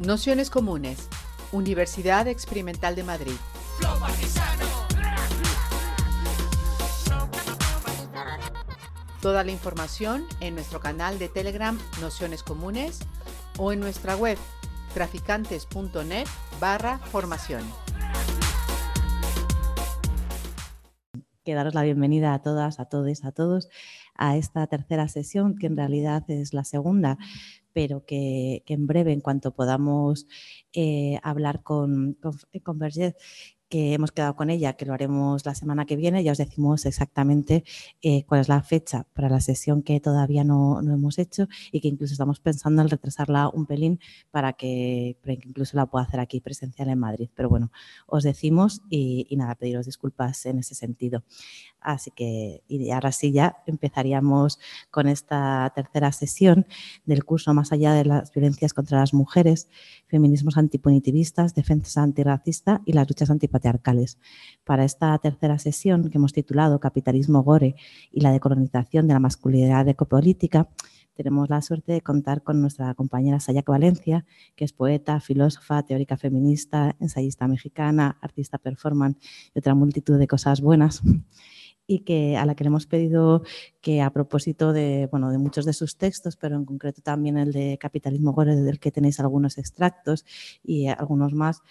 Nociones Comunes, Universidad Experimental de Madrid. Toda la información en nuestro canal de Telegram Nociones Comunes o en nuestra web traficantes.net barra formación. Que daros la bienvenida a todas, a todos, a todos a esta tercera sesión, que en realidad es la segunda, pero que, en breve, en cuanto podamos eh, hablar con, con, con que hemos quedado con ella, que lo haremos la semana que viene. Ya os decimos exactamente eh, cuál es la fecha para la sesión que todavía no, hemos hecho y que incluso estamos pensando en retrasarla un pelín para que, incluso la pueda hacer aquí presencial en Madrid. Pero bueno, os decimos y, y nada, pediros disculpas en ese sentido. Así que, y ahora sí ya empezaríamos con esta tercera sesión del curso Más allá de las violencias contra las mujeres, feminismos antipunitivistas, defensa antirracista y las luchas antipatriarcales. Para esta tercera sesión que hemos titulado Capitalismo Gore y la decolonización de la masculinidad ecopolítica, tenemos la suerte de contar con nuestra compañera Sayak Valencia, que es poeta, filósofa, teórica feminista, ensayista mexicana, artista performance y otra multitud de cosas buenas y que a la que le hemos pedido que a propósito de, bueno, de muchos de sus textos, pero en concreto también el de Capitalismo Gore, del que tenéis algunos extractos y algunos más,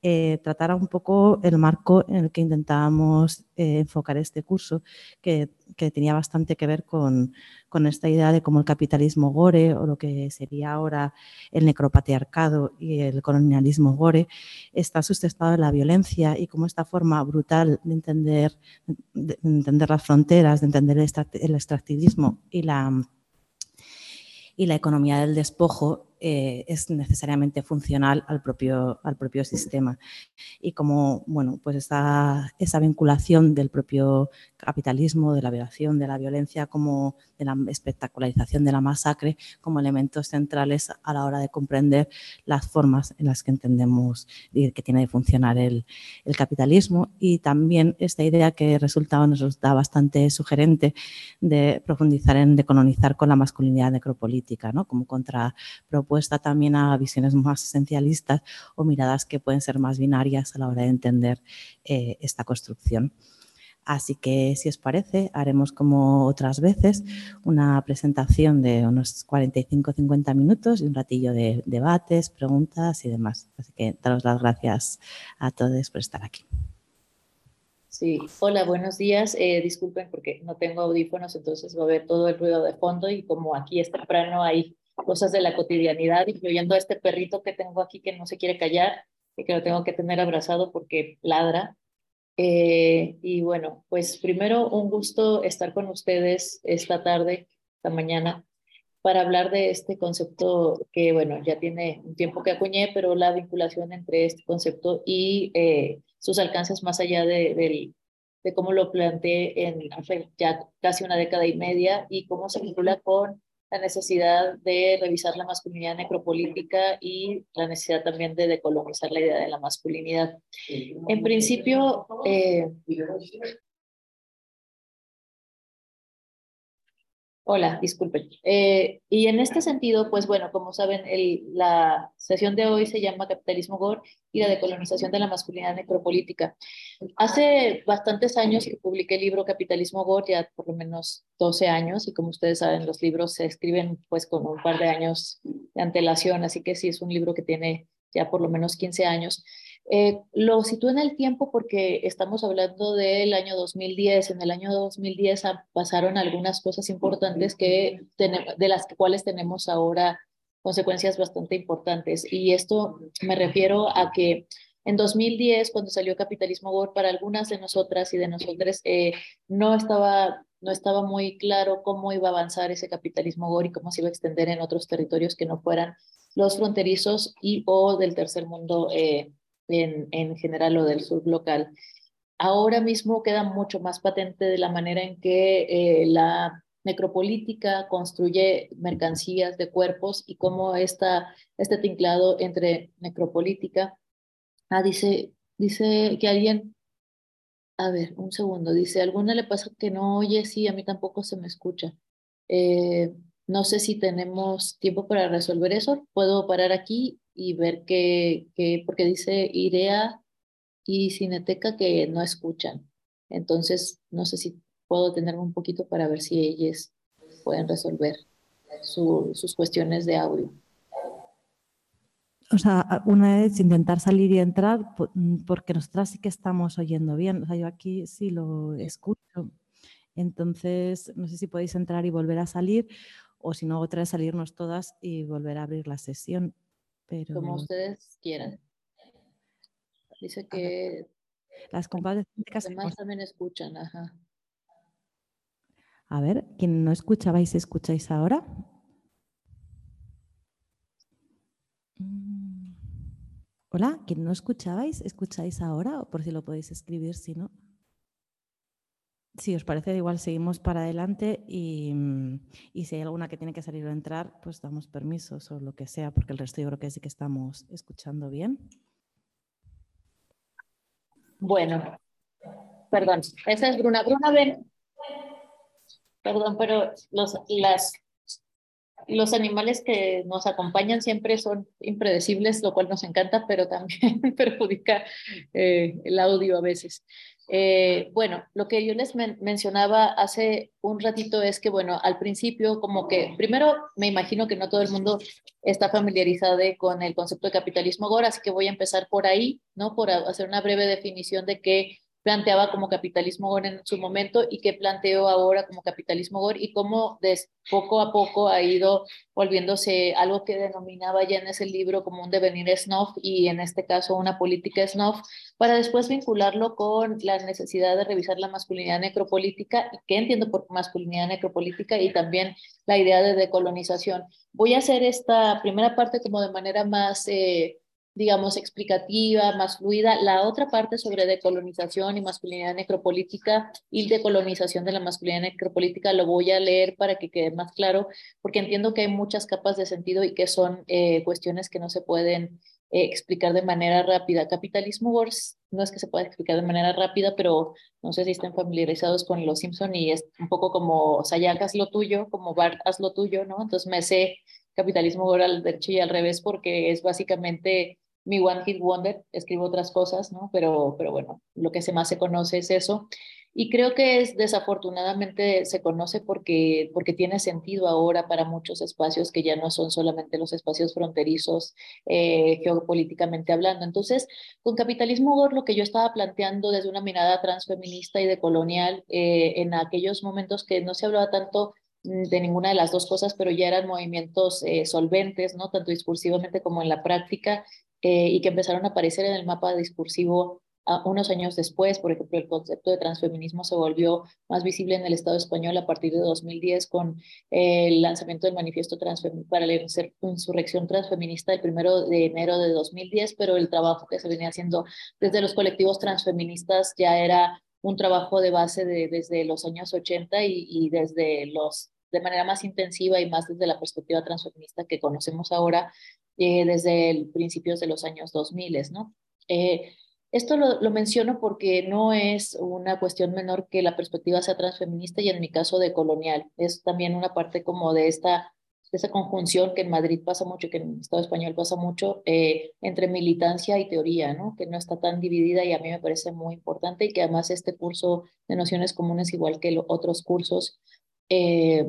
eh, tratara un poco el marco en el que intentábamos eh, enfocar este curso, que, que, tenía bastante que ver con, con esta idea de cómo el capitalismo gore o lo que sería ahora el necropatriarcado y el colonialismo gore está sustentado en la violencia y cómo esta forma brutal de entender, de entender las fronteras, de entender el extractivismo y la, y la economía del despojo eh, es necesariamente funcional al propio, al propio sistema. Y como, bueno, pues esa, esa vinculación del propio capitalismo, de la violación, de la violencia, como de la espectacularización de la masacre, como elementos centrales a la hora de comprender las formas en las que entendemos que tiene de funcionar el, capitalismo y también esta idea que resulta, nos resulta bastante sugerente de profundizar en decolonizar con la masculinidad necropolítica, ¿no? como contrapropuesta también a visiones más esencialistas o miradas que pueden ser más binarias a la hora de entender eh, esta construcción. Así que, si os parece, haremos como otras veces una presentación de unos 45-50 minutos y un ratillo de debates, preguntas y demás. Así que daros las gracias a todos por estar aquí. Sí, hola, buenos días. Eh, disculpen porque no tengo audífonos, entonces va a haber todo el ruido de fondo y como aquí es temprano hay cosas de la cotidianidad, incluyendo a este perrito que tengo aquí que no se quiere callar y que lo tengo que tener abrazado porque ladra. Eh, y bueno, pues primero un gusto estar con ustedes esta tarde, esta mañana, para hablar de este concepto que, bueno, ya tiene un tiempo que acuñé, pero la vinculación entre este concepto y eh, sus alcances más allá de, de, de cómo lo planteé en hace ya casi una década y media y cómo se vincula con la necesidad de revisar la masculinidad necropolítica y la necesidad también de decolonizar la idea de la masculinidad. En principio, eh, Hola, disculpen. Eh, y en este sentido, pues bueno, como saben, el, la sesión de hoy se llama Capitalismo Gore y la decolonización de la masculinidad necropolítica. Hace bastantes años que publiqué el libro Capitalismo Gore, ya por lo menos 12 años, y como ustedes saben, los libros se escriben pues con un par de años de antelación, así que sí es un libro que tiene ya por lo menos 15 años. Eh, lo sitúo en el tiempo porque estamos hablando del año 2010. En el año 2010 pasaron algunas cosas importantes que de las cuales tenemos ahora consecuencias bastante importantes. Y esto me refiero a que en 2010, cuando salió Capitalismo Gore, para algunas de nosotras y de nosotros eh, no, estaba, no estaba muy claro cómo iba a avanzar ese capitalismo Gore y cómo se iba a extender en otros territorios que no fueran los fronterizos y o del tercer mundo eh, en, en general o del sur local. Ahora mismo queda mucho más patente de la manera en que eh, la necropolítica construye mercancías de cuerpos y cómo está este tinclado entre necropolítica. Ah, dice, dice que alguien, a ver, un segundo, dice, ¿alguna le pasa que no oye? Sí, a mí tampoco se me escucha. Eh, no sé si tenemos tiempo para resolver eso. Puedo parar aquí y ver qué, porque dice IDEA y Cineteca que no escuchan. Entonces, no sé si puedo tenerme un poquito para ver si ellos pueden resolver sus cuestiones de audio. O sea, una es intentar salir y entrar, mm, porque nosotras sí que estamos oyendo bien. O sea, yo aquí sí lo escucho. Entonces, no sé si podéis entrar y volver a salir, o si no, otra vez salirnos todas y volver a abrir la sesión. Pero... Como ustedes quieran. Dice que las compadres Además también escuchan, ajá. A ver, quien no escuchabais, ¿escucháis ahora? Mm. Hola, quien no escuchabais, ¿escucháis ahora? O por si lo podéis escribir, si no. Si os parece, igual seguimos para adelante y, si hay alguna que tiene que salir o entrar, pues damos permisos o lo que sea, porque el resto yo creo que sí que estamos escuchando bien. Bueno, perdón, esa es Bruna. Bruna, ven. Perdón, pero los, los animales que nos acompañan siempre son impredecibles, lo cual nos encanta, pero también perjudica eh, el audio a veces. Eh, bueno, lo que yo les mencionaba hace un ratito es que, bueno, al principio como que, primero me imagino que no todo el mundo está familiarizado con el concepto de capitalismo gore, así que voy a empezar por ahí, ¿no? Por hacer una breve definición de qué planteaba como capitalismo gore en su momento y qué planteo ahora como capitalismo gore y cómo des, poco a poco ha ido volviéndose algo que denominaba ya en ese libro como un devenir snuff y en este caso una política snuff, para después vincularlo con la necesidad de revisar la masculinidad necropolítica y qué entiendo por masculinidad necropolítica y también la idea de decolonización. Voy a hacer esta primera parte como de manera más... Eh, digamos, explicativa, más fluida. La otra parte sobre decolonización y masculinidad necropolítica y decolonización de la masculinidad necropolítica lo voy a leer para que quede más claro, porque entiendo que hay muchas capas de sentido y que son eh, cuestiones que no se pueden eh, explicar de manera rápida. Capitalismo Wars no es que se pueda explicar de manera rápida, pero no sé si están familiarizados con Los Simpson y es un poco como Sayak, haz lo tuyo, como Bart, haz lo tuyo, ¿no? Entonces me sé capitalismo Wars al derecho y al revés porque es básicamente mi One Hit Wonder, escribo otras cosas, ¿no? Pero, pero bueno, lo que se más se conoce es eso. Y creo que es desafortunadamente se conoce porque, porque tiene sentido ahora para muchos espacios que ya no son solamente los espacios fronterizos eh, geopolíticamente hablando. Entonces, con Capitalismo Gore, lo que yo estaba planteando desde una mirada transfeminista y decolonial, eh, en aquellos momentos que no se hablaba tanto mm, de ninguna de las dos cosas, pero ya eran movimientos eh, solventes, ¿no? Tanto discursivamente como en la práctica, eh, y que empezaron a aparecer en el mapa discursivo unos años después. Por ejemplo, el concepto de transfeminismo se volvió más visible en el Estado español a partir de 2010 con el lanzamiento del manifiesto para la insurrección transfeminista el primero de enero de 2010, pero el trabajo que se venía haciendo desde los colectivos transfeministas ya era un trabajo de base de, desde los años 80 y, y desde los de manera más intensiva y más desde la perspectiva transfeminista que conocemos ahora eh, desde principios de los años 2000, ¿no? Eh, esto lo, lo, menciono porque no es una cuestión menor que la perspectiva sea transfeminista y en mi caso de colonial. Es también una parte como de esta, de esa conjunción que en Madrid pasa mucho, que en el Estado español pasa mucho, eh, entre militancia y teoría, ¿no? que no está tan dividida y a mí me parece muy importante y que además este curso de nociones comunes, igual que los otros cursos, eh,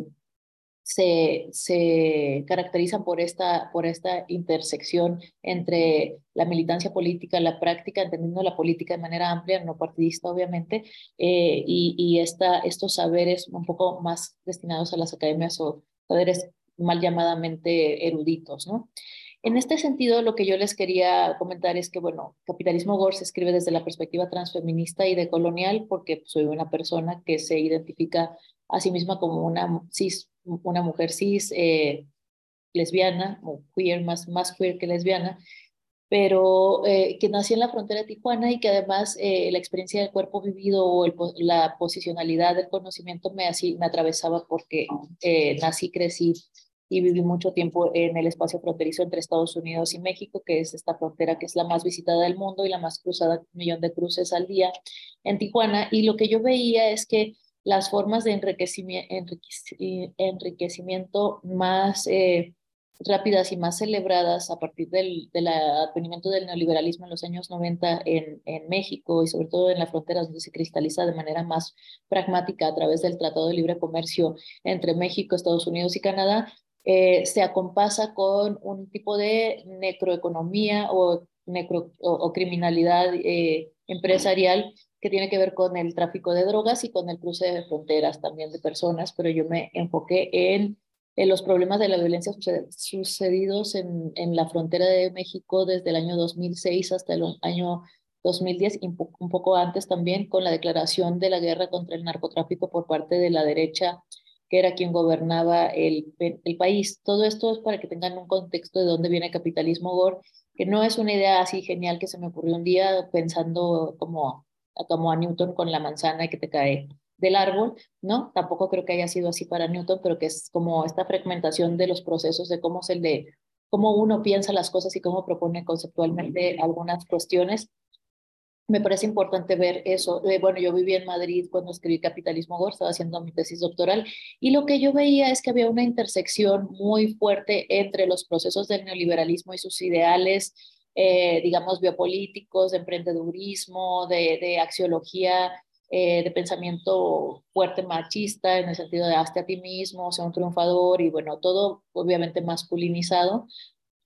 se, se caracterizan por esta, por esta intersección entre la militancia política, la práctica, entendiendo la política de manera amplia, no partidista obviamente, eh, y, y esta, estos saberes un poco más destinados a las academias o saberes mal llamadamente eruditos, ¿no? En este sentido, lo que yo les quería comentar es que, bueno, Capitalismo Gore se escribe desde la perspectiva transfeminista y decolonial porque soy una persona que se identifica a sí misma como una cis una mujer cis, eh, lesbiana, o queer, más, más queer que lesbiana, pero eh, que nació en la frontera de Tijuana y que además eh, la experiencia del cuerpo vivido o la posicionalidad del conocimiento me, así, me atravesaba porque nací, crecí y viví mucho tiempo en el espacio fronterizo entre Estados Unidos y México, que es esta frontera que es la más visitada del mundo y la más cruzada, un millón de cruces al día en Tijuana. Y lo que yo veía es que las formas de enriquecimiento, más eh, rápidas y más celebradas a partir del, del, advenimiento del neoliberalismo en los años 90 en, en, México y sobre todo en la frontera donde se cristaliza de manera más pragmática a través del Tratado de Libre Comercio entre México, Estados Unidos y Canadá, eh, se acompasa con un tipo de necroeconomía o, necro, o, criminalidad eh, empresarial que tiene que ver con el tráfico de drogas y con el cruce de fronteras también de personas, pero yo me enfoqué en, los problemas de la violencia sucedidos en, en, la frontera de México desde el año 2006 hasta el año 2010 y un poco antes también con la declaración de la guerra contra el narcotráfico por parte de la derecha que era quien gobernaba el, el país. Todo esto es para que tengan un contexto de dónde viene el capitalismo gore, que no es una idea así genial que se me ocurrió un día pensando como como a Newton con la manzana que te cae del árbol, ¿no? Tampoco creo que haya sido así para Newton, pero que es como esta fragmentación de los procesos de cómo se le, cómo uno piensa las cosas y cómo propone conceptualmente algunas cuestiones. Me parece importante ver eso. Eh, bueno, yo viví en Madrid cuando escribí Capitalismo Gore, estaba haciendo mi tesis doctoral, y lo que yo veía es que había una intersección muy fuerte entre los procesos del neoliberalismo y sus ideales eh, digamos, biopolíticos, de emprendedurismo, de, de axiología, eh, de pensamiento fuerte machista, en el sentido de hazte a ti mismo, sea un triunfador y bueno, todo obviamente masculinizado,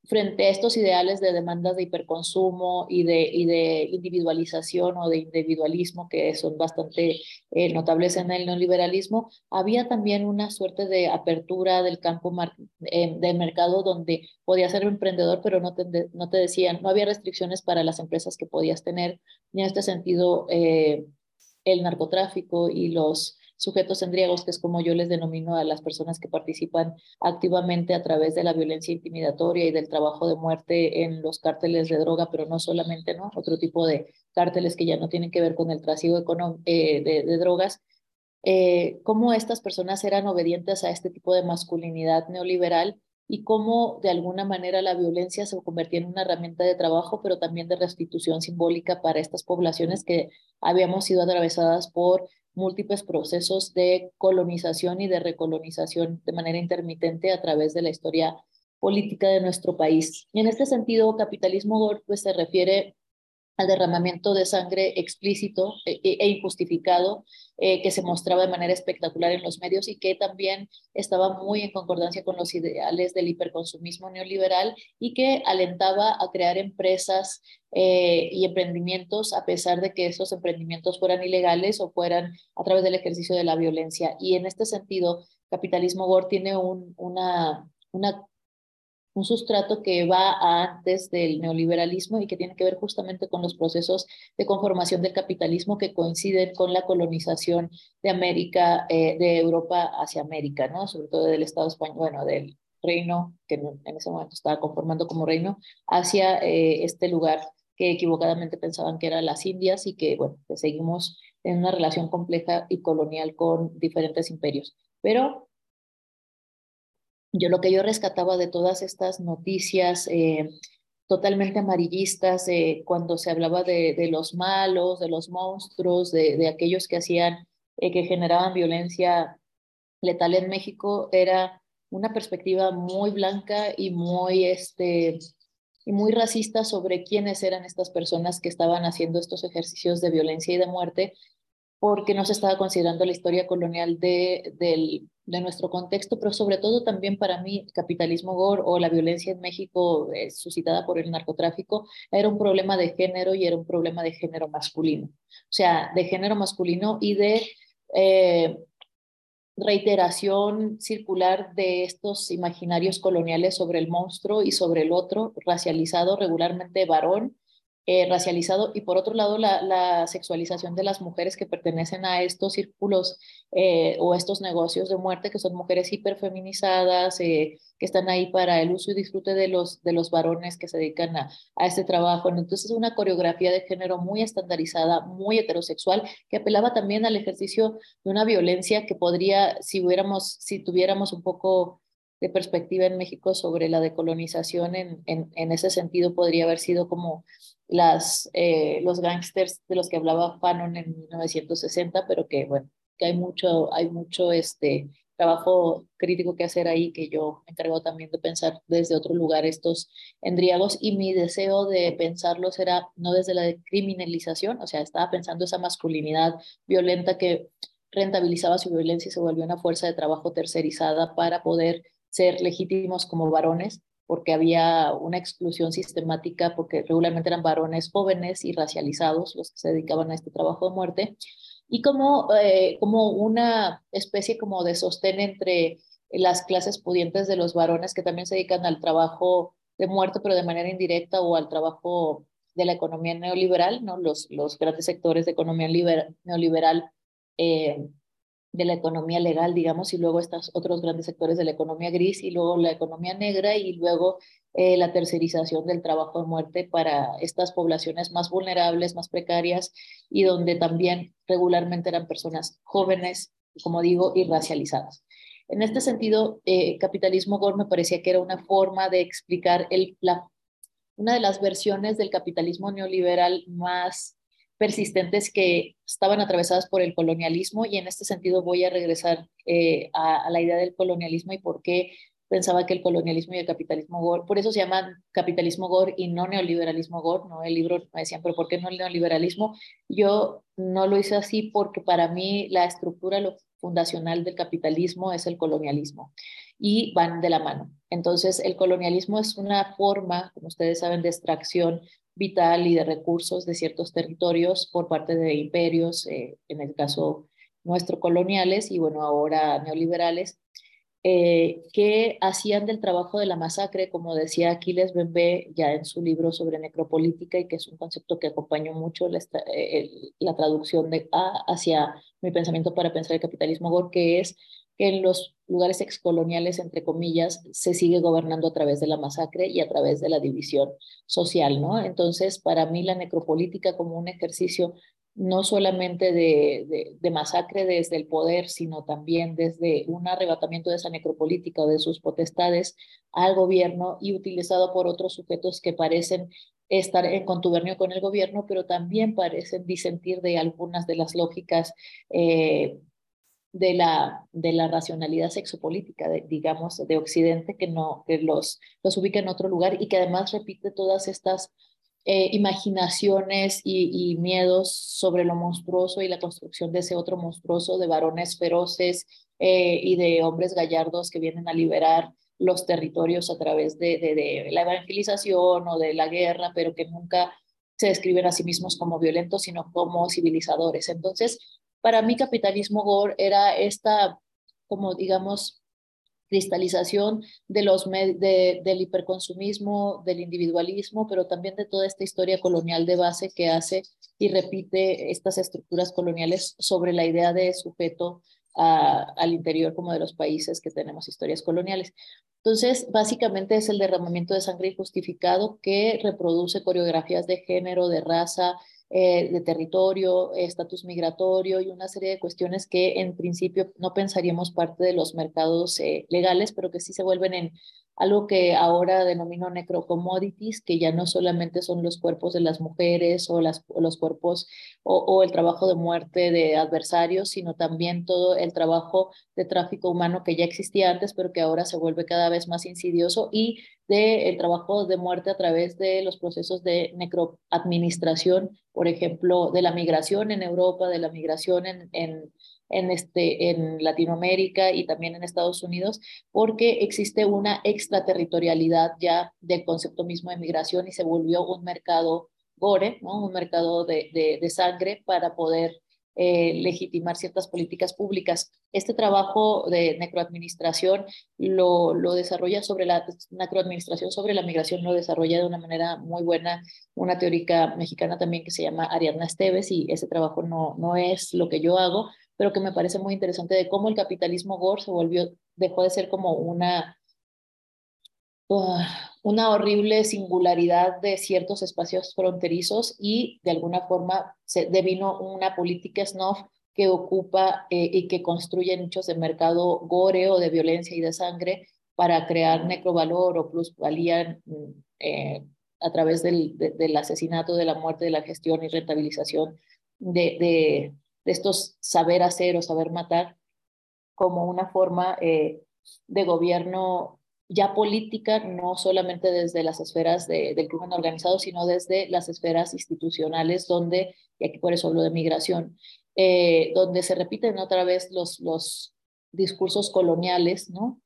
frente a estos ideales de demandas de hiperconsumo y de, y de individualización o de individualismo que son bastante eh, notables en el neoliberalismo, había también una suerte de apertura del campo eh, del mercado donde podías ser emprendedor, pero no te, no te decían, no había restricciones para las empresas que podías tener, ni en este sentido eh, el narcotráfico y los sujetos endriagos, que es como yo les denomino a las personas que participan activamente a través de la violencia intimidatoria y del trabajo de muerte en los cárteles de droga, pero no solamente, ¿no? Otro tipo de cárteles que ya no tienen que ver con el tráfico eh, de, de, drogas. Eh, cómo estas personas eran obedientes a este tipo de masculinidad neoliberal y cómo de alguna manera la violencia se convertía en una herramienta de trabajo, pero también de restitución simbólica para estas poblaciones que habíamos sido atravesadas por múltiples procesos de colonización y de recolonización de manera intermitente a través de la historia política de nuestro país. Y en este sentido, capitalismo pues, se refiere al derramamiento de sangre explícito e, e, e injustificado eh, que se mostraba de manera espectacular en los medios y que también estaba muy en concordancia con los ideales del hiperconsumismo neoliberal y que alentaba a crear empresas eh, y emprendimientos a pesar de que esos emprendimientos fueran ilegales o fueran a través del ejercicio de la violencia. Y en este sentido, Capitalismo Gore tiene un, una, una un sustrato que va antes del neoliberalismo y que tiene que ver justamente con los procesos de conformación del capitalismo que coinciden con la colonización de América, eh, de Europa hacia América, ¿no? Sobre todo del Estado español, bueno, del reino, que en ese momento estaba conformando como reino, hacia eh, este lugar que equivocadamente pensaban que eran las Indias y que, bueno, que seguimos en una relación compleja y colonial con diferentes imperios. Pero yo lo que yo rescataba de todas estas noticias eh, totalmente amarillistas, eh, cuando se hablaba de, de, los malos, de los monstruos, de, de aquellos que hacían, eh, que generaban violencia letal en México, era una perspectiva muy blanca y muy, este, y muy racista sobre quiénes eran estas personas que estaban haciendo estos ejercicios de violencia y de muerte, porque no se estaba considerando la historia colonial de, de nuestro contexto, pero sobre todo también para mí, capitalismo gore o la violencia en México eh, suscitada por el narcotráfico era un problema de género y era un problema de género masculino. O sea, de género masculino y de eh, reiteración circular de estos imaginarios coloniales sobre el monstruo y sobre el otro, racializado regularmente varón eh, racializado y por otro lado la, sexualización de las mujeres que pertenecen a estos círculos eh, o estos negocios de muerte que son mujeres hiperfeminizadas, eh, que están ahí para el uso y disfrute de los, de los varones que se dedican a, a este trabajo. Entonces es una coreografía de género muy estandarizada, muy heterosexual, que apelaba también al ejercicio de una violencia que podría, si, hubiéramos, si tuviéramos un poco de perspectiva en México sobre la decolonización, en, en, en ese sentido podría haber sido como las, eh, los gángsters de los que hablaba Fanon en 1960, pero que, bueno, que hay mucho, hay mucho este, trabajo crítico que hacer ahí, que yo me encargo también de pensar desde otro lugar estos endriagos. Y mi deseo de pensarlos era no desde la criminalización, o sea, estaba pensando esa masculinidad violenta que rentabilizaba su violencia y se volvió una fuerza de trabajo tercerizada para poder ser legítimos como varones, porque había una exclusión sistemática, porque regularmente eran varones jóvenes y racializados los que se dedicaban a este trabajo de muerte, y como, eh, como una especie como de sostén entre las clases pudientes de los varones que también se dedican al trabajo de muerte, pero de manera indirecta, o al trabajo de la economía neoliberal, ¿no? los, los grandes sectores de economía neoliberal eh, de la economía legal, digamos, y luego estos otros grandes sectores de la economía gris, y luego la economía negra, y luego eh, la tercerización del trabajo de muerte para estas poblaciones más vulnerables, más precarias, y donde también regularmente eran personas jóvenes, como digo, y racializadas. En este sentido, eh, capitalismo gore me parecía que era una forma de explicar el, la, una de las versiones del capitalismo neoliberal más persistentes que estaban atravesadas por el colonialismo y en este sentido voy a regresar eh, a, la idea del colonialismo y por qué pensaba que el colonialismo y el capitalismo gore, por eso se llaman capitalismo gore y no neoliberalismo gore, ¿no? El libro me decían, pero ¿por qué no el neoliberalismo? Yo no lo hice así porque para mí la estructura lo fundacional del capitalismo es el colonialismo y van de la mano. Entonces, el colonialismo es una forma, como ustedes saben, de extracción vital y de recursos de ciertos territorios por parte de imperios, eh, en el caso nuestro coloniales y bueno, ahora neoliberales, eh, que hacían del trabajo de la masacre, como decía Aquiles Bembe ya en su libro sobre necropolítica y que es un concepto que acompañó mucho la, eh, la traducción de, hacia mi pensamiento para pensar el capitalismo gore, que es en los lugares excoloniales, entre comillas, se sigue gobernando a través de la masacre y a través de la división social, ¿no? Entonces, para mí la necropolítica como un ejercicio no solamente de, de, masacre desde el poder, sino también desde un arrebatamiento de esa necropolítica o de sus potestades al gobierno y utilizado por otros sujetos que parecen estar en contubernio con el gobierno, pero también parecen disentir de algunas de las lógicas eh, de, la, de la racionalidad sexopolítica, digamos, de Occidente, que, no, que los, los ubica en otro lugar y que además repite todas estas eh, imaginaciones y, miedos sobre lo monstruoso y la construcción de ese otro monstruoso de varones feroces eh, y de hombres gallardos que vienen a liberar los territorios a través de, de, la evangelización o de la guerra, pero que nunca se describen a sí mismos como violentos, sino como civilizadores. Entonces, para mí capitalismo gore era esta, como digamos, cristalización de los de, del hiperconsumismo, del individualismo, pero también de toda esta historia colonial de base que hace y repite estas estructuras coloniales sobre la idea de sujeto al interior como de los países que tenemos historias coloniales. Entonces, básicamente es el derramamiento de sangre injustificado que reproduce coreografías de género, de raza, eh, de territorio, estatus migratorio y una serie de cuestiones que en principio no pensaríamos parte de los mercados eh, legales, pero que sí se vuelven en algo que ahora denomino necrocommodities, que ya no solamente son los cuerpos de las mujeres o, los cuerpos o, el trabajo de muerte de adversarios, sino también todo el trabajo de tráfico humano que ya existía antes, pero que ahora se vuelve cada vez más insidioso y del trabajo de muerte a través de los procesos de necroadministración, por ejemplo, de la migración en Europa, de la migración en, en en, este, en Latinoamérica y también en Estados Unidos, porque existe una extraterritorialidad ya del concepto mismo de migración y se volvió un mercado gore, ¿no? un mercado de, de, sangre para poder eh, legitimar ciertas políticas públicas. Este trabajo de necroadministración lo, lo desarrolla sobre la necroadministración sobre la migración, lo desarrolla de una manera muy buena una teórica mexicana también que se llama Ariadna Esteves y ese trabajo no, no es lo que yo hago, pero que me parece muy interesante de cómo el capitalismo gore se volvió, dejó de ser como una, uh, una horrible singularidad de ciertos espacios fronterizos y de alguna forma se devino una política snuff que ocupa eh, y que construye nichos de mercado gore o de violencia y de sangre para crear necrovalor o plusvalía mm, eh, a través del, del asesinato, de la muerte, de la gestión y rentabilización de, de estos saber hacer o saber matar como una forma eh, de gobierno ya política, no solamente desde las esferas del crimen organizado, sino desde las esferas institucionales, donde, y aquí por eso hablo de migración, eh, donde se repiten otra vez los, los discursos coloniales, ¿no?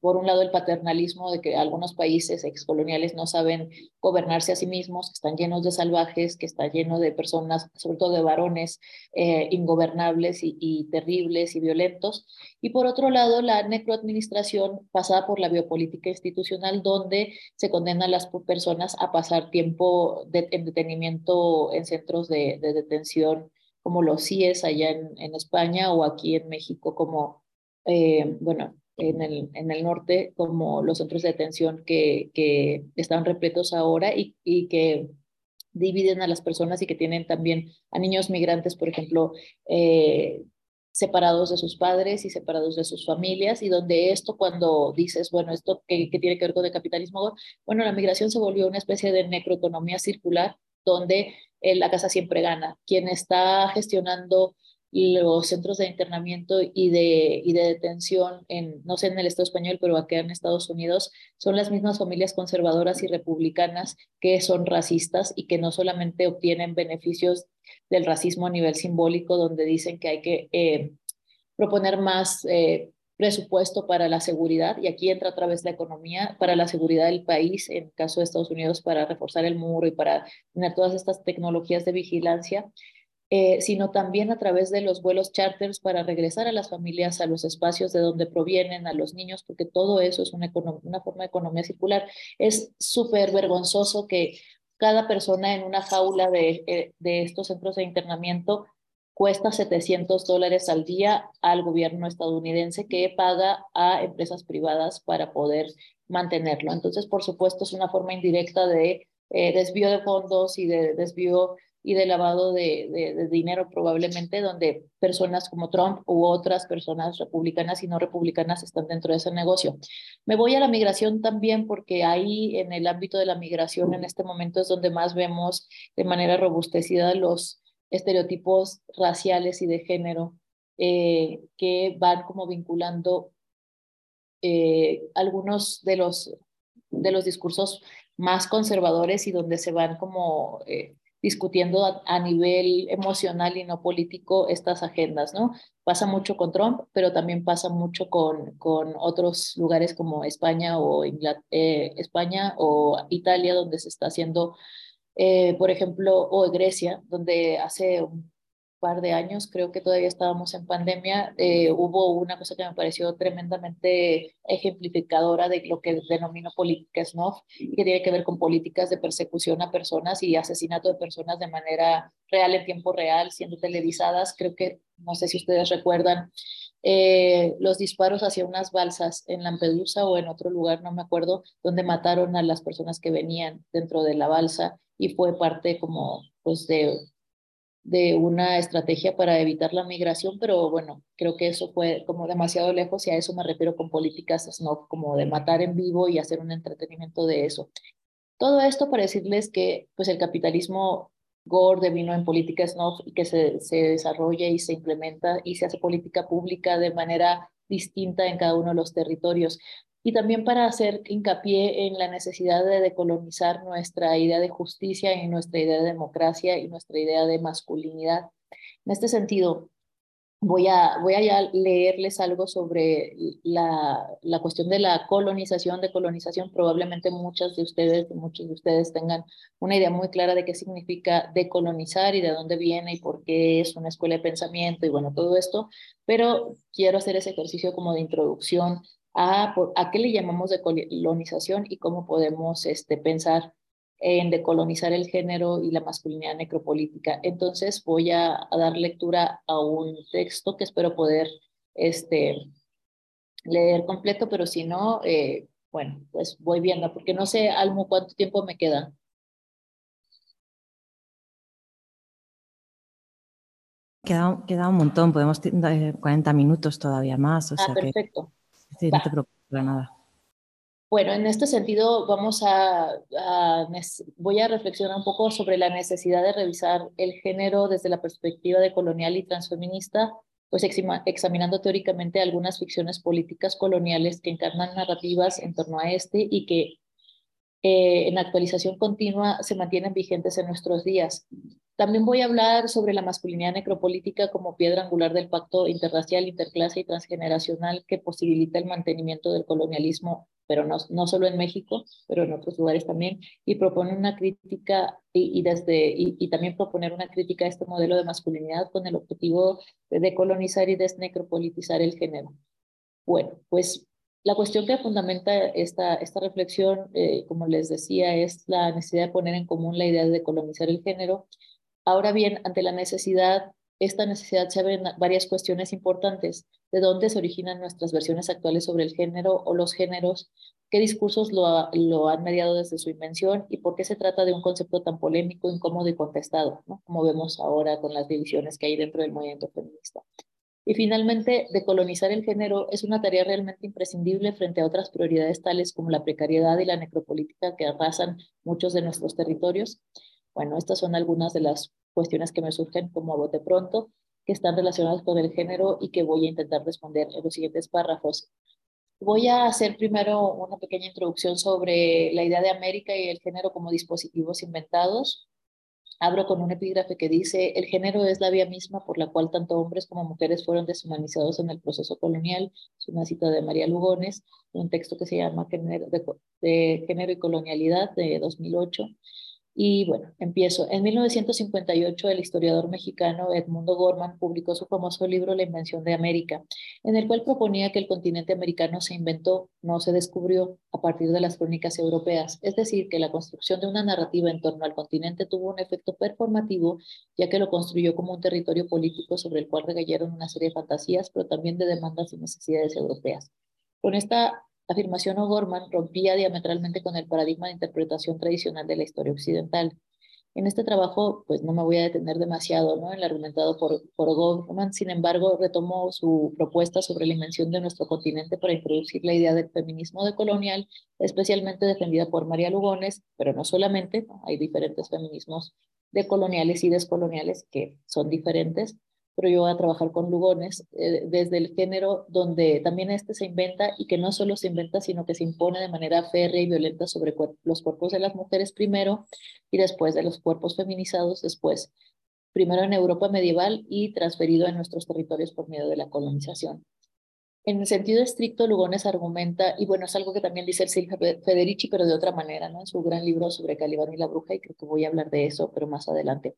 Por un lado el paternalismo de que algunos países excoloniales no saben gobernarse a sí mismos, que están llenos de salvajes, que está lleno de personas, sobre todo de varones, eh, ingobernables y, terribles y violentos. Y por otro lado, la necroadministración pasada por la biopolítica institucional, donde se condena a las personas a pasar tiempo de, en detenimiento en centros de, detención como los CIES allá en, España o aquí en México como, eh, bueno, en el, en el norte como los centros de detención que, que están repletos ahora y, y que dividen a las personas y que tienen también a niños migrantes, por ejemplo, eh, separados de sus padres y separados de sus familias, y donde esto cuando dices, bueno, esto que, que tiene que ver con el capitalismo, bueno, la migración se volvió una especie de necroeconomía circular donde eh, la casa siempre gana. Quien está gestionando los centros de internamiento y de, y de detención, en, no sé en el Estado español, pero acá en Estados Unidos, son las mismas familias conservadoras y republicanas que son racistas y que no solamente obtienen beneficios del racismo a nivel simbólico, donde dicen que hay que eh, proponer más eh, presupuesto para la seguridad, y aquí entra otra vez la economía, para la seguridad del país, en caso de Estados Unidos, para reforzar el muro y para tener todas estas tecnologías de vigilancia eh, sino también a través de los vuelos charters para regresar a las familias a los espacios de donde provienen, a los niños, porque todo eso es una, forma de economía circular. Es súper vergonzoso que cada persona en una jaula de, eh, estos centros de internamiento cuesta 700 dólares al día al gobierno estadounidense que paga a empresas privadas para poder mantenerlo. Entonces, por supuesto, es una forma indirecta de eh, desvío de fondos y de desvío y de lavado de, dinero probablemente, donde personas como Trump u otras personas republicanas y no republicanas están dentro de ese negocio. Me voy a la migración también porque ahí en el ámbito de la migración en este momento es donde más vemos de manera robustecida los estereotipos raciales y de género eh, que van como vinculando eh, algunos de los, de los discursos más conservadores y donde se van como eh, discutiendo a, nivel emocional y no político estas agendas, ¿no? Pasa mucho con Trump, pero también pasa mucho con, con otros lugares como España o, eh, España o Italia, donde se está haciendo, eh, por ejemplo, o Grecia, donde hace un par de años, creo que todavía estábamos en pandemia, eh, hubo una cosa que me pareció tremendamente ejemplificadora de lo que denomino política snuff, que tiene que ver con políticas de persecución a personas y asesinato de personas de manera real, en tiempo real, siendo televisadas. Creo que, no sé si ustedes recuerdan, eh, los disparos hacia unas balsas en Lampedusa o en otro lugar, no me acuerdo, donde mataron a las personas que venían dentro de la balsa y fue parte como pues de de una estrategia para evitar la migración, pero bueno, creo que eso fue como demasiado lejos y a eso me refiero con políticas no como de matar en vivo y hacer un entretenimiento de eso. Todo esto para decirles que pues el capitalismo Gore vino en política snuff y que se, se desarrolla y se implementa y se hace política pública de manera distinta en cada uno de los territorios y también para hacer hincapié en la necesidad de decolonizar nuestra idea de justicia y nuestra idea de democracia y nuestra idea de masculinidad. En este sentido, voy a, voy a leerles algo sobre la, la cuestión de la colonización, de colonización. Probablemente muchas de ustedes, muchos de ustedes tengan una idea muy clara de qué significa decolonizar y de dónde viene y por qué es una escuela de pensamiento y bueno, todo esto, pero quiero hacer ese ejercicio como de introducción a, a qué le llamamos decolonización y cómo podemos este, pensar en decolonizar el género y la masculinidad necropolítica. Entonces voy a, dar lectura a un texto que espero poder este, leer completo, pero si no, eh, bueno, pues voy viendo, porque no sé, Almo, cuánto tiempo me queda. Queda, queda un montón, podemos 40 minutos todavía más. O ah, perfecto. Sí, no te preocupes nada. Bueno, en este sentido vamos a, voy a reflexionar un poco sobre la necesidad de revisar el género desde la perspectiva de colonial y transfeminista, pues examinando teóricamente algunas ficciones políticas coloniales que encarnan narrativas en torno a este y que eh, en actualización continua se mantienen vigentes en nuestros días. También voy a hablar sobre la masculinidad necropolítica como piedra angular del pacto interracial, interclase y transgeneracional que posibilita el mantenimiento del colonialismo, pero no, solo en México, pero en otros lugares también, y propone una crítica y, también proponer una crítica a este modelo de masculinidad con el objetivo de decolonizar y desnecropolitizar el género. Bueno, pues la cuestión que fundamenta esta, reflexión, eh, como les decía, es la necesidad de poner en común la idea de decolonizar el género Ahora bien, ante la necesidad, esta necesidad se abren varias cuestiones importantes. ¿De dónde se originan nuestras versiones actuales sobre el género o los géneros? ¿Qué discursos lo, han mediado desde su invención? ¿Y por qué se trata de un concepto tan polémico, incómodo y contestado? Como vemos ahora con las divisiones que hay dentro del movimiento feminista. Y finalmente, decolonizar el género es una tarea realmente imprescindible frente a otras prioridades tales como la precariedad y la necropolítica que arrasan muchos de nuestros territorios. Bueno, estas son algunas de las cuestiones que me surgen como a bote pronto, que están relacionadas con el género y que voy a intentar responder en los siguientes párrafos. Voy a hacer primero una pequeña introducción sobre la idea de América y el género como dispositivos inventados. Abro con un epígrafe que dice, el género es la vía misma por la cual tanto hombres como mujeres fueron deshumanizados en el proceso colonial. Es una cita de María Lugones, un texto que se llama de Género y Colonialidad de 2008. Y bueno, empiezo. En 1958, el historiador mexicano Edmundo Gorman publicó su famoso libro La invención de América, en el cual proponía que el continente americano se inventó, no se descubrió, a partir de las crónicas europeas. Es decir, que la construcción de una narrativa en torno al continente tuvo un efecto performativo, ya que lo construyó como un territorio político sobre el cual regallaron una serie de fantasías, pero también de demandas y necesidades europeas. Con esta afirmación O'Gorman rompía diametralmente con el paradigma de interpretación tradicional de la historia occidental. En este trabajo, pues no me voy a detener demasiado ¿no? en el argumentado por, por sin embargo, retomó su propuesta sobre la invención de nuestro continente para introducir la idea del feminismo decolonial, especialmente defendida por María Lugones, pero no solamente, hay diferentes feminismos decoloniales y descoloniales que son diferentes, pero yo voy a trabajar con Lugones eh, desde el género donde también este se inventa y que no solo se inventa, sino que se impone de manera férrea y violenta sobre los cuerpos de las mujeres primero y después de los cuerpos feminizados después, primero en Europa medieval y transferido en nuestros territorios por medio de la colonización. En el sentido estricto, Lugones argumenta, y bueno, es algo que también dice el Silvia Federici, pero de otra manera, ¿no? En su gran libro sobre Calibán y la bruja, y creo que voy a hablar de eso, pero más adelante.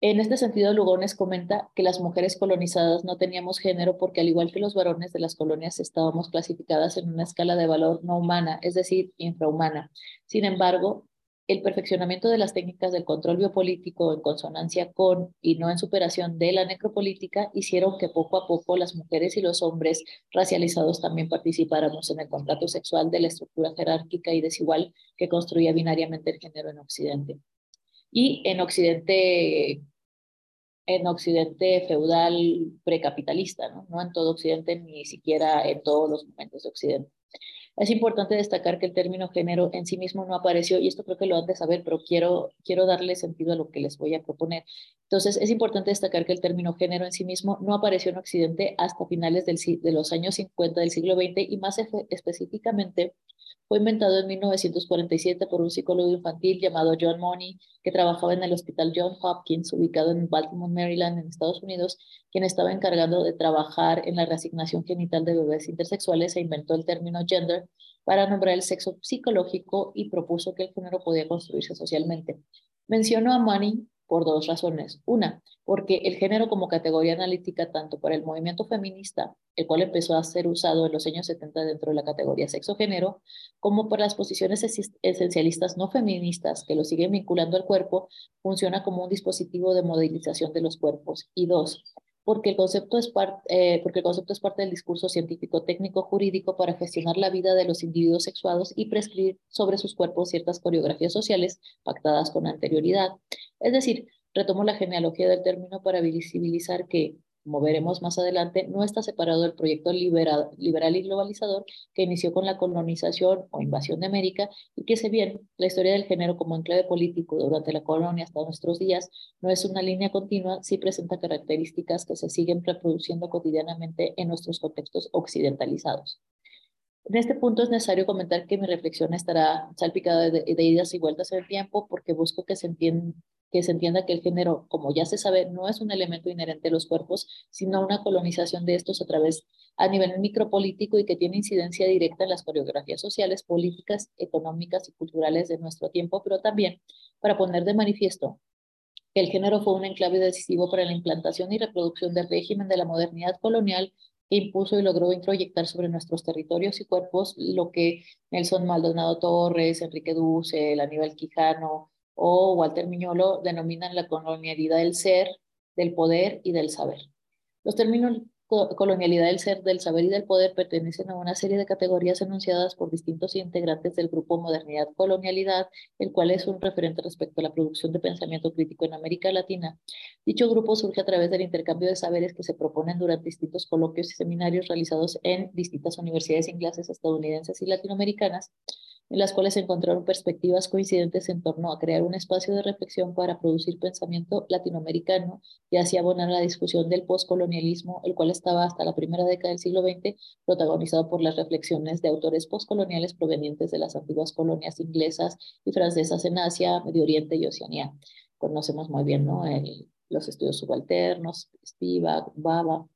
En este sentido, Lugones comenta que las mujeres colonizadas no teníamos género porque al igual que los varones de las colonias estábamos clasificadas en una escala de valor no humana, es decir, infrahumana. Sin embargo, el perfeccionamiento de las técnicas del control biopolítico en consonancia con y no en superación de la necropolítica hicieron que poco a poco las mujeres y los hombres racializados también participáramos en el contrato sexual de la estructura jerárquica y desigual que construía binariamente el género en Occidente y en Occidente, en Occidente feudal precapitalista, ¿no? no en todo Occidente, ni siquiera en todos los momentos de Occidente. Es importante destacar que el término género en sí mismo no apareció, y esto creo que lo han de saber, pero quiero, quiero darle sentido a lo que les voy a proponer. Entonces, es importante destacar que el término género en sí mismo no apareció en Occidente hasta finales del, de los años 50 del siglo XX y más específicamente fue inventado en 1947 por un psicólogo infantil llamado John Money, que trabajaba en el Hospital John Hopkins, ubicado en Baltimore, Maryland, en Estados Unidos, quien estaba encargado de trabajar en la reasignación genital de bebés intersexuales e inventó el término gender para nombrar el sexo psicológico y propuso que el género podía construirse socialmente. Mencionó a Money por dos razones. Una, porque el género como categoría analítica tanto para el movimiento feminista, el cual empezó a ser usado en los años 70 dentro de la categoría sexo-género, como para las posiciones esencialistas no feministas que lo siguen vinculando al cuerpo, funciona como un dispositivo de modelización de los cuerpos. Y dos, porque el, concepto es eh, porque el concepto es parte del discurso científico técnico jurídico para gestionar la vida de los individuos sexuados y prescribir sobre sus cuerpos ciertas coreografías sociales pactadas con anterioridad. Es decir, retomo la genealogía del término para visibilizar que como veremos más adelante, no está separado del proyecto liberal, liberal y globalizador que inició con la colonización o invasión de América y que, si bien la historia del género como enclave político durante la colonia hasta nuestros días no es una línea continua, sí presenta características que se siguen reproduciendo cotidianamente en nuestros contextos occidentalizados. En este punto es necesario comentar que mi reflexión estará salpicada de, de idas y vueltas en el tiempo porque busco que se, entienda, que se entienda que el género, como ya se sabe, no es un elemento inherente a los cuerpos, sino una colonización de estos a través a nivel micropolítico y que tiene incidencia directa en las coreografías sociales, políticas, económicas y culturales de nuestro tiempo, pero también para poner de manifiesto que el género fue un enclave decisivo para la implantación y reproducción del régimen de la modernidad colonial que impuso y logró introyectar sobre nuestros territorios y cuerpos lo que Nelson Maldonado Torres, Enrique Dussel, Aníbal Quijano o Walter Miñolo denominan la colonialidad del ser, del poder y del saber. Los términos colonialidad del ser, del saber y del poder pertenecen a una serie de categorías enunciadas por distintos integrantes del grupo Modernidad Colonialidad, el cual es un referente respecto a la producción de pensamiento crítico en América Latina. Dicho grupo surge a través del intercambio de saberes que se proponen durante distintos coloquios y seminarios realizados en distintas universidades inglesas, estadounidenses y latinoamericanas, en las cuales encontraron perspectivas coincidentes en torno a crear un espacio de reflexión para producir pensamiento latinoamericano y así abonar la discusión del postcolonialismo, el cual estaba hasta la primera década del siglo XX protagonizado por las reflexiones de autores postcoloniales provenientes de las antiguas colonias inglesas y francesas en Asia, Medio Oriente y Oceanía. Conocemos muy bien ¿no? los estudios subalternos, Spivak, Baba,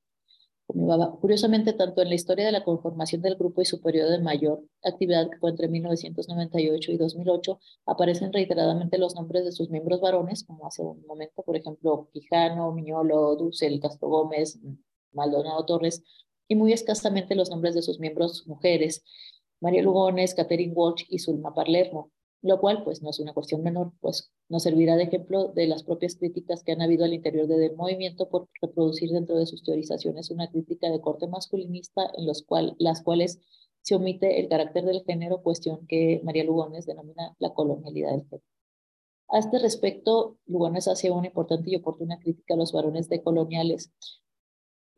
Curiosamente, tanto en la historia de la conformación del grupo y su periodo de mayor actividad, que fue entre 1998 y 2008, aparecen reiteradamente los nombres de sus miembros varones, como hace un momento, por ejemplo, Quijano, Miñolo, Dussel, Castro Gómez, Maldonado Torres, y muy escasamente los nombres de sus miembros mujeres, María Lugones, Catherine Walsh y Zulma Parlermo lo cual pues no es una cuestión menor, pues nos servirá de ejemplo de las propias críticas que han habido al interior del movimiento por reproducir dentro de sus teorizaciones una crítica de corte masculinista en los cual, las cuales se omite el carácter del género, cuestión que María Lugones denomina la colonialidad del género. A este respecto, Lugones hace una importante y oportuna crítica a los varones decoloniales,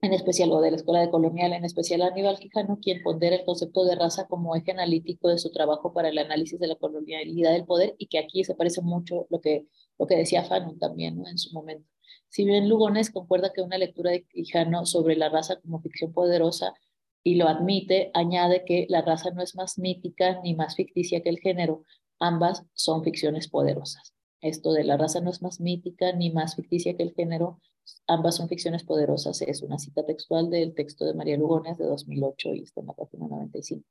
en especial o de la Escuela de Colonial, en especial Aníbal Quijano, quien pondera el concepto de raza como eje analítico de su trabajo para el análisis de la colonialidad del poder y que aquí se parece mucho lo que, lo que decía Fanon también en su momento. Si bien Lugones concuerda que una lectura de Quijano sobre la raza como ficción poderosa y lo admite, añade que la raza no es más mítica ni más ficticia que el género, ambas son ficciones poderosas. Esto de la raza no es más mítica ni más ficticia que el género, ambas son ficciones poderosas. Es una cita textual del texto de María Lugones de 2008 y está en la página 95.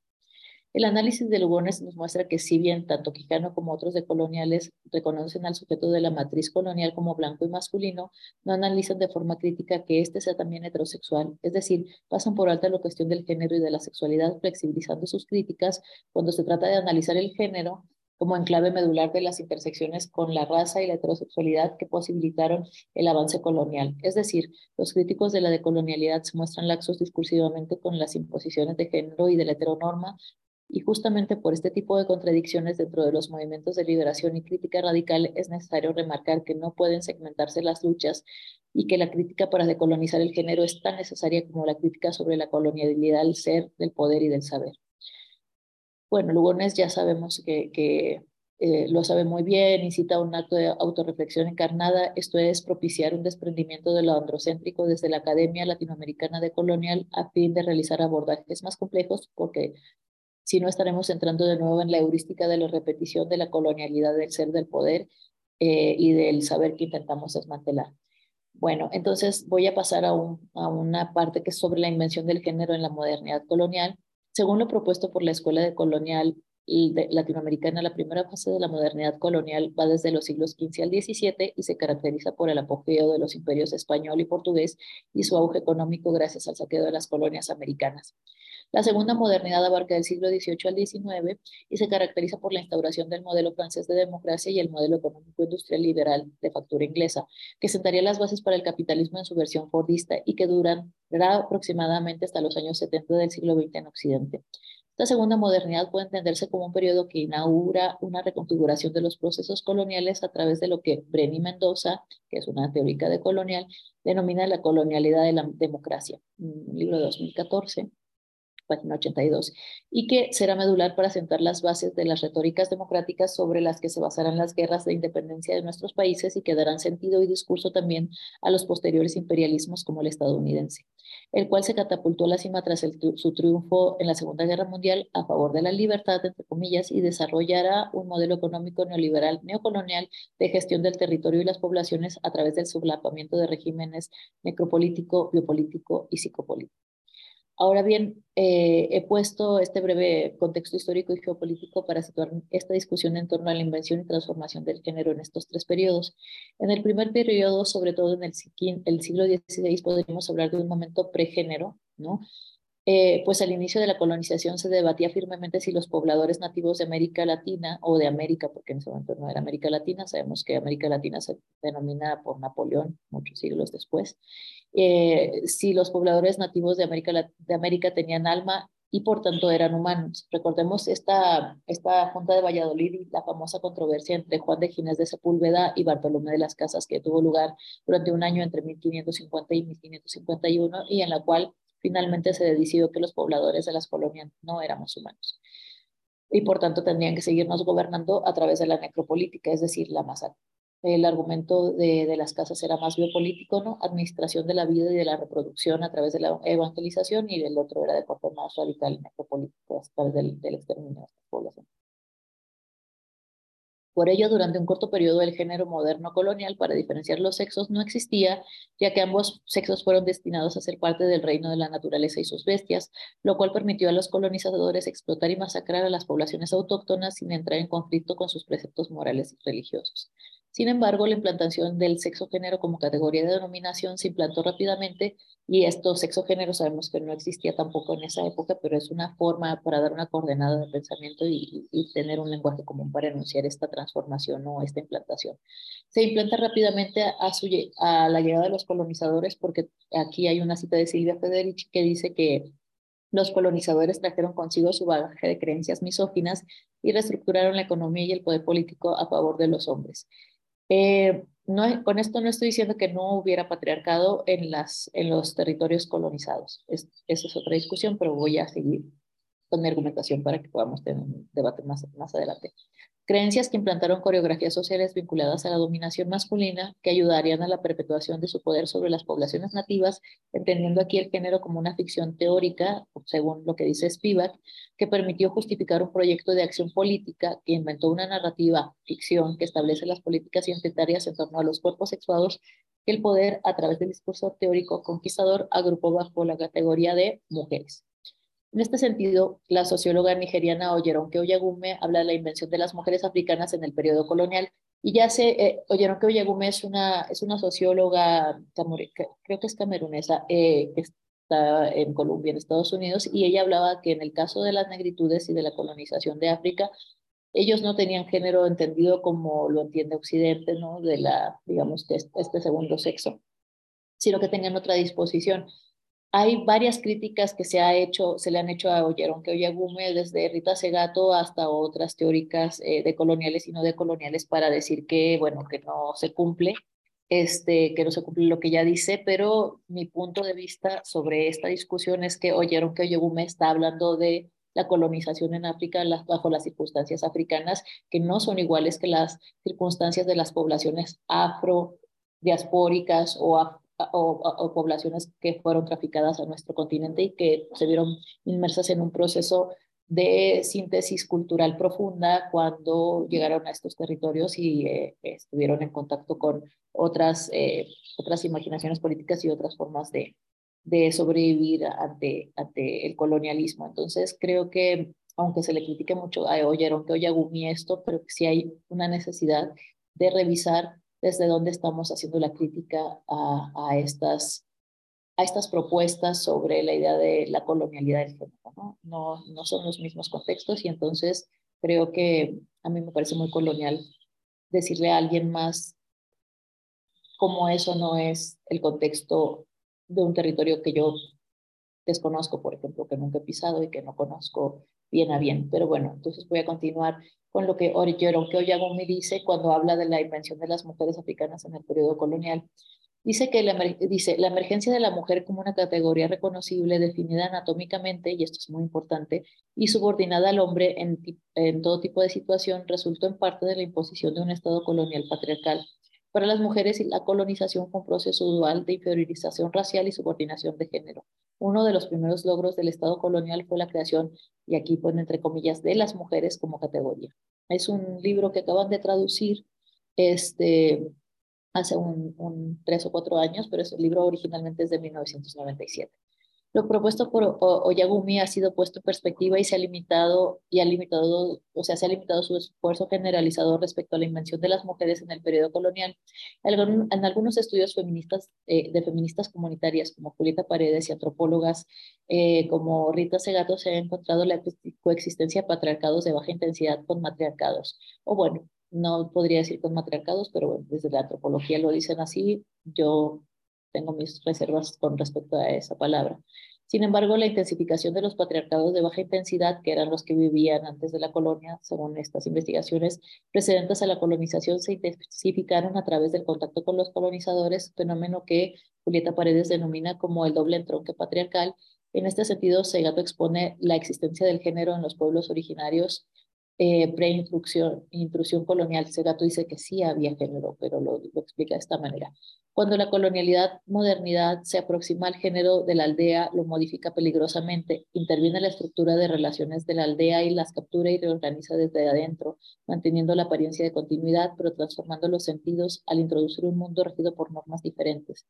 El análisis de Lugones nos muestra que si bien tanto Quijano como otros de coloniales reconocen al sujeto de la matriz colonial como blanco y masculino, no analizan de forma crítica que éste sea también heterosexual, es decir, pasan por alta la cuestión del género y de la sexualidad, flexibilizando sus críticas cuando se trata de analizar el género como enclave medular de las intersecciones con la raza y la heterosexualidad que posibilitaron el avance colonial. Es decir, los críticos de la decolonialidad se muestran laxos discursivamente con las imposiciones de género y de la heteronorma, y justamente por este tipo de contradicciones dentro de los movimientos de liberación y crítica radical es necesario remarcar que no pueden segmentarse las luchas y que la crítica para decolonizar el género es tan necesaria como la crítica sobre la colonialidad del ser, del poder y del saber. Bueno, Lugones ya sabemos que, eh, lo sabe muy bien, incita un acto de autorreflexión encarnada, esto es propiciar un desprendimiento de lo androcéntrico desde la Academia Latinoamericana de Colonial a fin de realizar abordajes más complejos, porque si no estaremos entrando de nuevo en la heurística de la repetición de la colonialidad del ser del poder eh, y del saber que intentamos desmantelar. Bueno, entonces voy a pasar a, a una parte que es sobre la invención del género en la modernidad colonial según lo propuesto por la Escuela de Colonial Latinoamericana, la primera fase de la modernidad colonial va desde los siglos XV al XVII y se caracteriza por el apogeo de los imperios español y portugués y su auge económico gracias al saqueo de las colonias americanas. La segunda modernidad abarca del siglo XVIII al XIX y se caracteriza por la instauración del modelo francés de democracia y el modelo económico industrial liberal de factura inglesa, que sentaría las bases para el capitalismo en su versión fordista y que durará aproximadamente hasta los años 70 del siglo XX en Occidente. Esta segunda modernidad puede entenderse como un periodo que inaugura una reconfiguración de los procesos coloniales a través de lo que Brenny Mendoza, que es una teórica de colonial, denomina la colonialidad de la democracia, un libro de 2014 página 82, y que será medular para sentar las bases de las retóricas democráticas sobre las que se basarán las guerras de independencia de nuestros países y que darán sentido y discurso también a los posteriores imperialismos como el estadounidense, el cual se catapultó a la cima tras su triunfo en la Segunda Guerra Mundial a favor de la libertad, entre comillas, y desarrollará un modelo económico neoliberal neocolonial de gestión del territorio y las poblaciones a través del sublapamiento de regímenes necropolítico, biopolítico y psicopolítico. Ahora bien, eh, he puesto este breve contexto histórico y geopolítico para situar esta discusión en torno a la invención y transformación del género en estos tres periodos. En el primer periodo, sobre todo en el, siglo XVI, podríamos hablar de un momento pregénero, ¿no? Eh, pues al inicio de la colonización se debatía firmemente si los pobladores nativos de América Latina o de América, porque en ese momento no era América Latina, sabemos que América Latina se denomina por Napoleón muchos siglos después, eh, si los pobladores nativos de América, de América tenían alma y por tanto eran humanos. Recordemos esta, esta Junta de Valladolid y la famosa controversia entre Juan de Ginés de Sepúlveda y Bartolomé de las Casas que tuvo lugar durante un año entre 1550 y 1551 y en la cual finalmente se decidió que los pobladores de las colonias no éramos humanos y por tanto tendrían que seguirnos gobernando a través de la necropolítica, es decir, la masacre. El argumento de, las casas era más biopolítico, ¿no? Administración de la vida y de la reproducción a través de la evangelización y el otro era de corte más radical necropolítico a través del, del exterminio de esta población. Por ello, durante un corto periodo, el género moderno colonial para diferenciar los sexos no existía, ya que ambos sexos fueron destinados a ser parte del reino de la naturaleza y sus bestias, lo cual permitió a los colonizadores explotar y masacrar a las poblaciones autóctonas sin entrar en conflicto con sus preceptos morales y religiosos. Sin embargo, la implantación del sexo-género como categoría de denominación se implantó rápidamente y esto sexo-género sabemos que no existía tampoco en esa época, pero es una forma para dar una coordenada de pensamiento y, tener un lenguaje común para enunciar esta transformación o esta implantación. Se implanta rápidamente a, a la llegada de los colonizadores porque aquí hay una cita de Silvia Federici que dice que los colonizadores trajeron consigo su bagaje de creencias misóginas y reestructuraron la economía y el poder político a favor de los hombres. Eh, no, con esto no estoy diciendo que no hubiera patriarcado en, las, en los territorios colonizados. Es, esa es otra discusión, pero voy a seguir con mi argumentación para que podamos tener un debate más, más adelante. Creencias que implantaron coreografías sociales vinculadas a la dominación masculina que ayudarían a la perpetuación de su poder sobre las poblaciones nativas, entendiendo aquí el género como una ficción teórica, según lo que dice Spivak, que permitió justificar un proyecto de acción política que inventó una narrativa ficción que establece las políticas identitarias en torno a los cuerpos sexuados que el poder, a través del discurso teórico conquistador, agrupó bajo la categoría de mujeres. En este sentido, la socióloga nigeriana Oyeronke Oyagume habla de la invención de las mujeres africanas en el periodo colonial. Y ya sé, eh, Oyeronke Oyagume es una, es una socióloga, creo que es camerunesa, eh, que está en Colombia, en Estados Unidos, y ella hablaba que en el caso de las negritudes y de la colonización de África, ellos no tenían género entendido como lo entiende Occidente, ¿no? De la, digamos, que este segundo sexo, sino que tenían otra disposición. Hay varias críticas que se, ha hecho, se le han hecho a Oyeron que Oyagume, desde Rita Segato hasta otras teóricas eh, de coloniales y no de coloniales, para decir que, bueno, que no se cumple, este, que no se cumple lo que ya dice, pero mi punto de vista sobre esta discusión es que oyeron que Oyegume está hablando de la colonización en África bajo las circunstancias africanas, que no son iguales que las circunstancias de las poblaciones afro, diaspóricas o o, poblaciones que fueron traficadas a nuestro continente y que se vieron inmersas en un proceso de síntesis cultural profunda cuando llegaron a estos territorios y eh, estuvieron en contacto con otras, eh, otras imaginaciones políticas y otras formas de, de sobrevivir ante, ante el colonialismo. Entonces, creo que, aunque se le critique mucho a Oyeron que Oyagumi esto, pero que sí hay una necesidad de revisar desde dónde estamos haciendo la crítica a, estas, a estas propuestas sobre la idea de la colonialidad del género. ¿no? No, no son los mismos contextos y entonces creo que a mí me parece muy colonial decirle a alguien más cómo eso no es el contexto de un territorio que yo desconozco, por ejemplo, que nunca he pisado y que no conozco bien a bien. Pero bueno, entonces voy a continuar con lo que Yoronke Oyagumi dice cuando habla de la invención de las mujeres africanas en el periodo colonial. Dice que la emergencia de la mujer como una categoría reconocible, definida anatómicamente, y esto es muy importante, y subordinada al hombre en, en todo tipo de situación, resultó en parte de la imposición de un Estado colonial patriarcal. Para las mujeres, la colonización fue un proceso dual de inferiorización racial y subordinación de género. Uno de los primeros logros del Estado colonial fue la creación, y aquí pone entre comillas, de las mujeres como categoría. Es un libro que acaban de traducir, este, hace un, tres o cuatro años, pero el libro originalmente es de 1997. Lo propuesto por Oyagumi ha sido puesto en perspectiva y se ha limitado, y ha limitado, o se ha limitado su esfuerzo generalizador respecto a la invención de las mujeres en el periodo colonial. En algunos estudios feministas, eh, de feministas comunitarias como Julieta Paredes y antropólogas eh, como Rita Segato se ha encontrado la coexistencia de patriarcados de baja intensidad con matriarcados. O bueno, no podría decir con matriarcados, pero bueno, desde la antropología lo dicen así, yo tengo mis reservas con respecto a esa palabra. Sin embargo, la intensificación de los patriarcados de baja intensidad, que eran los que vivían antes de la colonia, según estas investigaciones precedentes a la colonización, se intensificaron a través del contacto con los colonizadores, fenómeno que Julieta Paredes denomina como el doble entronque patriarcal. En este sentido, Segato expone la existencia del género en los pueblos originarios eh, pre-intrusión colonial. Segato dice que sí había género, pero lo, lo explica de esta manera. Cuando la colonialidad modernidad se aproxima al género de la aldea, lo modifica peligrosamente, interviene la estructura de relaciones de la aldea y las captura y reorganiza desde adentro, manteniendo la apariencia de continuidad, pero transformando los sentidos al introducir un mundo regido por normas diferentes.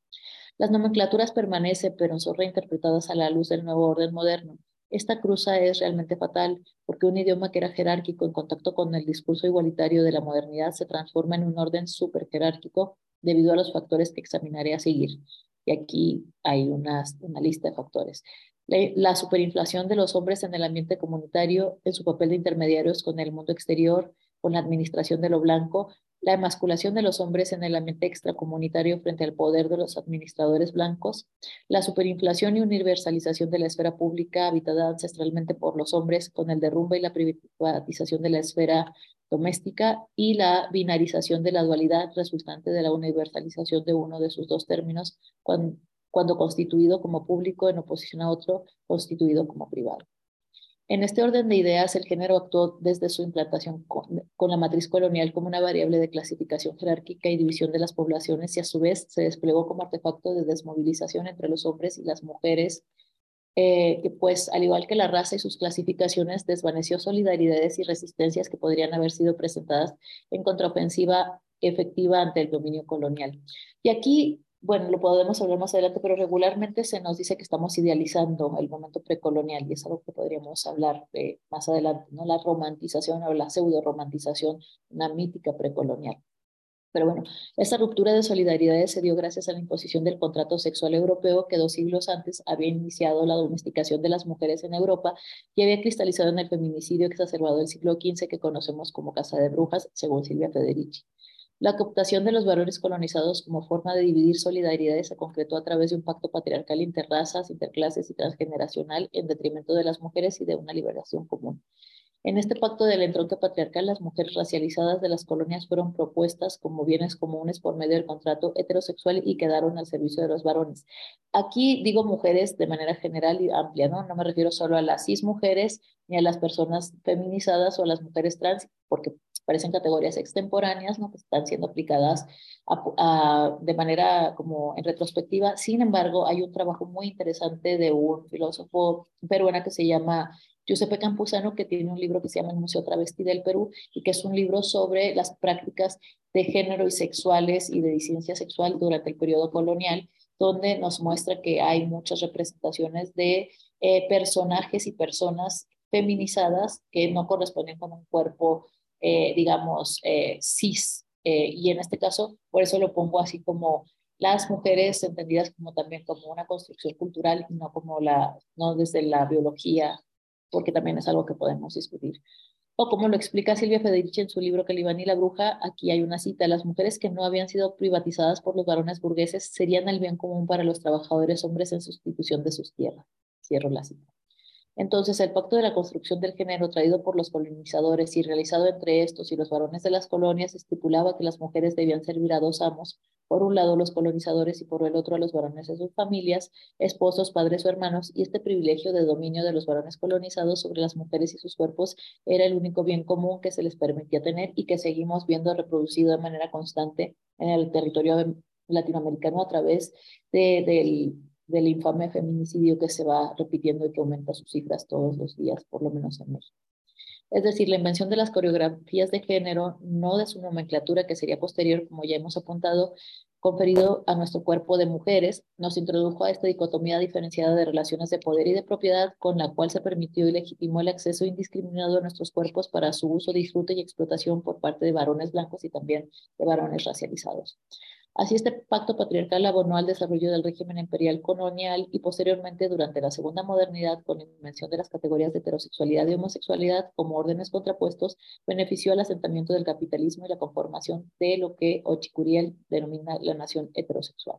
Las nomenclaturas permanecen, pero son reinterpretadas a la luz del nuevo orden moderno. Esta cruza es realmente fatal porque un idioma que era jerárquico en contacto con el discurso igualitario de la modernidad se transforma en un orden súper jerárquico debido a los factores que examinaré a seguir. Y aquí hay una, una lista de factores. La, superinflación de los hombres en el ambiente comunitario, en su papel de intermediarios con el mundo exterior, con la administración de lo blanco, la emasculación de los hombres en el ambiente extracomunitario frente al poder de los administradores blancos, la superinflación y universalización de la esfera pública habitada ancestralmente por los hombres con el derrumbe y la privatización de la esfera doméstica y la binarización de la dualidad resultante de la universalización de uno de sus dos términos cuando, cuando constituido como público en oposición a otro constituido como privado. En este orden de ideas, el género actuó desde su implantación con, la matriz colonial como una variable de clasificación jerárquica y división de las poblaciones y a su vez se desplegó como artefacto de desmovilización entre los hombres y las mujeres, eh, que pues al igual que la raza y sus clasificaciones desvaneció solidaridades y resistencias que podrían haber sido presentadas en contraofensiva efectiva ante el dominio colonial. Y aquí bueno, lo podemos hablar más adelante, pero regularmente se nos dice que estamos idealizando el momento precolonial y es algo que podríamos hablar de más adelante, ¿no? La romantización o la pseudo-romantización, una mítica precolonial. Pero bueno, esa ruptura de solidaridad se dio gracias a la imposición del contrato sexual europeo que dos siglos antes había iniciado la domesticación de las mujeres en Europa y había cristalizado en el feminicidio exacerbado del siglo XV que conocemos como Casa de Brujas, según Silvia Federici. La cooptación de los valores colonizados como forma de dividir solidaridades se concretó a través de un pacto patriarcal interrazas, interclases y transgeneracional en detrimento de las mujeres y de una liberación común. En este pacto del entronque patriarcal, las mujeres racializadas de las colonias fueron propuestas como bienes comunes por medio del contrato heterosexual y quedaron al servicio de los varones. Aquí digo mujeres de manera general y amplia, ¿no? No me refiero solo a las cis mujeres ni a las personas feminizadas o a las mujeres trans, porque parecen categorías extemporáneas, ¿no? que están siendo aplicadas de manera como en retrospectiva. Sin embargo, hay un trabajo muy interesante de un filósofo peruano que se llama Giuseppe Campuzano, que tiene un libro que se llama El Museo Travesti del Perú y que es un libro sobre las prácticas de género y sexuales y de disidencia sexual durante el periodo colonial, donde nos muestra que hay muchas representaciones de eh, personajes y personas feminizadas que no corresponden con un cuerpo eh, digamos, eh, cis. Eh, y en este caso, por eso lo pongo así como las mujeres entendidas como también como una construcción cultural y no como la, no desde la biología, porque también es algo que podemos discutir. O como lo explica Silvia Federici en su libro Calibán y la bruja, aquí hay una cita, las mujeres que no habían sido privatizadas por los varones burgueses serían el bien común para los trabajadores hombres en sustitución de sus tierras. Cierro la cita. Entonces, el pacto de la construcción del género traído por los colonizadores y realizado entre estos y los varones de las colonias estipulaba que las mujeres debían servir a dos amos, por un lado los colonizadores y por el otro a los varones de sus familias, esposos, padres o hermanos, y este privilegio de dominio de los varones colonizados sobre las mujeres y sus cuerpos era el único bien común que se les permitía tener y que seguimos viendo reproducido de manera constante en el territorio latinoamericano a través de, del, del infame feminicidio que se va repitiendo y que aumenta sus cifras todos los días, por lo menos en México. Es decir, la invención de las coreografías de género, no de su nomenclatura que sería posterior, como ya hemos apuntado, conferido a nuestro cuerpo de mujeres, nos introdujo a esta dicotomía diferenciada de relaciones de poder y de propiedad con la cual se permitió y legitimó el acceso indiscriminado a nuestros cuerpos para su uso, disfrute y explotación por parte de varones blancos y también de varones racializados. Así este pacto patriarcal abonó al desarrollo del régimen imperial colonial y posteriormente durante la segunda modernidad con la invención de las categorías de heterosexualidad y homosexualidad como órdenes contrapuestos, benefició al asentamiento del capitalismo y la conformación de lo que Ochicuriel denomina la nación heterosexual.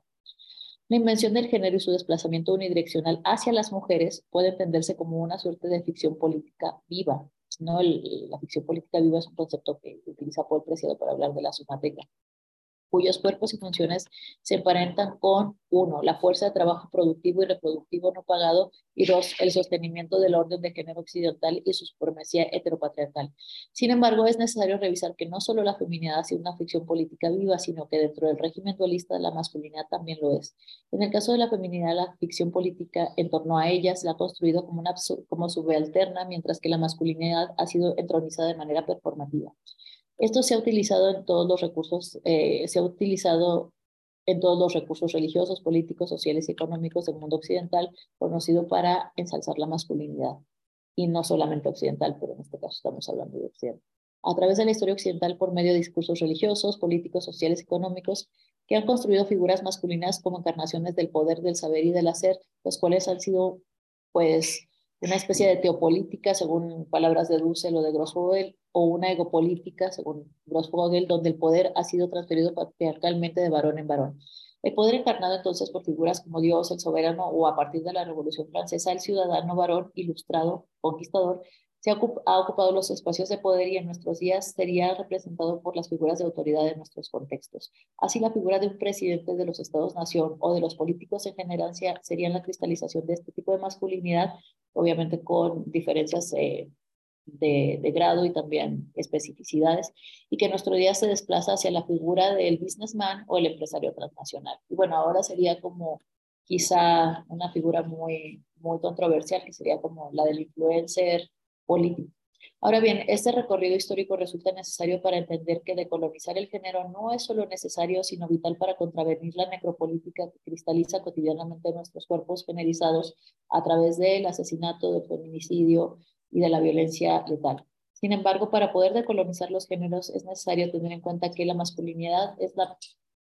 La invención del género y su desplazamiento unidireccional hacia las mujeres puede entenderse como una suerte de ficción política viva. ¿no? la ficción política viva es un concepto que utiliza Paul Preciado para hablar de la sumateca cuyos cuerpos y funciones se emparentan con, uno, la fuerza de trabajo productivo y reproductivo no pagado, y dos, el sostenimiento del orden de género occidental y su supremacía heteropatriarcal. Sin embargo, es necesario revisar que no solo la feminidad ha sido una ficción política viva, sino que dentro del régimen dualista la masculinidad también lo es. En el caso de la feminidad, la ficción política en torno a ella se ha construido como, una, como subalterna, mientras que la masculinidad ha sido entronizada de manera performativa. Esto se ha utilizado en todos los recursos, eh, se ha utilizado en todos los recursos religiosos, políticos, sociales y económicos del mundo occidental, conocido para ensalzar la masculinidad. Y no solamente occidental, pero en este caso estamos hablando de occidental. A través de la historia occidental, por medio de discursos religiosos, políticos, sociales y económicos, que han construido figuras masculinas como encarnaciones del poder, del saber y del hacer, los cuales han sido, pues, una especie de teopolítica, según palabras de Dussel o de Grossvogel, o una egopolítica, según Grossvogel, donde el poder ha sido transferido patriarcalmente de varón en varón. El poder encarnado entonces por figuras como Dios, el soberano, o a partir de la Revolución Francesa, el ciudadano varón ilustrado, conquistador, se ha, ocupado los espacios de poder y en nuestros días sería representado por las figuras de autoridad de nuestros contextos. Así la figura de un presidente de los estados-nación o de los políticos en general sería la cristalización de este tipo de masculinidad, obviamente con diferencias eh, de, de, grado y también especificidades, y que nuestro día se desplaza hacia la figura del businessman o el empresario transnacional. Y bueno, ahora sería como quizá una figura muy, muy controversial, que sería como la del influencer político. Ahora bien, este recorrido histórico resulta necesario para entender que decolonizar el género no es solo necesario, sino vital para contravenir la necropolítica que cristaliza cotidianamente nuestros cuerpos generizados a través del asesinato, del feminicidio y de la violencia letal. Sin embargo, para poder decolonizar los géneros es necesario tener en cuenta que la masculinidad es la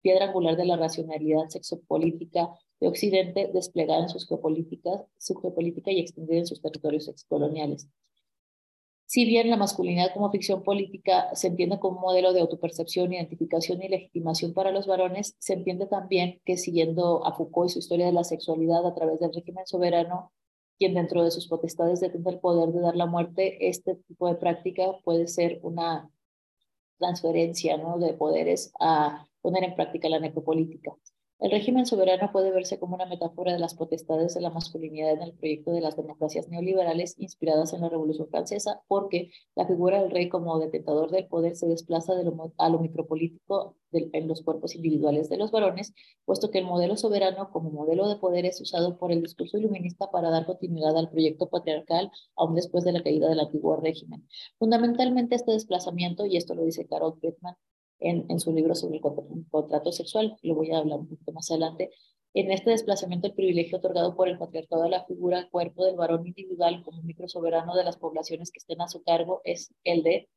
piedra angular de la racionalidad sexopolítica de Occidente desplegada en sus geopolíticas, su geopolítica y extendida en sus territorios excoloniales. Si bien la masculinidad como ficción política se entiende como un modelo de autopercepción, identificación y legitimación para los varones, se entiende también que siguiendo a Foucault y su historia de la sexualidad a través del régimen soberano, quien dentro de sus potestades detenta el poder de dar la muerte, este tipo de práctica puede ser una transferencia ¿no? de poderes a poner en práctica la necropolítica. El régimen soberano puede verse como una metáfora de las potestades de la masculinidad en el proyecto de las democracias neoliberales inspiradas en la Revolución Francesa, porque la figura del rey como detentador del poder se desplaza de lo, a lo micropolítico en los cuerpos individuales de los varones, puesto que el modelo soberano como modelo de poder es usado por el discurso iluminista para dar continuidad al proyecto patriarcal aún después de la caída del antiguo régimen. Fundamentalmente este desplazamiento, y esto lo dice Carol Pittman, en, su libro sobre el contrato sexual, lo voy a hablar un poquito más adelante, en este desplazamiento el privilegio otorgado por el patriarcado de la figura cuerpo del varón individual como microsoberano de las poblaciones que estén a su cargo es el de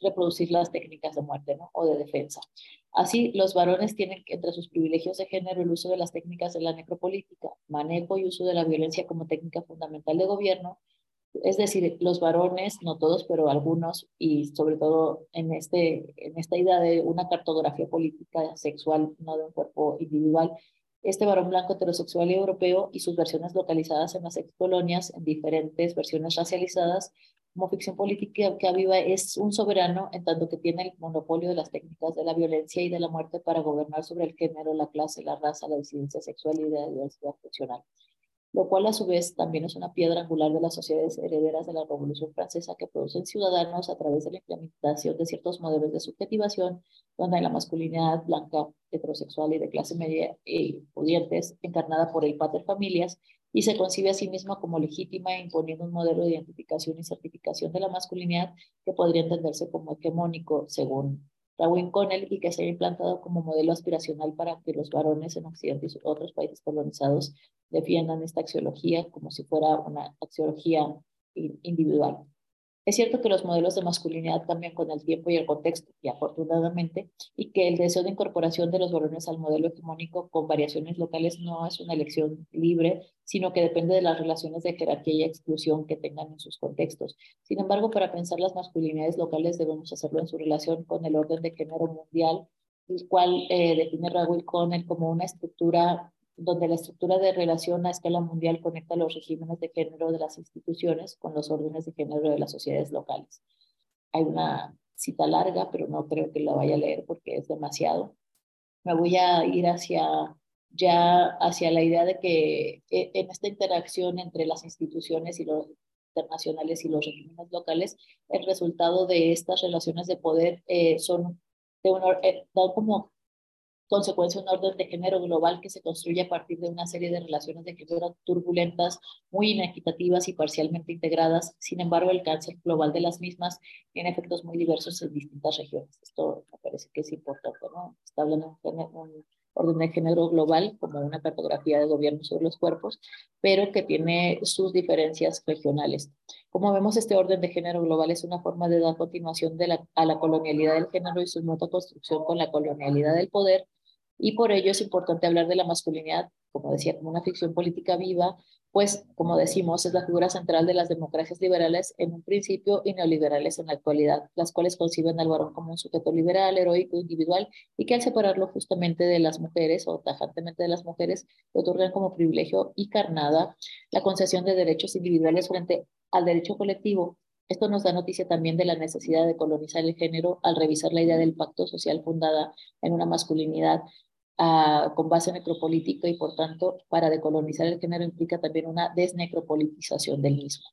reproducir las técnicas de muerte ¿no? o de defensa. Así, los varones tienen entre sus privilegios de género el uso de las técnicas de la necropolítica, manejo y uso de la violencia como técnica fundamental de gobierno, es decir, los varones, no todos, pero algunos, y sobre todo en, este, en esta idea de una cartografía política sexual, no de un cuerpo individual, este varón blanco heterosexual europeo y sus versiones localizadas en las ex colonias en diferentes versiones racializadas como ficción política que viva es un soberano en tanto que tiene el monopolio de las técnicas de la violencia y de la muerte para gobernar sobre el género, la clase, la raza, la disidencia sexual y la diversidad funcional lo cual a su vez también es una piedra angular de las sociedades herederas de la Revolución Francesa que producen ciudadanos a través de la implementación de ciertos modelos de subjetivación, donde la masculinidad blanca, heterosexual y de clase media y pudientes, encarnada por el pater familias, y se concibe a sí misma como legítima, imponiendo un modelo de identificación y certificación de la masculinidad que podría entenderse como hegemónico, según Raúl Connell y que se ha implantado como modelo aspiracional para que los varones en Occidente y otros países colonizados defiendan esta axiología como si fuera una axiología individual. Es cierto que los modelos de masculinidad cambian con el tiempo y el contexto, y afortunadamente, y que el deseo de incorporación de los varones al modelo hegemónico con variaciones locales no es una elección libre, sino que depende de las relaciones de jerarquía y exclusión que tengan en sus contextos. Sin embargo, para pensar las masculinidades locales debemos hacerlo en su relación con el orden de género mundial, el cual eh, define Raúl Connell como una estructura donde la estructura de relación a escala mundial conecta los regímenes de género de las instituciones con los órdenes de género de las sociedades locales. Hay una cita larga, pero no creo que la vaya a leer porque es demasiado. Me voy a ir hacia ya hacia la idea de que eh, en esta interacción entre las instituciones y los internacionales y los regímenes locales, el resultado de estas relaciones de poder eh, son de un, eh, como consecuencia un orden de género global que se construye a partir de una serie de relaciones de género turbulentas, muy inequitativas y parcialmente integradas. Sin embargo, el cáncer global de las mismas tiene efectos muy diversos en distintas regiones. Esto me parece que es importante, ¿no? Está hablando de un orden de género global como una cartografía de gobierno sobre los cuerpos, pero que tiene sus diferencias regionales. Como vemos, este orden de género global es una forma de dar continuación de la, a la colonialidad del género y su mutua construcción con la colonialidad del poder, y por ello es importante hablar de la masculinidad, como decía, como una ficción política viva, pues, como decimos, es la figura central de las democracias liberales en un principio y neoliberales en la actualidad, las cuales conciben al varón como un sujeto liberal, heroico, individual, y que al separarlo justamente de las mujeres o tajantemente de las mujeres, le otorgan como privilegio y carnada la concesión de derechos individuales frente al derecho colectivo. Esto nos da noticia también de la necesidad de colonizar el género al revisar la idea del pacto social fundada en una masculinidad con base necropolítica y por tanto para decolonizar el género implica también una desnecropolitización del mismo.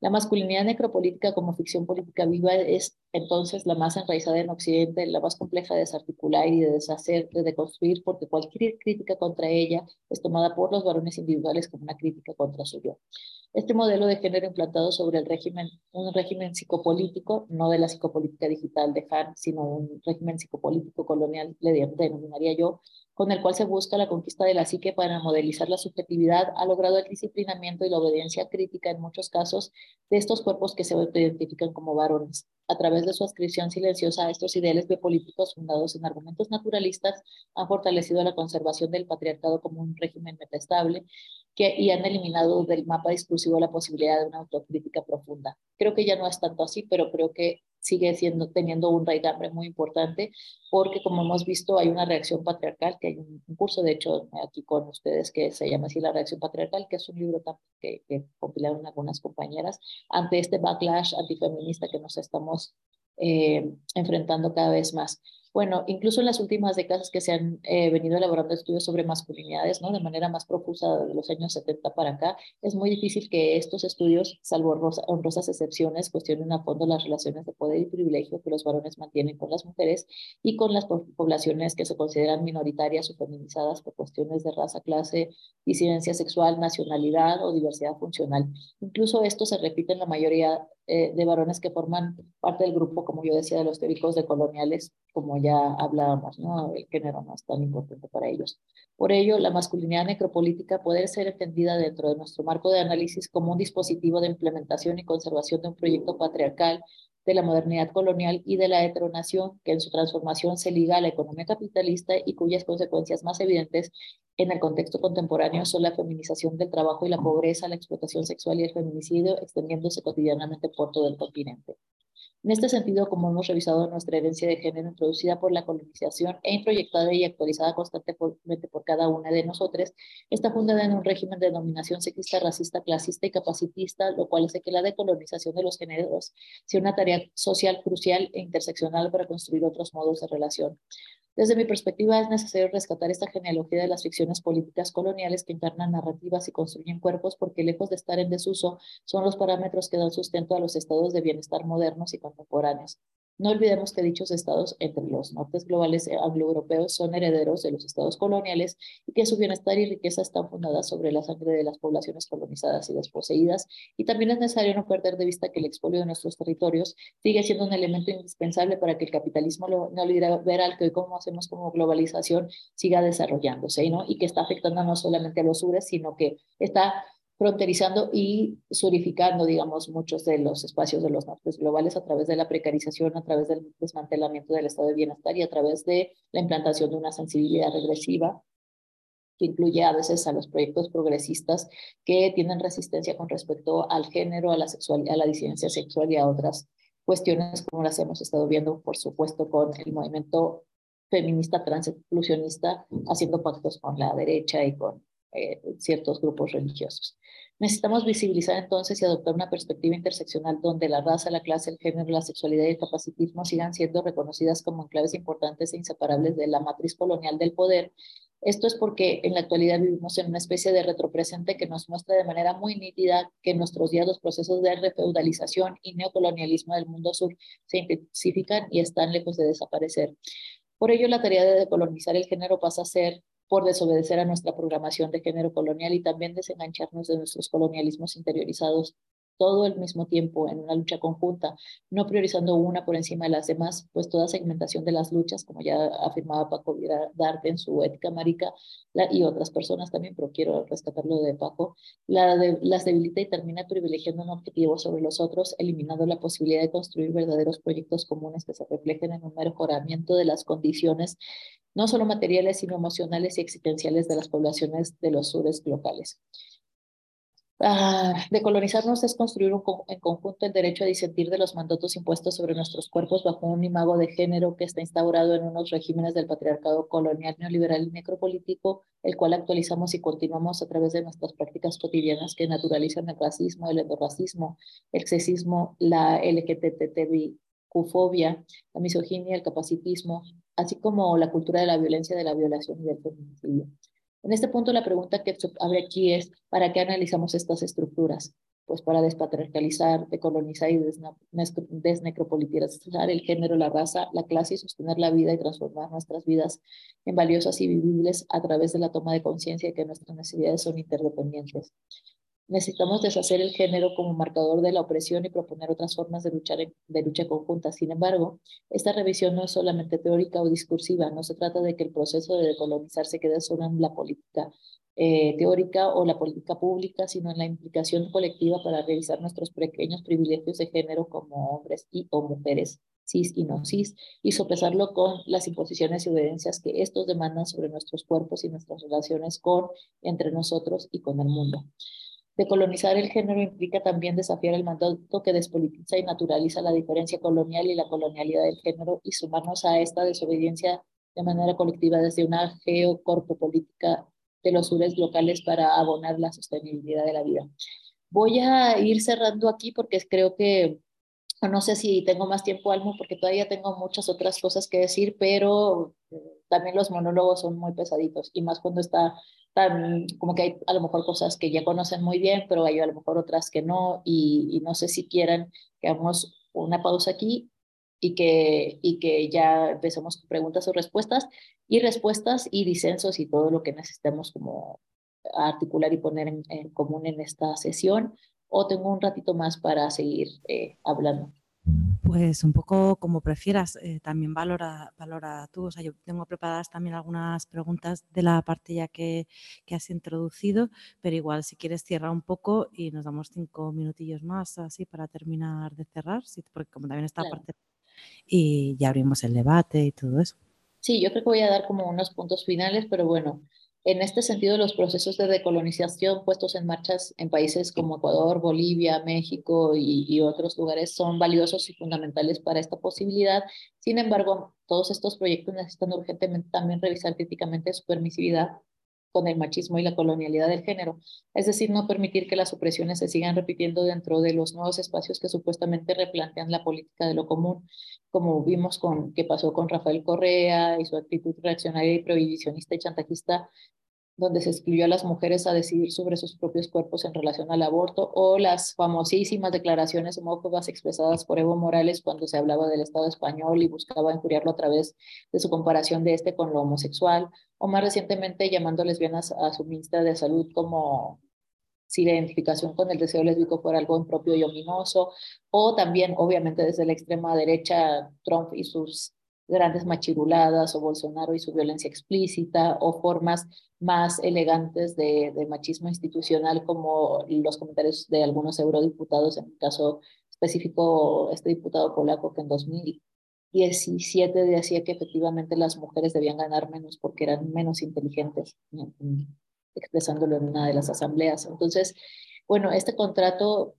La masculinidad necropolítica como ficción política viva es entonces la más enraizada en Occidente, la más compleja de desarticular y de deshacer, de deconstruir, porque cualquier crítica contra ella es tomada por los varones individuales como una crítica contra su yo. Este modelo de género implantado sobre el régimen, un régimen psicopolítico, no de la psicopolítica digital de Han, sino un régimen psicopolítico colonial, le denominaría yo, con el cual se busca la conquista de la psique para modelizar la subjetividad, ha logrado el disciplinamiento y la obediencia crítica en muchos casos de estos cuerpos que se identifican como varones. A través de su adscripción silenciosa a estos ideales biopolíticos fundados en argumentos naturalistas, han fortalecido la conservación del patriarcado como un régimen metaestable que, y han eliminado del mapa discursivo la posibilidad de una autocrítica profunda. Creo que ya no es tanto así, pero creo que sigue siendo, teniendo un raigambre muy importante, porque como hemos visto hay una reacción patriarcal, que hay un, curso, de hecho, aquí con ustedes que se llama así La reacción patriarcal, que es un libro que, que compilaron algunas compañeras, ante este backlash antifeminista que nos estamos eh, enfrentando cada vez más. Bueno, incluso en las últimas décadas que se han eh, venido elaborando estudios sobre masculinidades, ¿no? De manera más profusa de los años 70 para acá, es muy difícil que estos estudios, salvo honrosas excepciones, cuestionen a fondo las relaciones de poder y privilegio que los varones mantienen con las mujeres y con las poblaciones que se consideran minoritarias o feminizadas por cuestiones de raza, clase, disidencia sexual, nacionalidad o diversidad funcional. Incluso esto se repite en la mayoría eh, de varones que forman parte del grupo, como yo decía, de los teóricos decoloniales, como ya hablábamos, ¿no? El género no es tan importante para ellos. Por ello, la masculinidad necropolítica puede ser entendida dentro de nuestro marco de análisis como un dispositivo de implementación y conservación de un proyecto patriarcal de la modernidad colonial y de la heteronación, que en su transformación se liga a la economía capitalista y cuyas consecuencias más evidentes en el contexto contemporáneo son la feminización del trabajo y la pobreza, la explotación sexual y el feminicidio, extendiéndose cotidianamente por todo el continente. En este sentido, como hemos revisado nuestra herencia de género introducida por la colonización e introyectada y actualizada constantemente por cada una de nosotros, está fundada en un régimen de dominación sexista, racista, clasista y capacitista, lo cual hace que la decolonización de los géneros sea una tarea social crucial e interseccional para construir otros modos de relación. Desde mi perspectiva, es necesario rescatar esta genealogía de las ficciones políticas coloniales que encarnan narrativas y construyen cuerpos porque, lejos de estar en desuso, son los parámetros que dan sustento a los estados de bienestar modernos y contemporáneos. No olvidemos que dichos estados, entre los nortes globales anglo-europeos, son herederos de los estados coloniales y que su bienestar y riqueza están fundadas sobre la sangre de las poblaciones colonizadas y desposeídas. Y también es necesario no perder de vista que el expolio de nuestros territorios sigue siendo un elemento indispensable para que el capitalismo neoliberal, que hoy como hacemos como globalización, siga desarrollándose ¿no? y que está afectando no solamente a los sures, sino que está fronterizando y surificando, digamos, muchos de los espacios de los nortes globales a través de la precarización, a través del desmantelamiento del estado de bienestar y a través de la implantación de una sensibilidad regresiva que incluye a veces a los proyectos progresistas que tienen resistencia con respecto al género, a la sexualidad, a la disidencia sexual y a otras cuestiones como las hemos estado viendo, por supuesto, con el movimiento feminista transinclusionista, haciendo pactos con la derecha y con eh, ciertos grupos religiosos. Necesitamos visibilizar entonces y adoptar una perspectiva interseccional donde la raza, la clase, el género, la sexualidad y el capacitismo sigan siendo reconocidas como enclaves importantes e inseparables de la matriz colonial del poder. Esto es porque en la actualidad vivimos en una especie de retropresente que nos muestra de manera muy nítida que en nuestros días los procesos de refeudalización y neocolonialismo del mundo sur se intensifican y están lejos de desaparecer. Por ello, la tarea de decolonizar el género pasa a ser por desobedecer a nuestra programación de género colonial y también desengancharnos de nuestros colonialismos interiorizados todo al mismo tiempo en una lucha conjunta, no priorizando una por encima de las demás, pues toda segmentación de las luchas, como ya afirmaba Paco Darte en su Ética Marica y otras personas también, pero quiero rescatarlo de Paco, la las debilita y termina privilegiando un objetivo sobre los otros, eliminando la posibilidad de construir verdaderos proyectos comunes que se reflejen en un mejoramiento de las condiciones no solo materiales, sino emocionales y existenciales de las poblaciones de los sures locales. Ah, decolonizarnos es construir en conjunto el derecho a disentir de los mandatos impuestos sobre nuestros cuerpos bajo un imago de género que está instaurado en unos regímenes del patriarcado colonial, neoliberal y necropolítico, el cual actualizamos y continuamos a través de nuestras prácticas cotidianas que naturalizan el racismo, el endorracismo, el sexismo, la LGTB-fobia, la misoginia, el capacitismo, así como la cultura de la violencia, de la violación y del feminicidio. En este punto la pregunta que abre aquí es, ¿para qué analizamos estas estructuras? Pues para despatriarcalizar, decolonizar y desnecropolitizar el género, la raza, la clase y sostener la vida y transformar nuestras vidas en valiosas y vivibles a través de la toma de conciencia de que nuestras necesidades son interdependientes. Necesitamos deshacer el género como marcador de la opresión y proponer otras formas de, luchar de lucha conjunta. Sin embargo, esta revisión no es solamente teórica o discursiva. No se trata de que el proceso de decolonizar se quede solo en la política eh, teórica o la política pública, sino en la implicación colectiva para revisar nuestros pequeños privilegios de género como hombres y o mujeres cis y no cis, y sopesarlo con las imposiciones y obediencias que estos demandan sobre nuestros cuerpos y nuestras relaciones con, entre nosotros y con el mundo. Decolonizar el género implica también desafiar el mandato que despolitiza y naturaliza la diferencia colonial y la colonialidad del género y sumarnos a esta desobediencia de manera colectiva desde una geocorpopolítica de los sures locales para abonar la sostenibilidad de la vida. Voy a ir cerrando aquí porque creo que, no sé si tengo más tiempo, Almo, porque todavía tengo muchas otras cosas que decir, pero eh, también los monólogos son muy pesaditos y más cuando está como que hay a lo mejor cosas que ya conocen muy bien, pero hay a lo mejor otras que no, y, no sé si quieran que hagamos una pausa aquí y que, y que ya empecemos con preguntas o respuestas, y respuestas y disensos y todo lo que necesitemos como articular y poner en, común en esta sesión, o tengo un ratito más para seguir eh, hablando. Pues un poco como prefieras, eh, también valora, valora tú. O sea, yo tengo preparadas también algunas preguntas de la parte ya que, que, has introducido, pero igual si quieres cierra un poco y nos damos cinco minutillos más así para terminar de cerrar, sí, porque como también está parte y ya abrimos el debate y todo eso. Sí, yo creo que voy a dar como unos puntos finales, pero bueno, En este sentido, los procesos de decolonización puestos en marcha en países como Ecuador, Bolivia, México y, otros lugares son valiosos y fundamentales para esta posibilidad. Sin embargo, todos estos proyectos necesitan urgentemente también revisar críticamente su permisividad con el machismo y la colonialidad del género, es decir, no permitir que las opresiones se sigan repitiendo dentro de los nuevos espacios que supuestamente replantean la política de lo común, como vimos con qué pasó con Rafael Correa y su actitud reaccionaria y prohibicionista y chantajista donde se excluyó a las mujeres a decidir sobre sus propios cuerpos en relación al aborto, o las famosísimas declaraciones homófobas expresadas por Evo Morales cuando se hablaba del Estado español y buscaba injuriarlo a través de su comparación de este con lo homosexual, o más recientemente llamando lesbianas a su ministra de Salud como si la identificación con el deseo lésbico fuera algo impropio y ominoso, o también, obviamente, desde la extrema derecha, Trump y sus grandes machiruladas o Bolsonaro y su violencia explícita o formas más elegantes de, machismo institucional como los comentarios de algunos eurodiputados, en el caso específico este diputado polaco que en 2017 decía que efectivamente las mujeres debían ganar menos porque eran menos inteligentes, expresándolo en una de las asambleas. Entonces, bueno, este contrato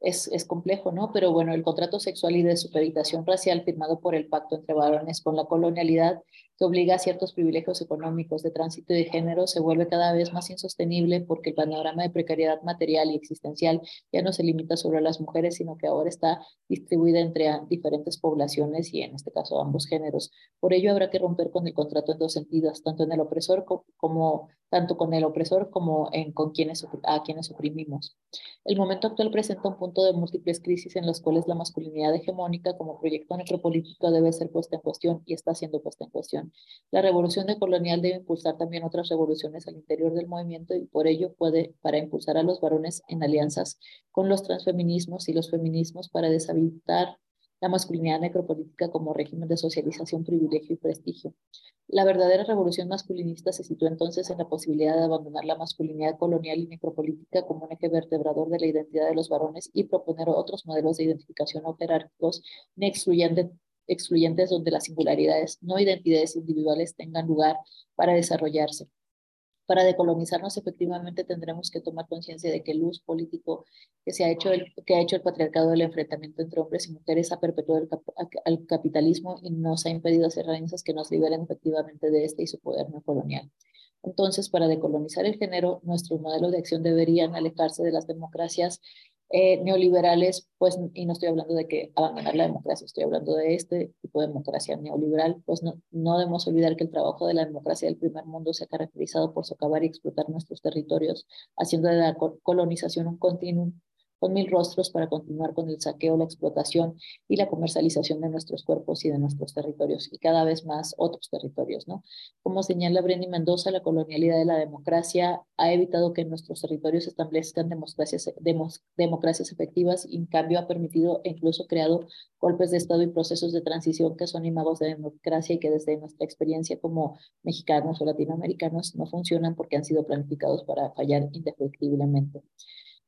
es, es, complejo, ¿no? Pero bueno, el contrato sexual y de supeditación racial firmado por el pacto entre varones con la colonialidad que obliga a ciertos privilegios económicos de tránsito y de género se vuelve cada vez más insostenible porque el panorama de precariedad material y existencial ya no se limita solo a las mujeres, sino que ahora está distribuida entre diferentes poblaciones y en este caso ambos géneros. Por ello habrá que romper con el contrato en dos sentidos, tanto en el opresor como tanto con el opresor como en con quienes a quienes oprimimos. El momento actual presenta un punto de múltiples crisis en las cuales la masculinidad hegemónica como proyecto necropolítico debe ser puesta en cuestión y está siendo puesta en cuestión. La revolución decolonial debe impulsar también otras revoluciones al interior del movimiento y por ello puede, para impulsar a los varones en alianzas con los transfeminismos y los feminismos para deshabilitar la masculinidad necropolítica como régimen de socialización, privilegio y prestigio. La verdadera revolución masculinista se sitúa entonces en la posibilidad de abandonar la masculinidad colonial y necropolítica como un eje vertebrador de la identidad de los varones y proponer otros modelos de identificación no jerárquicos, ni excluyentes, excluyentes donde las singularidades, no identidades individuales tengan lugar para desarrollarse. Para decolonizarnos efectivamente tendremos que tomar conciencia de que el uso político que, se ha hecho el, que ha hecho el patriarcado del enfrentamiento entre hombres y mujeres ha perpetuado el, capitalismo y nos ha impedido hacer alianzas que nos liberen efectivamente de este y su poder neocolonial. Entonces, para decolonizar el género, nuestros modelos de acción deberían alejarse de las democracias eh, neoliberales, pues, y no estoy hablando de que abandonar la democracia, estoy hablando de este tipo de democracia neoliberal, pues no, no debemos olvidar que el trabajo de la democracia del primer mundo se ha caracterizado por socavar y explotar nuestros territorios, haciendo de la colonización un continuum con mil rostros para continuar con el saqueo, la explotación y la comercialización de nuestros cuerpos y de nuestros territorios y cada vez más otros territorios, ¿no? Como señala Brenny Mendoza, la colonialidad de la democracia ha evitado que nuestros territorios establezcan democracias, democracias efectivas y en cambio ha permitido e incluso creado golpes de Estado y procesos de transición que son imagos de democracia y que desde nuestra experiencia como mexicanos o latinoamericanos no funcionan porque han sido planificados para fallar indefectiblemente.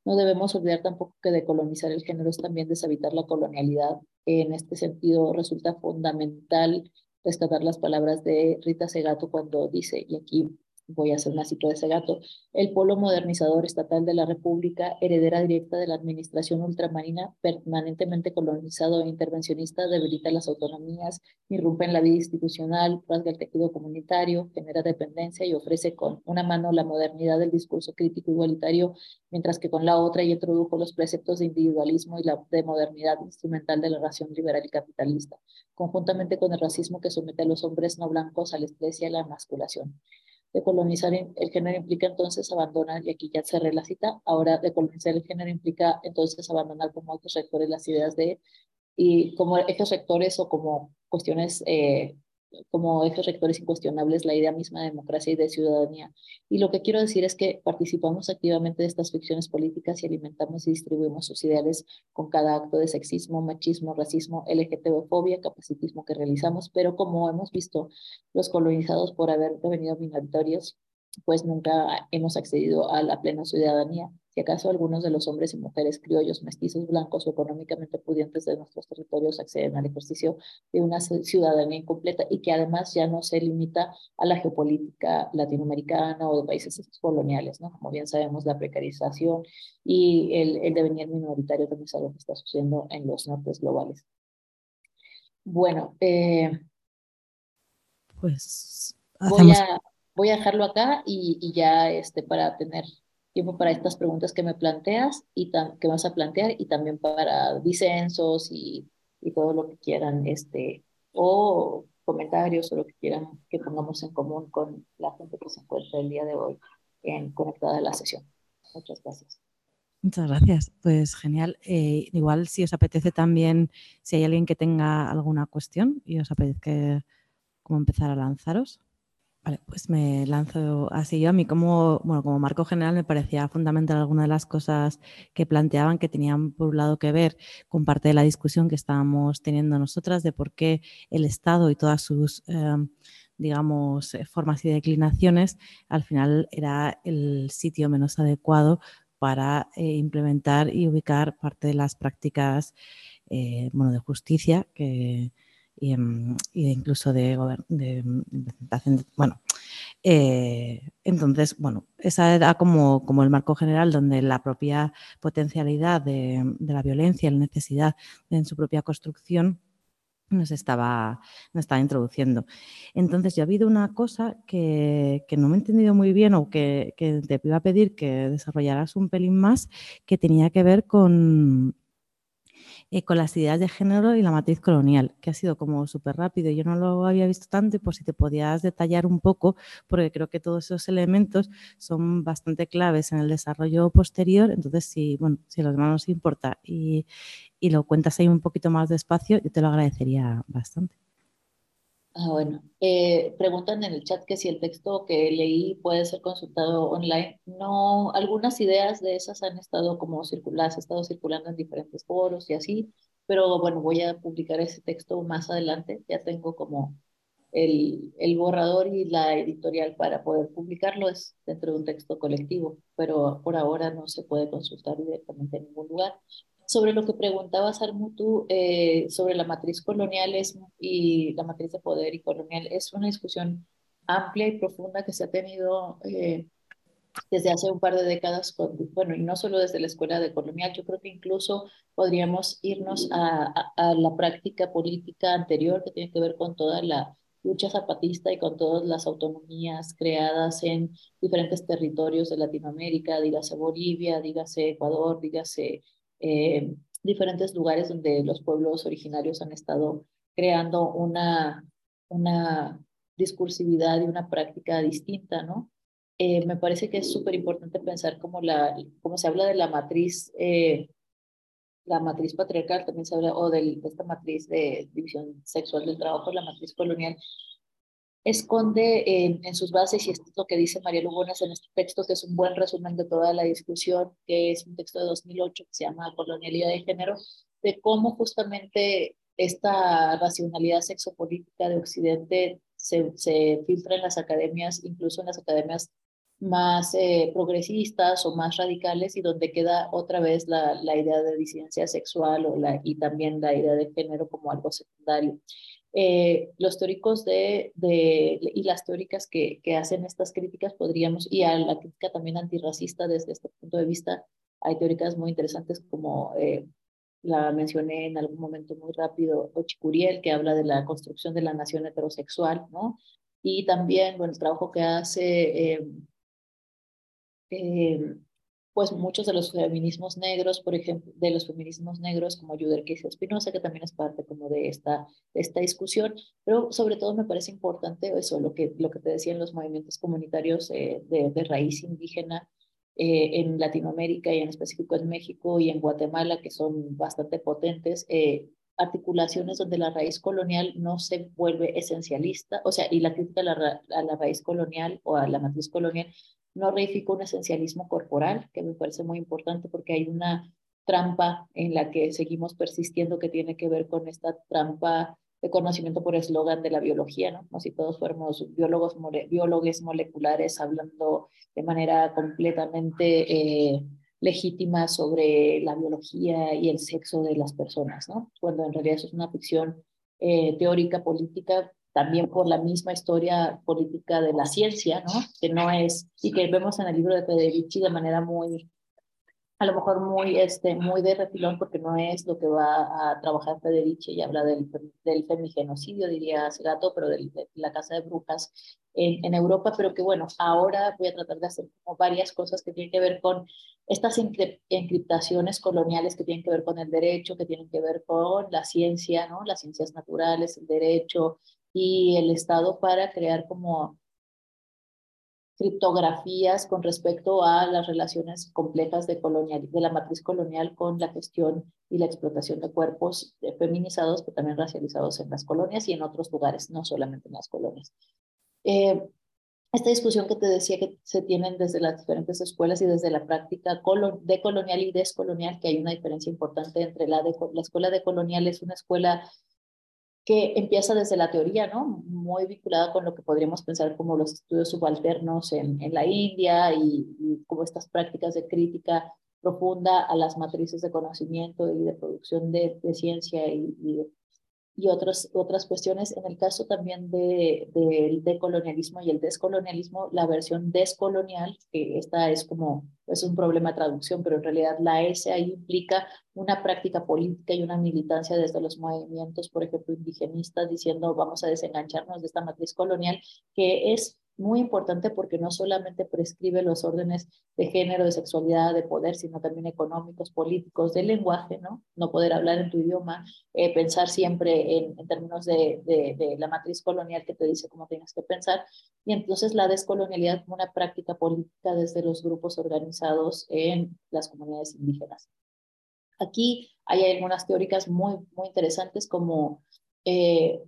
No debemos olvidar tampoco que decolonizar el género es también deshabitar la colonialidad. En este sentido, resulta fundamental rescatar las palabras de Rita Segato cuando dice, y aquí voy a hacer una cita de ese gato, el polo modernizador estatal de la República, heredera directa de la administración ultramarina, permanentemente colonizado e intervencionista, debilita las autonomías, irrumpe en la vida institucional, rasga el tejido comunitario, genera dependencia y ofrece con una mano la modernidad del discurso crítico igualitario, mientras que con la otra ya introdujo los preceptos de individualismo y la de modernidad instrumental de la ración liberal y capitalista, conjuntamente con el racismo que somete a los hombres no blancos al estrés y a la emasculación de colonizar el género implica entonces abandonar, y aquí ya cerré la cita, ahora de colonizar el género implica entonces abandonar como otros rectores las ideas de, y como ejes rectores o como cuestiones eh, como ejes rectores incuestionables la idea misma de democracia y de ciudadanía. Y lo que quiero decir es que participamos activamente de estas ficciones políticas y alimentamos y distribuimos sus ideales con cada acto de sexismo, machismo, racismo, LGTB-fobia, capacitismo que realizamos, pero como hemos visto, los colonizados por haber devenido minoritarios pues nunca hemos accedido a la plena ciudadanía. Si acaso algunos de los hombres y mujeres criollos, mestizos, blancos o económicamente pudientes de nuestros territorios acceden al ejercicio de una ciudadanía incompleta y que además ya no se limita a la geopolítica latinoamericana o de países coloniales, ¿no? Como bien sabemos, la precarización y el, el devenir minoritario también es algo que está sucediendo en los nortes globales. Bueno, eh, pues voy a, voy a dejarlo acá y, ya este, para tener tiempo para estas preguntas que me planteas y que vas a plantear y también para disensos y, y todo lo que quieran, este, o comentarios o lo que quieran que pongamos en común con la gente que se encuentra el día de hoy en conectada a la sesión. Muchas gracias. Muchas gracias. Pues genial. Eh, igual si os apetece también, si hay alguien que tenga alguna cuestión y os apetece como empezar a lanzaros. Vale, pues me lanzo así yo. A mí como, bueno, como marco general me parecía fundamental algunas de las cosas que planteaban que tenían por un lado que ver con parte de la discusión que estábamos teniendo nosotras de por qué el Estado y todas sus, eh, digamos, eh, formas y declinaciones al final era el sitio menos adecuado para eh, implementar y ubicar parte de las prácticas eh, bueno, de justicia que, y, em, incluso de, de, bueno, eh, entonces, bueno, esa era como, como, el marco general donde la propia potencialidad de, la violencia la necesidad en su propia construcción nos estaba, nos estaba introduciendo. Entonces, yo ha habido una cosa que, que, no me he entendido muy bien o que, que, te iba a pedir que desarrollaras un pelín más, que tenía que ver con, eh, con las ideas de género y la matriz colonial, que ha sido como súper rápido. Yo no lo había visto tanto y por si te podías detallar un poco, porque creo que todos esos elementos son bastante claves en el desarrollo posterior. Entonces, si, bueno, si a los demás nos importa y, y lo cuentas ahí un poquito más despacio, yo te lo agradecería bastante. Ah, bueno, eh, preguntan en el chat que si el texto que leí puede ser consultado online. No, algunas ideas de esas han estado como circuladas, han estado circulando en diferentes foros y así, pero bueno, voy a publicar ese texto más adelante. Ya tengo como el, el borrador y la editorial para poder publicarlo, es dentro de un texto colectivo, pero por ahora no se puede consultar directamente en ningún lugar sobre lo que preguntabas, Armutu, eh, sobre la matriz colonial y la matriz de poder y colonial, es una discusión amplia y profunda que se ha tenido eh, desde hace un par de décadas, bueno, y no solo desde la escuela de colonial, yo creo que incluso podríamos irnos a, a, la práctica política anterior que tiene que ver con toda la lucha zapatista y con todas las autonomías creadas en diferentes territorios de Latinoamérica, dígase Bolivia, dígase Ecuador, dígase eh, diferentes lugares donde los pueblos originarios han estado creando una, una discursividad y una práctica distinta, ¿no? Eh, me parece que es súper importante pensar como, la, como se habla de la matriz, eh, la matriz patriarcal, también se habla, o de esta matriz de división sexual del trabajo, la matriz colonial, esconde en, sus bases, y esto es lo que dice María Lugones en este texto, que es un buen resumen de toda la discusión, que es un texto de 2008 que se llama Colonialidad de Género, de cómo justamente esta racionalidad sexopolítica de Occidente se, se filtra en las academias, incluso en las academias más eh, progresistas o más radicales y donde queda otra vez la, la idea de disidencia sexual o la, y también la idea de género como algo secundario. Eh, los teóricos de, de, y las teóricas que, que, hacen estas críticas podríamos, y a la crítica también antirracista desde este punto de vista, hay teóricas muy interesantes como eh, la mencioné en algún momento muy rápido, Ochicuriel, que habla de la construcción de la nación heterosexual, ¿no? Y también, bueno, el trabajo que hace eh, eh, pues muchos de los feminismos negros, por ejemplo, de los feminismos negros como Yuderquis Espinosa, que también es parte como de esta, de esta discusión, pero sobre todo me parece importante eso, lo que, lo que te decían los movimientos comunitarios eh, de, de, raíz indígena eh, en Latinoamérica y en específico en México y en Guatemala, que son bastante potentes, eh, articulaciones donde la raíz colonial no se vuelve esencialista, o sea, y la crítica a la, a la raíz colonial o a la matriz colonial no reifica un esencialismo corporal, que me parece muy importante porque hay una trampa en la que seguimos persistiendo que tiene que ver con esta trampa de conocimiento por eslogan de la biología, ¿no? Como si todos fuéramos biólogos, biólogos moleculares hablando de manera completamente eh, legítima sobre la biología y el sexo de las personas, ¿no? Cuando en realidad es una ficción eh, teórica política también por la misma historia política de la ciencia, ¿no? Que no es, y que vemos en el libro de Federici de manera muy, a lo mejor muy, este, muy de refilón, porque no es lo que va a trabajar Federici y habla del, del femigenocidio, diría Segato, pero de la casa de brujas en, en, Europa, pero que bueno, ahora voy a tratar de hacer como varias cosas que tienen que ver con estas encriptaciones coloniales que tienen que ver con el derecho, que tienen que ver con la ciencia, ¿no? Las ciencias naturales, el derecho, y el Estado para crear como criptografías con respecto a las relaciones complejas de, colonial, de la matriz colonial con la gestión y la explotación de cuerpos feminizados, pero también racializados en las colonias y en otros lugares, no solamente en las colonias. Eh, esta discusión que te decía que se tienen desde las diferentes escuelas y desde la práctica de colonial y descolonial, que hay una diferencia importante entre la, de, la escuela de colonial es una escuela que empieza desde la teoría, ¿no? Muy vinculada con lo que podríamos pensar como los estudios subalternos en, en la India y, como estas prácticas de crítica profunda a las matrices de conocimiento y de producción de, de ciencia y, y, y otras, otras cuestiones. En el caso también del de, decolonialismo y el descolonialismo, la versión descolonial, que esta es como es un problema de traducción, pero en realidad la S ahí implica una práctica política y una militancia desde los movimientos, por ejemplo, indigenistas, diciendo vamos a desengancharnos de esta matriz colonial, que es muy importante porque no solamente prescribe los órdenes de género, de sexualidad, de poder, sino también económicos, políticos, del lenguaje, ¿no? No poder hablar en tu idioma, eh, pensar siempre en, en términos de, de, de, la matriz colonial que te dice cómo tienes que pensar. Y entonces la descolonialidad como una práctica política desde los grupos organizados en las comunidades indígenas. Aquí hay algunas teóricas muy, muy interesantes como eh,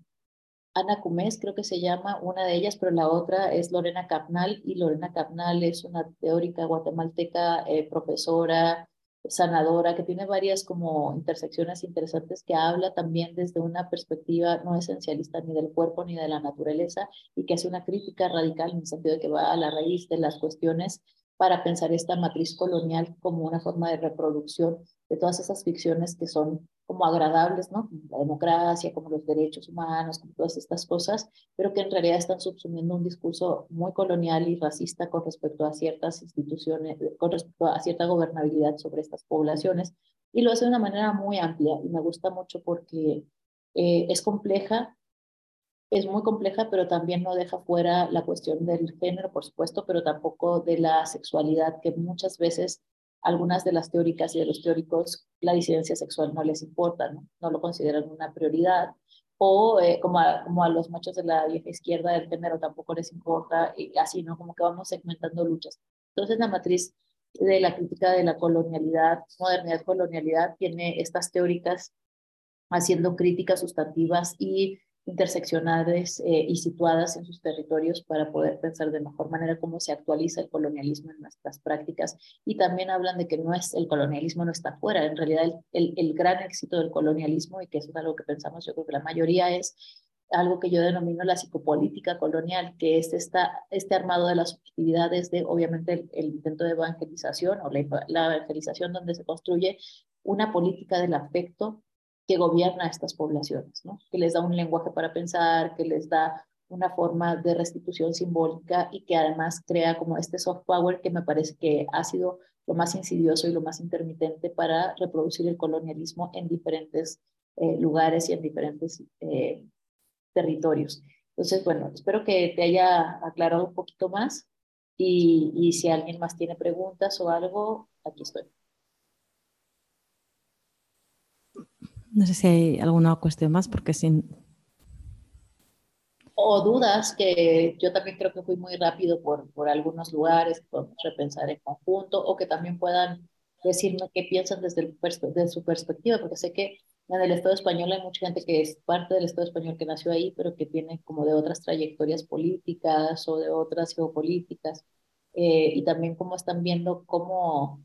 Ana Cumés, creo que se llama una de ellas, pero la otra es Lorena Capnal, y Lorena Capnal es una teórica guatemalteca, eh, profesora, sanadora, que tiene varias como intersecciones interesantes, que habla también desde una perspectiva no esencialista ni del cuerpo ni de la naturaleza, y que hace una crítica radical en el sentido de que va a la raíz de las cuestiones para pensar esta matriz colonial como una forma de reproducción de todas esas ficciones que son como agradables, ¿no? Como la democracia, como los derechos humanos, como todas estas cosas, pero que en realidad están subsumiendo un discurso muy colonial y racista con respecto a ciertas instituciones, con respecto a cierta gobernabilidad sobre estas poblaciones, y lo hace de una manera muy amplia, y me gusta mucho porque eh, es compleja, es muy compleja, pero también no deja fuera la cuestión del género, por supuesto, pero tampoco de la sexualidad, que muchas veces algunas de las teóricas y de los teóricos la disidencia sexual no les importa, no, no lo consideran una prioridad, o eh, como, a, como a los machos de la vieja izquierda del género tampoco les importa, y así, ¿no? Como que vamos segmentando luchas. Entonces la matriz de la crítica de la colonialidad, modernidad, colonialidad, tiene estas teóricas haciendo críticas sustantivas y interseccionales eh, y situadas en sus territorios para poder pensar de mejor manera cómo se actualiza el colonialismo en nuestras prácticas. Y también hablan de que no es, el colonialismo no está fuera, en realidad el, el, gran éxito del colonialismo, y que eso es algo que pensamos, yo creo que la mayoría es algo que yo denomino la psicopolítica colonial, que es esta, este armado de las subjetividades de, obviamente, el, el intento de evangelización o la, la evangelización donde se construye una política del afecto que gobierna a estas poblaciones, ¿no? que les da un lenguaje para pensar, que les da una forma de restitución simbólica y que además crea como este soft power que me parece que ha sido lo más insidioso y lo más intermitente para reproducir el colonialismo en diferentes eh, lugares y en diferentes eh, territorios. Entonces, bueno, espero que te haya aclarado un poquito más y, y si alguien más tiene preguntas o algo, aquí estoy. No sé si hay alguna cuestión más, porque sin... O dudas, que yo también creo que fui muy rápido por, por algunos lugares, podemos repensar en conjunto, o que también puedan decirme qué piensan desde, el, desde su perspectiva, porque sé que en el Estado español hay mucha gente que es parte del Estado español que nació ahí, pero que viene como de otras trayectorias políticas o de otras geopolíticas, eh, y también cómo están viendo cómo,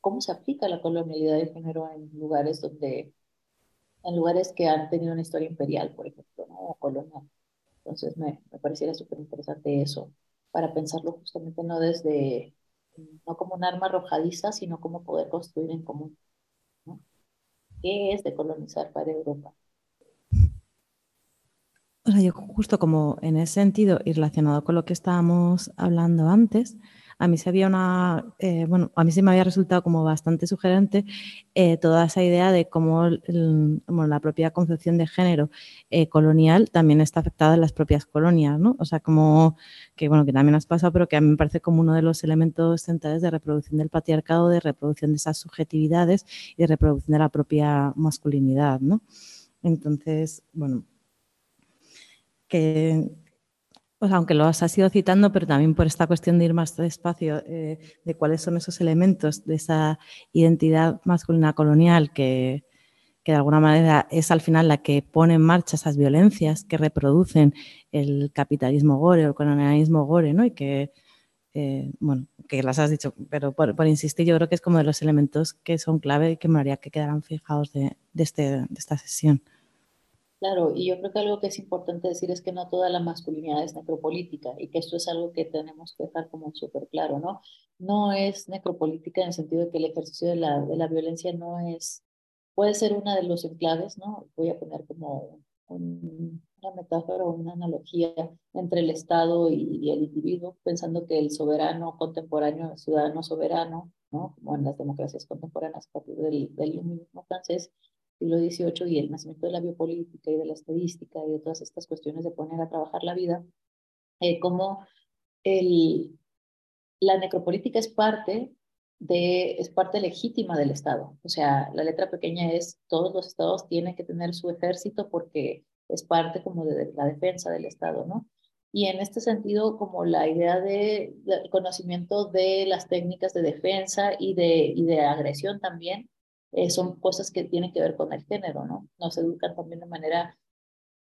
cómo se aplica la colonialidad de género en lugares donde en lugares que han tenido una historia imperial, por ejemplo, ¿no? o colonial. Entonces me, me pareciera súper interesante eso, para pensarlo justamente no desde, no como un arma arrojadiza, sino como poder construir en común. ¿no? ¿Qué es decolonizar para Europa? O sea, yo justo como en ese sentido y relacionado con lo que estábamos hablando antes, a mí se había una, eh, bueno, a mí se me había resultado como bastante sugerente eh, toda esa idea de cómo la propia concepción de género eh, colonial también está afectada en las propias colonias, ¿no? O sea, como que, bueno, que también has pasado, pero que a mí me parece como uno de los elementos centrales de reproducción del patriarcado, de reproducción de esas subjetividades y de reproducción de la propia masculinidad, ¿no? Entonces, bueno, que, aunque lo has ido citando, pero también por esta cuestión de ir más despacio, eh, de cuáles son esos elementos de esa identidad masculina colonial que, de alguna manera es al final la que pone en marcha esas violencias que reproducen el capitalismo gore o el colonialismo gore, ¿no? Y que, eh, bueno, que las has dicho, pero por, insistir, yo creo que es como de los elementos que son clave y que me haría que quedaran fijados de, este, de esta sesión. Claro, y yo creo que algo que es importante decir es que no toda la masculinidad es necropolítica y que esto es algo que tenemos que dejar como súper claro, ¿no? No es necropolítica en el sentido de que el ejercicio de la, de la violencia no es, puede ser una de los enclaves, ¿no? Voy a poner como una metáfora o una analogía entre el Estado y, el individuo, pensando que el soberano contemporáneo, el ciudadano soberano, ¿no? Como en las democracias contemporáneas a partir del, del francés, siglo XVIII y el nacimiento de la biopolítica y de la estadística y de todas estas cuestiones de poner a trabajar la vida, eh, como el, la necropolítica es parte de, es parte legítima del Estado. O sea, la letra pequeña es todos los estados tienen que tener su ejército porque es parte como de la defensa del Estado, ¿no? Y en este sentido, como la idea de, conocimiento de las técnicas de defensa y de, y de agresión también, eh, son cosas que tienen que ver con el género, ¿no? Nos educan también de manera,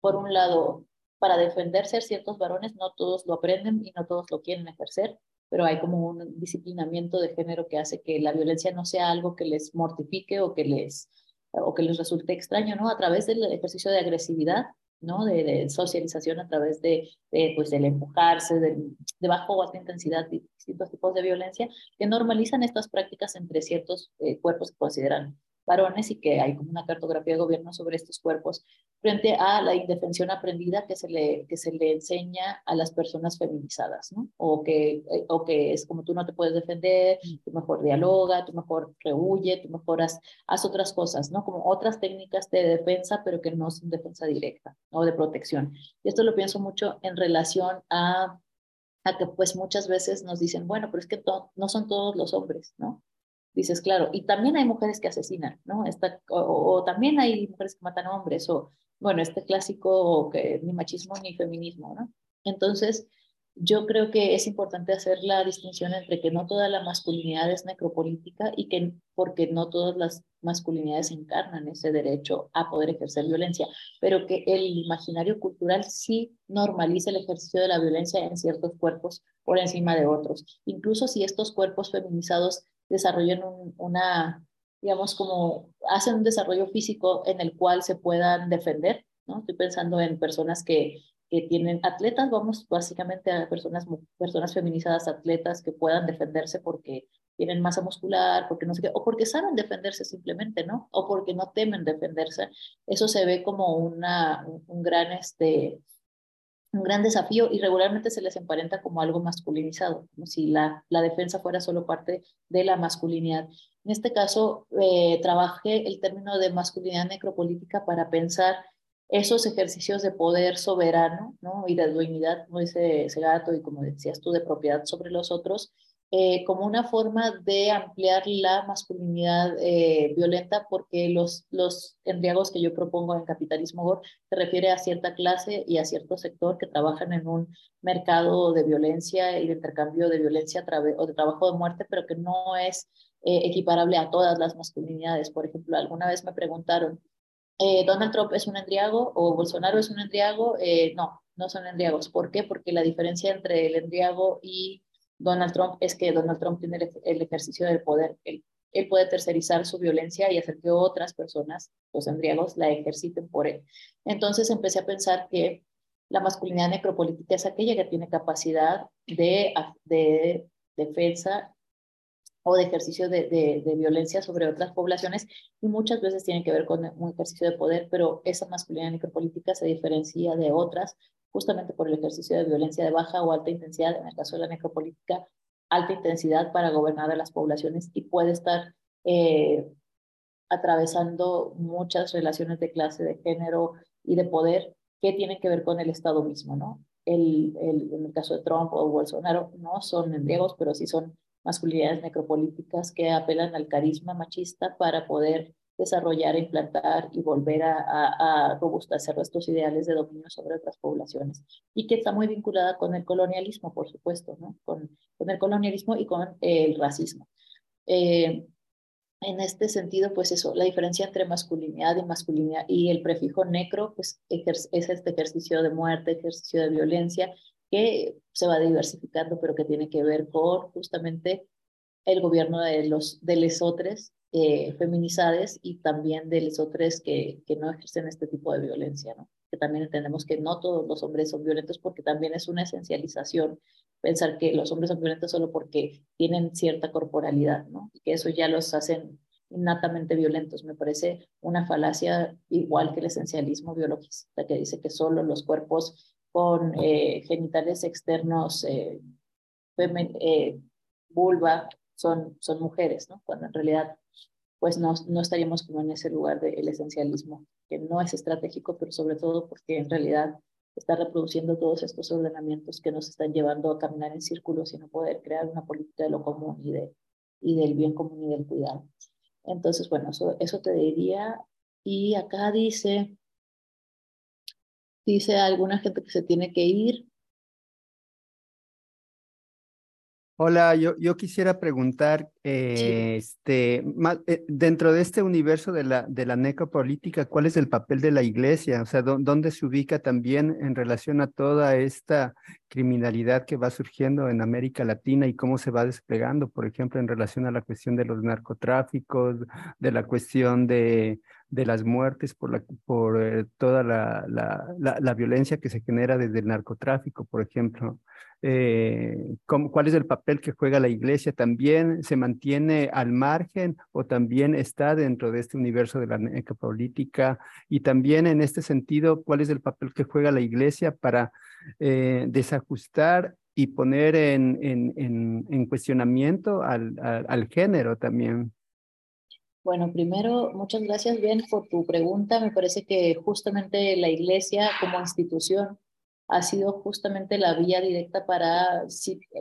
por un lado, para defender ser ciertos varones, no todos lo aprenden y no todos lo quieren ejercer, pero hay como un disciplinamiento de género que hace que la violencia no sea algo que les mortifique o que les, o que les resulte extraño, ¿no? A través del ejercicio de agresividad, ¿no? De, socialización a través de, pues, del empujarse, de, de, bajo o alta intensidad, distintos tipos de violencia, que normalizan estas prácticas entre ciertos eh, cuerpos que consideran varones y que hay como una cartografía de gobierno sobre estos cuerpos frente a la indefensión aprendida que se le, que se le enseña a las personas feminizadas, ¿no? O que, eh, o que es como tú no te puedes defender, tú mejor dialoga, tú mejor rehuye, tú mejor haz, otras cosas, ¿no? Como otras técnicas de defensa, pero que no son defensa directa o de protección. Y esto lo pienso mucho en relación a a que pues muchas veces nos dicen, bueno, pero es que no son todos los hombres, ¿no? Dices, claro, y también hay mujeres que asesinan, ¿no? o, también hay mujeres que matan hombres, o bueno, este clásico que ni machismo ni feminismo, ¿no? Entonces, yo creo que es importante hacer la distinción entre que no toda la masculinidad es necropolítica y que porque no todas las masculinidades encarnan ese derecho a poder ejercer violencia, pero que el imaginario cultural sí normaliza el ejercicio de la violencia en ciertos cuerpos por encima de otros. Incluso si estos cuerpos feminizados desarrollen una, digamos, como hacen un desarrollo físico en el cual se puedan defender, ¿no? Estoy pensando en personas que, que tienen atletas, vamos básicamente a personas, personas feminizadas, atletas que puedan defenderse porque tienen masa muscular, porque no sé qué, o porque saben defenderse simplemente, ¿no? O porque no temen defenderse. Eso se ve como una, un gran, este, un gran desafío y regularmente se les emparenta como algo masculinizado, como si la, la defensa fuera solo parte de la masculinidad. En este caso, eh, trabajé el término de masculinidad necropolítica para pensar esos ejercicios de poder soberano ¿no? y de dueñidad, como dice Segato, y como decías tú, de propiedad sobre los otros, eh, como una forma de ampliar la masculinidad eh, violenta, porque los, los embriagos que yo propongo en Capitalismo Gore se refiere a cierta clase y a cierto sector que trabajan en un mercado de violencia y de intercambio de violencia o de trabajo de muerte, pero que no es eh, equiparable a todas las masculinidades. Por ejemplo, alguna vez me preguntaron, ¿Donald Trump es un embriago o Bolsonaro es un embriago? no, no son embriagos. ¿Por qué? Porque la diferencia entre el embriago y Donald Trump es que Donald Trump tiene el, ejercicio del poder. Él puede tercerizar su violencia y hacer que otras personas, los embriagos, la ejerciten por él. Entonces empecé a pensar que la masculinidad necropolítica es aquella que tiene capacidad de, de defensa o de ejercicio de, de, violencia sobre otras poblaciones y muchas veces tiene que ver con un ejercicio de poder, pero esa masculinidad necropolítica se diferencia de otras justamente por el ejercicio de violencia de baja o alta intensidad, en el caso de la necropolítica, alta intensidad para gobernar a las poblaciones y puede estar eh, atravesando muchas relaciones de clase, de género y de poder que tienen que ver con el Estado mismo, ¿no? El, el, en el caso de Trump o Bolsonaro no son embriagos, pero sí son masculinidades necropolíticas que apelan al carisma machista para poder desarrollar, implantar y volver a, a, robustecer estos ideales de dominio sobre otras poblaciones. Y que está muy vinculada con el colonialismo, por supuesto, ¿no? con, con el colonialismo y con el racismo. Eh, en este sentido, pues eso, la diferencia entre masculinidad y masculinidad y el prefijo necro, pues es este ejercicio de muerte, ejercicio de violencia, que se va diversificando, pero que tiene que ver con justamente el gobierno de los de lesotres eh, feminizades y también de lesotres que, que no ejercen este tipo de violencia, ¿no? Que también entendemos que no todos los hombres son violentos porque también es una esencialización pensar que los hombres son violentos solo porque tienen cierta corporalidad, ¿no? Que eso ya los hacen innatamente violentos. Me parece una falacia igual que el esencialismo biologista que dice que solo los cuerpos con eh, genitales externos, eh, vulva, son, son mujeres. Cuando en realidad pues no, no estaríamos como en ese lugar del esencialismo, que no es estratégico, pero sobre todo porque en realidad está reproduciendo todos estos ordenamientos que nos están llevando a caminar en círculos y no poder crear una política de lo común y, de, y del bien común y del cuidado. Entonces, bueno, eso, eso te diría. Y acá dice, dice alguna gente que se tiene que ir. Hola, yo, yo quisiera preguntar, eh, este, eh, dentro de este universo de la, de la necropolítica, ¿cuál es el papel de la iglesia? O sea, ¿dónde se ubica también en relación a toda esta criminalidad que va surgiendo en América Latina y cómo se va desplegando, por ejemplo, en relación a la cuestión de los narcotráficos, de la cuestión de, de las muertes por, la, por eh, toda la, la, la, violencia que se genera desde el narcotráfico, por ejemplo. Eh, ¿Cuál es el papel que juega la iglesia? ¿También se mantiene al margen o también está dentro de este universo de la necropolítica? Y también en este sentido, ¿cuál es el papel que juega la iglesia para eh, desajustar y poner en, en, en, cuestionamiento al, al género también? Bueno, primero, muchas gracias, bien, por tu pregunta. Me parece que justamente la Iglesia como institución ha sido justamente la vía directa para,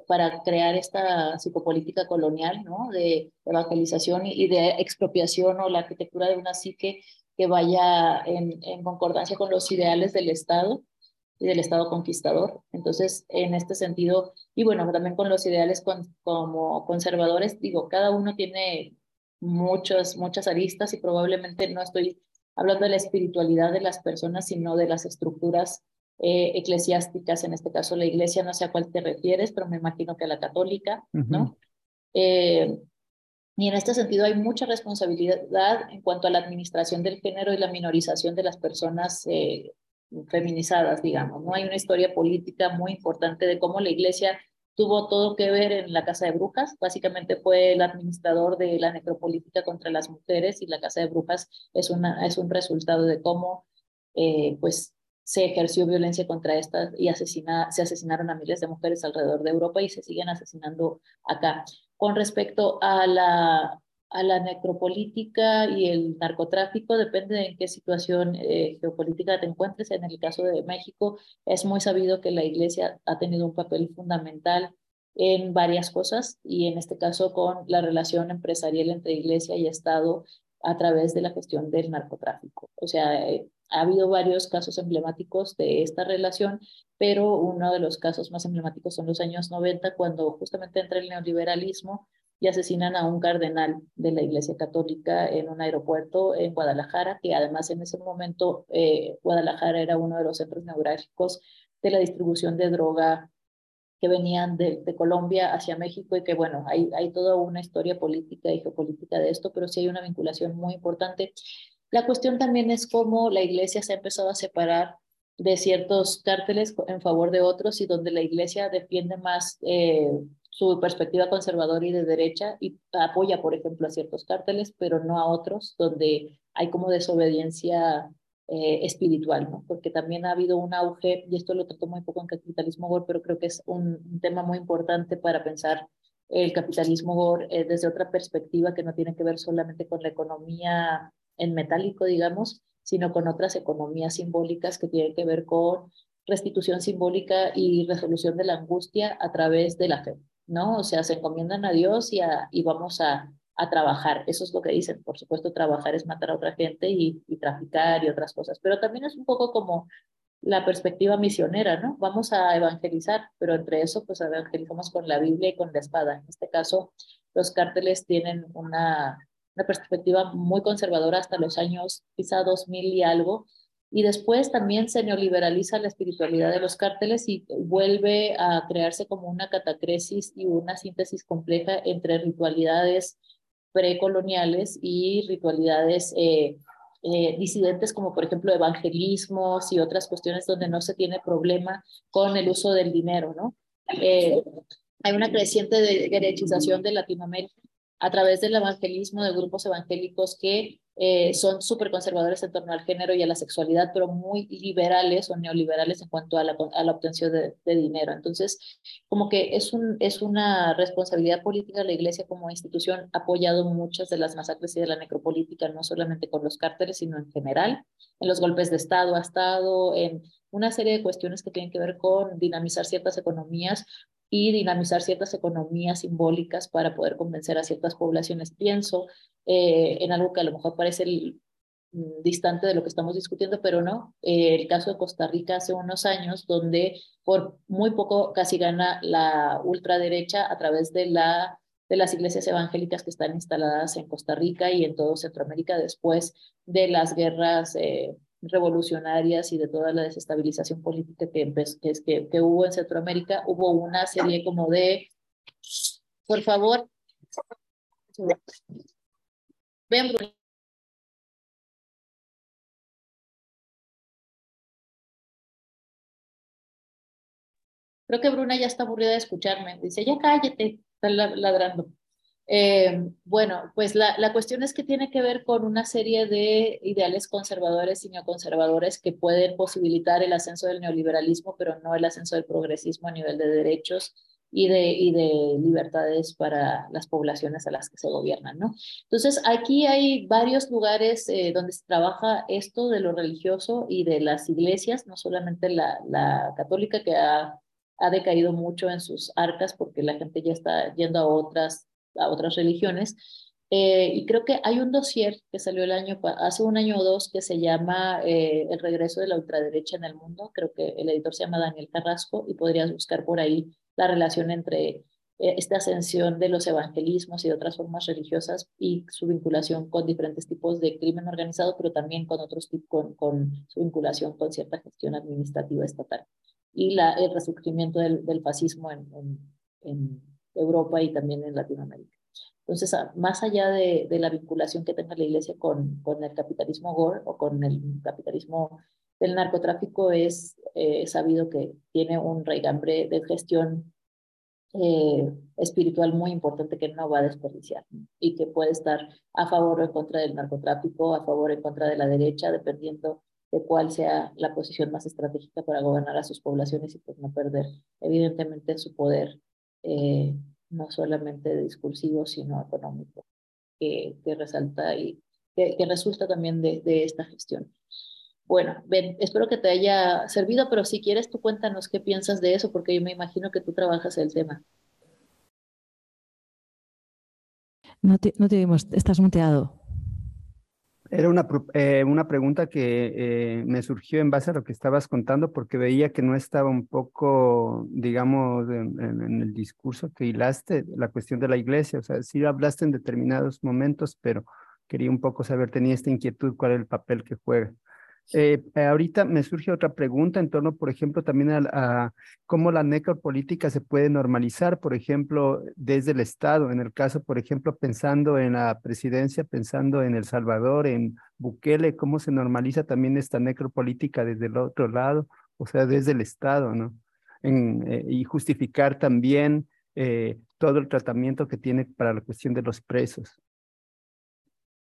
para crear esta psicopolítica colonial, ¿no? De evangelización y de expropiación o la arquitectura de una psique que vaya en concordancia con los ideales del Estado y del Estado conquistador. Entonces, en este sentido, y bueno, también con los ideales como conservadores, digo, cada uno tiene muchas, muchas aristas y probablemente no estoy hablando de la espiritualidad de las personas, sino de las estructuras eh, eclesiásticas, en este caso la iglesia, no sé a cuál te refieres, pero me imagino que a la católica, ¿no? Eh, y en este sentido hay mucha responsabilidad en cuanto a la administración del género y la minorización de las personas eh, feminizadas, digamos, ¿no? Hay una historia política muy importante de cómo la iglesia tuvo todo que ver en la Casa de Brujas. Básicamente fue el administrador de la necropolítica contra las mujeres y la Casa de Brujas es, una, es un resultado de cómo eh, pues, se ejerció violencia contra estas y se asesinaron a miles de mujeres alrededor de Europa y se siguen asesinando acá. Con respecto a la, a la necropolítica y el narcotráfico, depende de en qué situación eh, geopolítica te encuentres. En el caso de México, es muy sabido que la Iglesia ha tenido un papel fundamental en varias cosas y en este caso con la relación empresarial entre Iglesia y Estado a través de la gestión del narcotráfico. O sea, eh, ha habido varios casos emblemáticos de esta relación, pero uno de los casos más emblemáticos son los años 90, cuando justamente entra el neoliberalismo y asesinan a un cardenal de la Iglesia Católica en un aeropuerto en Guadalajara, que además en ese momento eh, Guadalajara era uno de los centros neurálgicos de la distribución de droga que venían de, Colombia hacia México y que, bueno, hay, hay toda una historia política y geopolítica de esto, pero sí hay una vinculación muy importante. La cuestión también es cómo la iglesia se ha empezado a separar de ciertos cárteles en favor de otros y donde la iglesia defiende más eh, su perspectiva conservadora y de derecha y apoya, por ejemplo, a ciertos cárteles, pero no a otros, donde hay como desobediencia eh, espiritual, ¿no? Porque también ha habido un auge, y esto lo trato muy poco en capitalismo gore, pero creo que es un, tema muy importante para pensar el capitalismo gore eh, desde otra perspectiva que no tiene que ver solamente con la economía en metálico, digamos, sino con otras economías simbólicas que tienen que ver con restitución simbólica y resolución de la angustia a través de la fe, ¿no? O sea, se encomiendan a Dios y, y vamos a, a trabajar. Eso es lo que dicen. Por supuesto, trabajar es matar a otra gente y, y, traficar y otras cosas. Pero también es un poco como la perspectiva misionera, ¿no? Vamos a evangelizar, pero entre eso, pues evangelizamos con la Biblia y con la espada. En este caso, los cárteles tienen una, una perspectiva muy conservadora hasta los años quizá 2000 y algo. Y después también se neoliberaliza la espiritualidad de los cárteles y vuelve a crearse como una catacresis y una síntesis compleja entre ritualidades precoloniales y ritualidades eh, eh, disidentes como por ejemplo evangelismos y otras cuestiones donde no se tiene problema con el uso del dinero, ¿no? Eh, hay una creciente derechización de Latinoamérica a través del evangelismo de grupos evangélicos que eh, son súper conservadores en torno al género y a la sexualidad, pero muy liberales o neoliberales en cuanto a la, obtención de, dinero. Entonces, como que es una responsabilidad política de la Iglesia como institución, ha apoyado muchas de las masacres y de la necropolítica, no solamente con los cárteles, sino en general, en los golpes de Estado, ha estado en una serie de cuestiones que tienen que ver con dinamizar ciertas economías y dinamizar ciertas economías simbólicas para poder convencer a ciertas poblaciones. Pienso eh, en algo que a lo mejor parece mm, distante de lo que estamos discutiendo, pero no. Eh, el caso de Costa Rica hace unos años, donde por muy poco casi gana la ultraderecha a través de, la, de las iglesias evangélicas que están instaladas en Costa Rica y en todo Centroamérica después de las guerras. Eh, revolucionarias y de toda la desestabilización política que, que, que, hubo en Centroamérica, hubo una serie como de, por favor, ven. Creo que Bruna ya está aburrida de escucharme. Dice, ya cállate, está ladrando. Eh, bueno, pues la, la, cuestión es que tiene que ver con una serie de ideales conservadores y neoconservadores que pueden posibilitar el ascenso del neoliberalismo, pero no el ascenso del progresismo a nivel de derechos y de, y de libertades para las poblaciones a las que se gobiernan, ¿no? Entonces, aquí hay varios lugares eh, donde se trabaja esto de lo religioso y de las iglesias, no solamente la, la católica que ha, ha decaído mucho en sus arcas porque la gente ya está yendo a otras a otras religiones. Eh, y creo que hay un dossier que salió el año, hace un año o dos que se llama eh, El regreso de la ultraderecha en el mundo. Creo que el editor se llama Daniel Carrasco y podrías buscar por ahí la relación entre eh, esta ascensión de los evangelismos y de otras formas religiosas y su vinculación con diferentes tipos de crimen organizado, pero también con otros tipos, con, con su vinculación con cierta gestión administrativa estatal. Y la, el resurgimiento del, del fascismo en, en, en Europa y también en Latinoamérica. Entonces, más allá de, la vinculación que tenga la iglesia con, el capitalismo gore o con el capitalismo del narcotráfico, es eh, sabido que tiene un raigambre de gestión eh, espiritual muy importante que no va a desperdiciar y que puede estar a favor o en contra del narcotráfico, a favor o en contra de la derecha, dependiendo de cuál sea la posición más estratégica para gobernar a sus poblaciones y pues no perder evidentemente su poder eh, no solamente discursivo, sino económico, que, que resalta y que, resulta también de, de, esta gestión. Bueno, Ben, espero que te haya servido, pero si quieres tú cuéntanos qué piensas de eso, porque yo me imagino que tú trabajas el tema. No te, no te vimos, estás muteado. Era una, eh, una pregunta que eh, me surgió en base a lo que estabas contando, porque veía que no estaba un poco, digamos, en, el discurso que hilaste, la cuestión de la iglesia. O sea, sí hablaste en determinados momentos, pero quería un poco saber, tenía esta inquietud, cuál es el papel que juega. Eh, ahorita me surge otra pregunta en torno, por ejemplo, también a, cómo la necropolítica se puede normalizar, por ejemplo, desde el Estado, en el caso, por ejemplo, pensando en la presidencia, pensando en El Salvador, en Bukele, cómo se normaliza también esta necropolítica desde el otro lado, o sea, desde el Estado, ¿no? Eh, y justificar también eh, todo el tratamiento que tiene para la cuestión de los presos.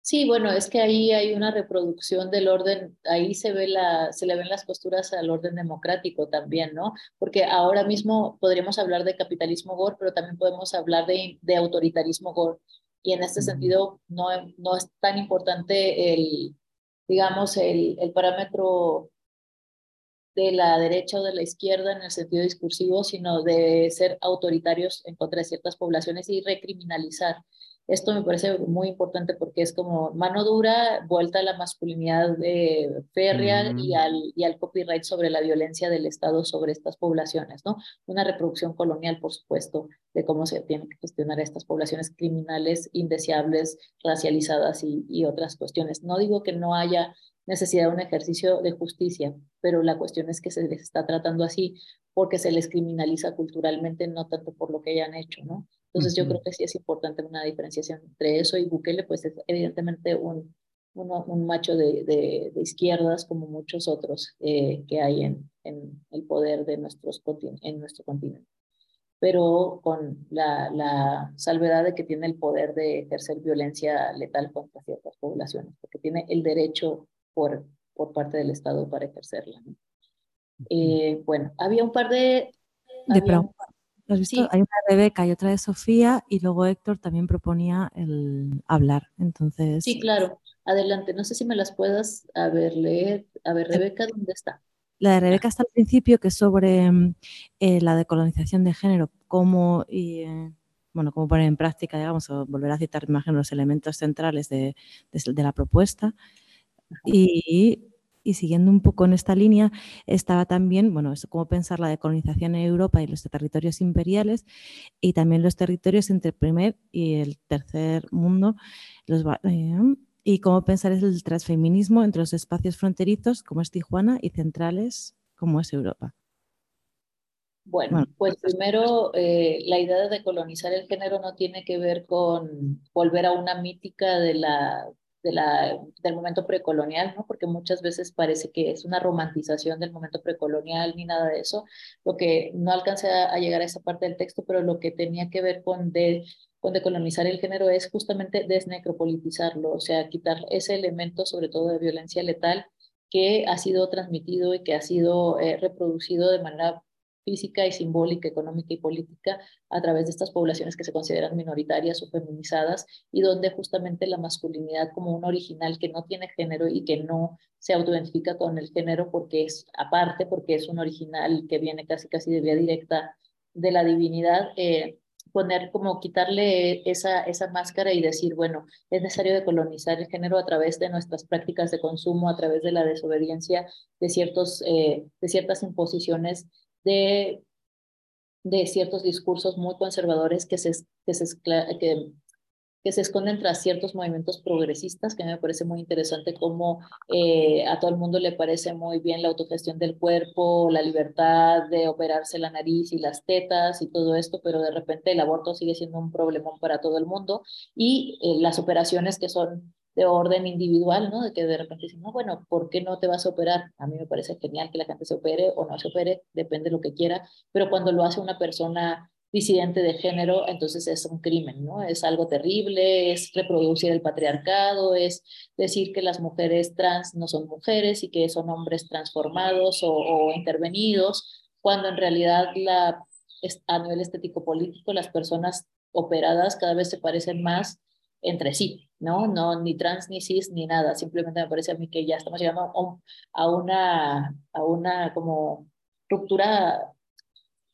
Sí, bueno, es que ahí hay una reproducción del orden, ahí se ve la, se le ven las posturas al orden democrático también, ¿no? Porque ahora mismo podríamos hablar de capitalismo gore, pero también podemos hablar de, de autoritarismo gore. Y en este sentido no, no es tan importante el, digamos, el, el parámetro de la derecha o de la izquierda en el sentido discursivo, sino de ser autoritarios en contra de ciertas poblaciones y recriminalizar. Esto me parece muy importante porque es como mano dura, vuelta a la masculinidad de férrea y, al, y al copyright sobre la violencia del Estado sobre estas poblaciones, ¿no? Una reproducción colonial, por supuesto, de cómo se tienen que gestionar estas poblaciones criminales, indeseables, racializadas y, y otras cuestiones. No digo que no haya necesidad de un ejercicio de justicia, pero la cuestión es que se les está tratando así porque se les criminaliza culturalmente, no tanto por lo que hayan hecho, ¿no? Entonces yo creo que sí es importante una diferenciación entre eso y Bukele, pues es evidentemente un, un macho de, de, izquierdas como muchos otros eh, que hay en, en, el poder de nuestros en nuestro continente. Pero con la, la salvedad de que tiene el poder de ejercer violencia letal contra ciertas poblaciones, porque tiene el derecho por, por parte del Estado para ejercerla. Eh, bueno, había un par de... de ¿Has visto? Hay una de Rebeca y otra de Sofía y luego Héctor también proponía el hablar. Entonces. Sí, claro. Adelante. No sé si me las puedas a ver, leer. A ver, Rebeca, ¿dónde está? La de Rebeca está al principio, que es sobre mm, eh, la decolonización de género, cómo y, eh, bueno, cómo poner en práctica, digamos, o volver a citar, imagino, los elementos centrales de, de la propuesta. Y y siguiendo un poco en esta línea, estaba también, bueno, es cómo pensar la decolonización en Europa y los territorios imperiales y también los territorios entre el primer y el tercer mundo, los, eh, y cómo pensar el transfeminismo entre los espacios fronterizos como es Tijuana y centrales como es Europa. Bueno, pues primero, eh, la idea de decolonizar el género no tiene que ver con volver a una mítica de la de la, del momento precolonial, ¿no? porque muchas veces parece que es una romantización del momento precolonial ni nada de eso, lo que no alcancé a, llegar a esa parte del texto, pero lo que tenía que ver con, de, con decolonizar el género es justamente desnecropolitizarlo, o sea, quitar ese elemento sobre todo de violencia letal que ha sido transmitido y que ha sido eh, reproducido de manera física y simbólica, económica y política a través de estas poblaciones que se consideran minoritarias o feminizadas y donde justamente la masculinidad como un original que no tiene género y que no se autoidentifica con el género porque es aparte, porque es un original que viene casi casi de vía directa de la divinidad, eh, poner como quitarle esa, esa máscara y decir, bueno, es necesario decolonizar el género a través de nuestras prácticas de consumo, a través de la desobediencia de, ciertos, eh, de ciertas imposiciones de, de ciertos discursos muy conservadores que se, que se, que, que se esconden tras ciertos movimientos progresistas, que me parece muy interesante cómo eh, a todo el mundo le parece muy bien la autogestión del cuerpo, la libertad de operarse la nariz y las tetas y todo esto, pero de repente el aborto sigue siendo un problemón para todo el mundo y eh, las operaciones que son de orden individual, ¿no? De que de repente no, bueno, ¿por qué no te vas a operar? A mí me parece genial que la gente se opere o no se opere, depende de lo que quiera, pero cuando lo hace una persona disidente de género, entonces es un crimen, ¿no? Es algo terrible, es reproducir el patriarcado, es decir que las mujeres trans no son mujeres y que son hombres transformados o, intervenidos, cuando en realidad la, a nivel estético político las personas operadas cada vez se parecen más entre sí, ¿no? No, ni trans, ni cis, ni nada. Simplemente me parece a mí que ya estamos llegando a, una, a una como ruptura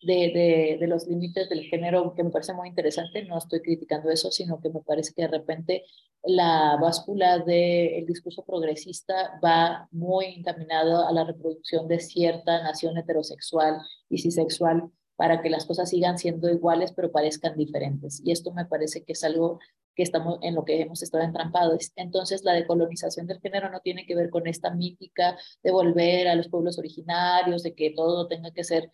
de, de, de, los límites del género que me parece muy interesante. No estoy criticando eso, sino que me parece que de repente la báscula del discurso progresista va muy encaminado a la reproducción de cierta nación heterosexual y cisexual para que las cosas sigan siendo iguales pero parezcan diferentes. Y esto me parece que es algo que estamos en lo que hemos estado entrampados. Entonces, la decolonización del género no tiene que ver con esta mítica de volver a los pueblos originarios, de que todo tenga que ser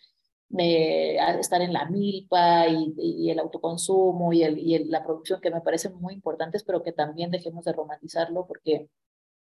eh, estar en la milpa y, el autoconsumo y, la producción que me parecen muy importantes, pero que también dejemos de romantizarlo porque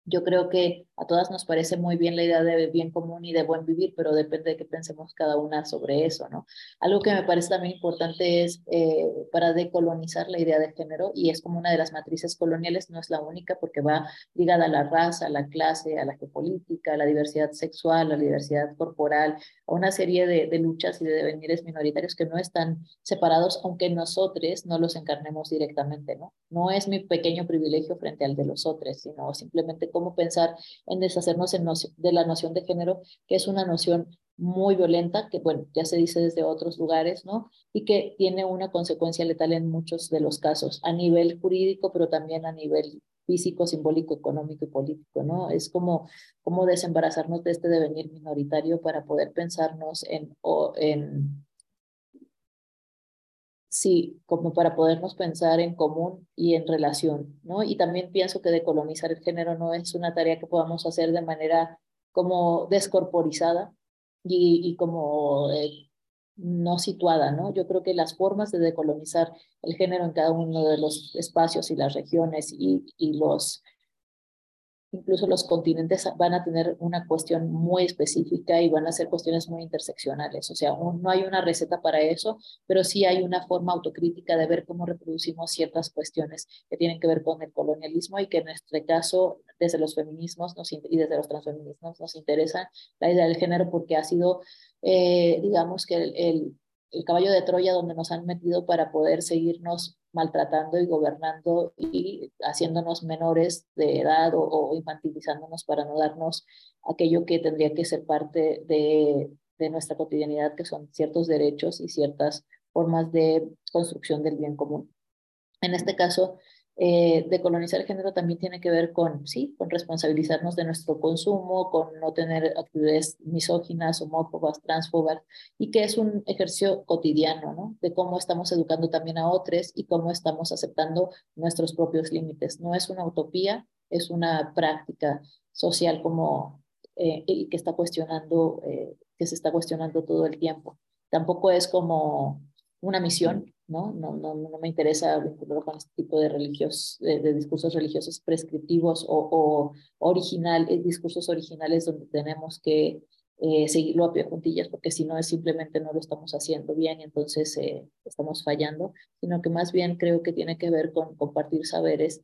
yo creo que a todas nos parece muy bien la idea de bien común y de buen vivir, pero depende de qué pensemos cada una sobre eso, ¿no? Algo que me parece también importante es eh, para decolonizar la idea de género, y es como una de las matrices coloniales, no es la única porque va ligada a la raza, a la clase, a la geopolítica, a la diversidad sexual, a la diversidad corporal, a una serie de, de luchas y de devenires minoritarios que no están separados, aunque nosotros no los encarnemos directamente, ¿no? No es mi pequeño privilegio frente al de los otros, sino simplemente cómo pensar en deshacernos de la noción de género, que es una noción muy violenta, que bueno, ya se dice desde otros lugares, ¿no? Y que tiene una consecuencia letal en muchos de los casos, a nivel jurídico, pero también a nivel físico, simbólico, económico y político, ¿no? Es como, como desembarazarnos de este devenir minoritario para poder pensarnos en, o, en sí, como para podernos pensar en común y en relación, ¿no? Y también pienso que decolonizar el género no es una tarea que podamos hacer de manera como descorporizada y, y como eh, no situada, ¿no? Yo creo que las formas de decolonizar el género en cada uno de los espacios y las regiones y, y los incluso los continentes van a tener una cuestión muy específica y van a ser cuestiones muy interseccionales. O sea, no hay una receta para eso, pero sí hay una forma autocrítica de ver cómo reproducimos ciertas cuestiones que tienen que ver con el colonialismo y que en nuestro caso, desde los feminismos nos, y desde los transfeminismos, nos interesa la idea del género porque ha sido, eh, digamos que el caballo de Troya donde nos han metido para poder seguirnos maltratando y gobernando y haciéndonos menores de edad o, infantilizándonos para no darnos aquello que tendría que ser parte de, de nuestra cotidianidad, que son ciertos derechos y ciertas formas de construcción del bien común. En este caso, eh, decolonizar el género también tiene que ver con, sí, con responsabilizarnos de nuestro consumo, con no tener actitudes misóginas, homófobas, transfobas, y que es un ejercicio cotidiano, ¿no? De cómo estamos educando también a otros y cómo estamos aceptando nuestros propios límites. No es una utopía, es una práctica social como eh, que está cuestionando, eh, que se está cuestionando todo el tiempo. Tampoco es como una misión, ¿no? No, no, no me interesa vincularlo con este tipo de, religios, de, discursos religiosos prescriptivos o, o original, eh, discursos originales donde tenemos que eh, seguirlo a pie juntillas, porque si no es simplemente no lo estamos haciendo bien y entonces eh, estamos fallando, sino que más bien creo que tiene que ver con compartir saberes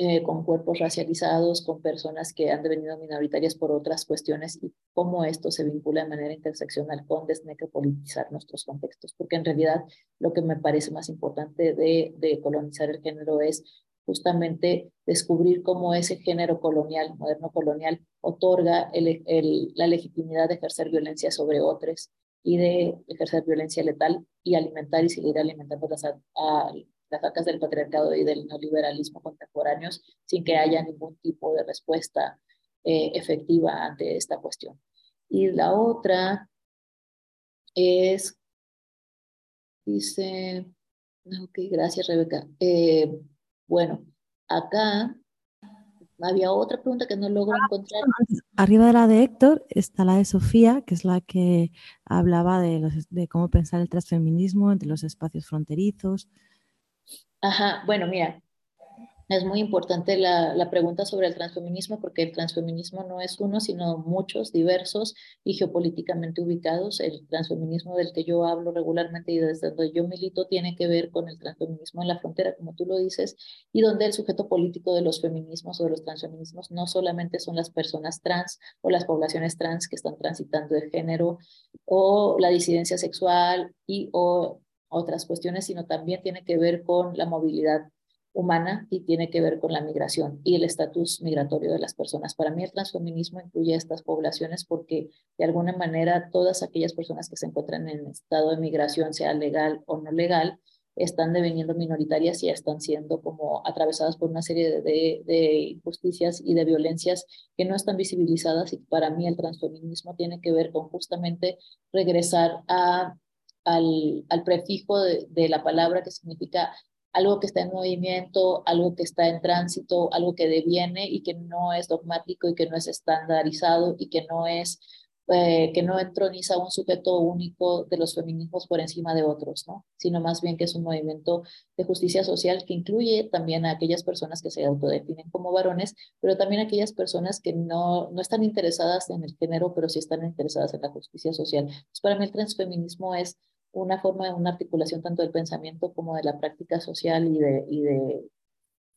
eh, con cuerpos racializados, con personas que han devenido minoritarias por otras cuestiones y cómo esto se vincula de manera interseccional con desnecropolitizar nuestros contextos. Porque en realidad lo que me parece más importante de, de colonizar el género es justamente descubrir cómo ese género colonial, moderno colonial, otorga la legitimidad de ejercer violencia sobre otros y de ejercer violencia letal y alimentar y seguir alimentando las, a, las actas del patriarcado y del neoliberalismo contemporáneos sin que haya ningún tipo de respuesta eh, efectiva ante esta cuestión. Y la otra es, dice, ok, gracias Rebeca. Eh, bueno, acá había otra pregunta que no logro encontrar. Arriba de la de Héctor está la de Sofía, que es la que hablaba de, de cómo pensar el transfeminismo entre los espacios fronterizos. Ajá, bueno, mira, es muy importante la, la, pregunta sobre el transfeminismo porque el transfeminismo no es uno, sino muchos, diversos y geopolíticamente ubicados. El transfeminismo del que yo hablo regularmente y desde donde yo milito tiene que ver con el transfeminismo en la frontera, como tú lo dices, y donde el sujeto político de los feminismos o de los transfeminismos no solamente son las personas trans o las poblaciones trans que están transitando de género o la disidencia sexual y o otras cuestiones, sino también tiene que ver con la movilidad humana y tiene que ver con la migración y el estatus migratorio de las personas. Para mí el transfeminismo incluye a estas poblaciones porque de alguna manera todas aquellas personas que se encuentran en estado de migración, sea legal o no legal, están deveniendo minoritarias y están siendo como atravesadas por una serie de, injusticias y de violencias que no están visibilizadas y para mí el transfeminismo tiene que ver con justamente regresar a al, al prefijo de, de, la palabra que significa algo que está en movimiento, algo que está en tránsito, algo que deviene y que no es dogmático y que no es estandarizado y que no es eh, que no entroniza un sujeto único de los feminismos por encima de otros, ¿no? sino más bien que es un movimiento de justicia social que incluye también a aquellas personas que se autodefinen como varones, pero también a aquellas personas que no, no están interesadas en el género, pero sí están interesadas en la justicia social. Pues para mí el transfeminismo es una forma de una articulación tanto del pensamiento como de la práctica social y de, y de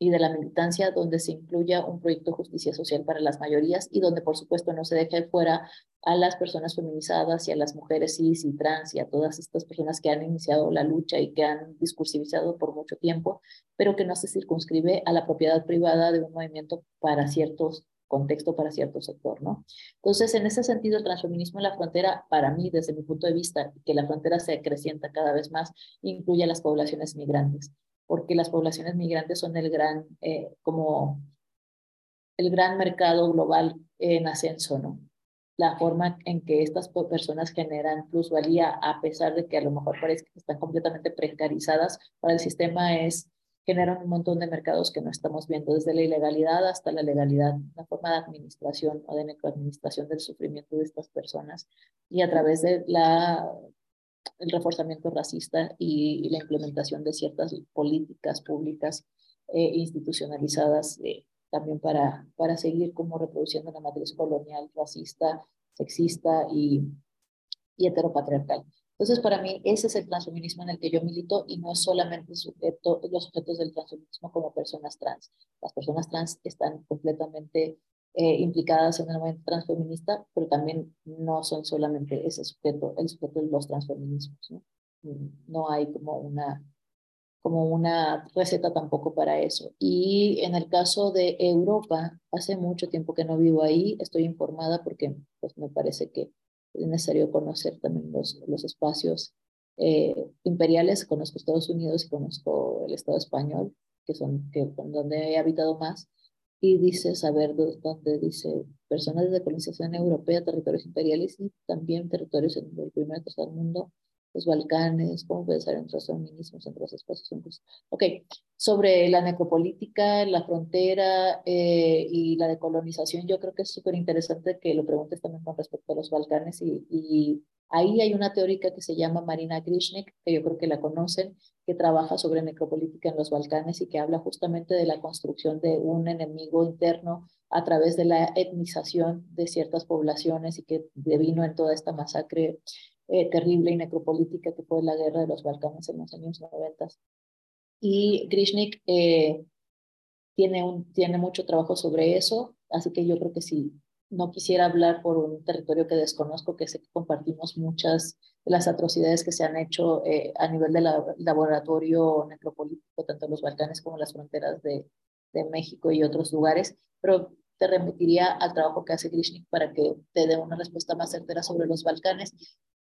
y de la militancia, donde se incluya un proyecto de justicia social para las mayorías y donde, por supuesto, no se deje fuera a las personas feminizadas y a las mujeres cis y trans y a todas estas personas que han iniciado la lucha y que han discursivizado por mucho tiempo, pero que no se circunscribe a la propiedad privada de un movimiento para ciertos contexto para cierto sector, ¿no? Entonces, en ese sentido, el transfeminismo en la frontera, para mí, desde mi punto de vista, que la frontera se acrecienta cada vez más, incluye a las poblaciones migrantes porque las poblaciones migrantes son el gran, eh, como el gran mercado global en ascenso, ¿no? La forma en que estas personas generan plusvalía, a pesar de que a lo mejor parece que están completamente precarizadas para el sistema, es generan un montón de mercados que no estamos viendo, desde la ilegalidad hasta la legalidad, una forma de administración o de necroadministración del sufrimiento de estas personas y a través de la el reforzamiento racista y, la implementación de ciertas políticas públicas eh, institucionalizadas eh, también para, para seguir como reproduciendo la matriz colonial, racista, sexista y, y heteropatriarcal. Entonces, para mí, ese es el transfeminismo en el que yo milito y no es solamente sujeto, los sujetos del transfeminismo como personas trans. Las personas trans están completamente eh, implicadas en el movimiento transfeminista, pero también no son solamente ese sujeto, el sujeto de los transfeminismos. ¿no? no hay como una, como una receta tampoco para eso. Y en el caso de Europa, hace mucho tiempo que no vivo ahí, estoy informada porque pues, me parece que es necesario conocer también los, los espacios eh, imperiales. Conozco Estados Unidos y conozco el Estado español, que son que, donde he habitado más y dice saber dónde dice personas de colonización europea, territorios imperiales y también territorios en el primer y tercer mundo, los Balcanes, cómo pensar entre los feminismos, entre los espacios. Entonces, ok, sobre la necropolítica, la frontera eh, y la decolonización, yo creo que es súper interesante que lo preguntes también con respecto a los Balcanes y, y Ahí hay una teórica que se llama Marina Grishnik, que yo creo que la conocen, que trabaja sobre necropolítica en los Balcanes y que habla justamente de la construcción de un enemigo interno a través de la etnización de ciertas poblaciones y que devino en toda esta masacre eh, terrible y necropolítica que fue la guerra de los Balcanes en los años 90. Y Grishnik eh, tiene, un, tiene mucho trabajo sobre eso, así que yo creo que sí, no quisiera hablar por un territorio que desconozco, que sé que compartimos muchas de las atrocidades que se han hecho eh, a nivel del laboratorio necropolítico, tanto en los Balcanes como en las fronteras de, de, México y otros lugares, pero te remitiría al trabajo que hace Grishnik para que te dé una respuesta más certera sobre los Balcanes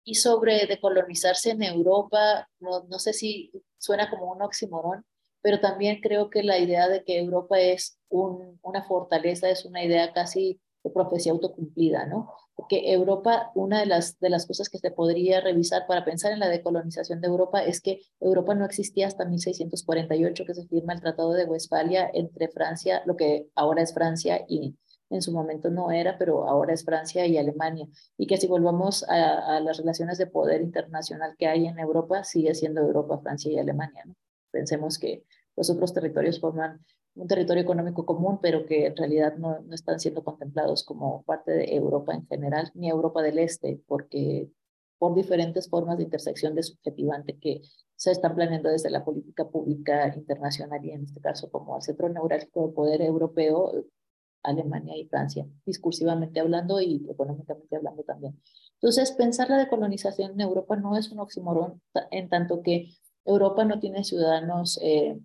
y sobre decolonizarse en Europa, no, no sé si suena como un oxímoron, pero también creo que la idea de que Europa es un, una fortaleza es una idea casi de profecía autocumplida, ¿no? Porque Europa, una de las, de las cosas que se podría revisar para pensar en la decolonización de Europa es que Europa no existía hasta 1648, que se firma el Tratado de Westfalia entre Francia, lo que ahora es Francia y en su momento no era, pero ahora es Francia y Alemania. Y que si volvamos a, a las relaciones de poder internacional que hay en Europa, sigue siendo Europa, Francia y Alemania, ¿no? Pensemos que los otros territorios forman un territorio económico común, pero que en realidad no, no, están siendo contemplados como parte de Europa en general, ni Europa del Este, porque por diferentes formas de intersección de subjetivante que se están planeando desde la política pública internacional y en este caso como el centro neurálgico de poder europeo, Alemania y Francia, discursivamente hablando y económicamente hablando también. Entonces, pensar la decolonización en Europa no es un oxímoron en tanto que Europa no tiene ciudadanos eh,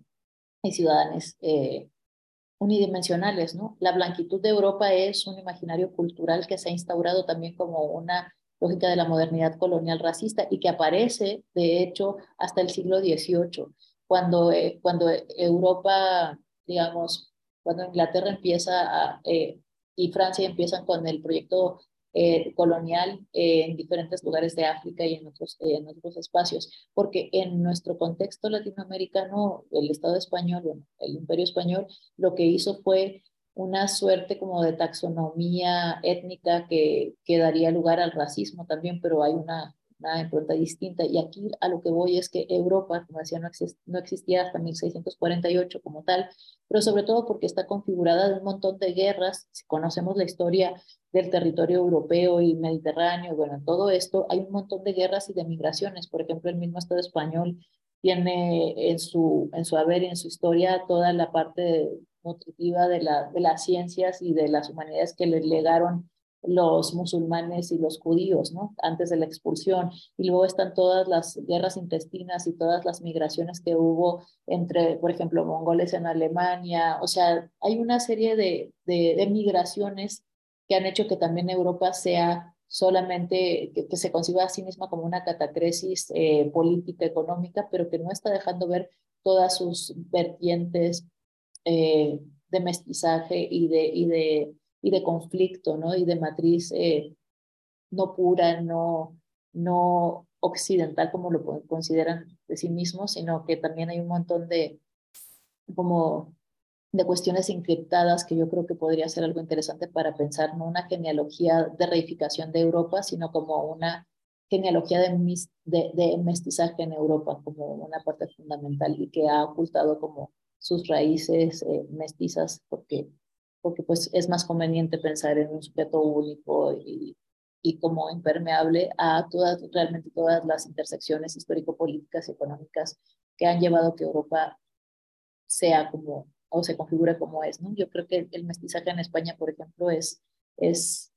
y ciudadanos eh, unidimensionales, ¿no? La blanquitud de Europa es un imaginario cultural que se ha instaurado también como una lógica de la modernidad colonial racista y que aparece, de hecho, hasta el siglo XVIII, cuando, eh, cuando Europa, digamos, cuando Inglaterra empieza eh, y Francia empiezan con el proyecto eh, colonial eh, en diferentes lugares de África y en otros, en otros espacios, porque en nuestro contexto latinoamericano, el Estado español, bueno, el Imperio español, lo que hizo fue una suerte como de taxonomía étnica que, que daría lugar al racismo también, pero hay una, una impronta distinta. Y aquí a lo que voy es que Europa, como decía, no, no existía hasta 1648 como tal, pero sobre todo porque está configurada de un montón de guerras. Si conocemos la historia del territorio europeo y mediterráneo, bueno, todo esto, hay un montón de guerras y de migraciones. Por ejemplo, el mismo Estado español tiene en su, en su haber y en su historia toda la parte nutritiva de, la, de las ciencias y de las humanidades que le legaron los musulmanes y los judíos, ¿no? Antes de la expulsión. Y luego están todas las guerras intestinas y todas las migraciones que hubo entre, por ejemplo, mongoles en Alemania. O sea, hay una serie de, de, migraciones que han hecho que también Europa sea solamente, que, se conciba a sí misma como una catacresis eh, política, económica, pero que no está dejando ver todas sus vertientes eh, de mestizaje y de, y de y de conflicto, ¿no? Y de matriz eh, no pura, no, no occidental como lo consideran de sí mismos, sino que también hay un montón de como de cuestiones encriptadas que yo creo que podría ser algo interesante para pensar no una genealogía de reificación de Europa, sino como una genealogía de, de, de mestizaje en Europa como una parte fundamental y que ha ocultado como sus raíces eh, mestizas porque porque pues es más conveniente pensar en un sujeto único y, y como impermeable a todas, realmente todas las intersecciones histórico-políticas y económicas que han llevado a que Europa sea como, o se configure como es, ¿no? Yo creo que el mestizaje en España, por ejemplo, es, es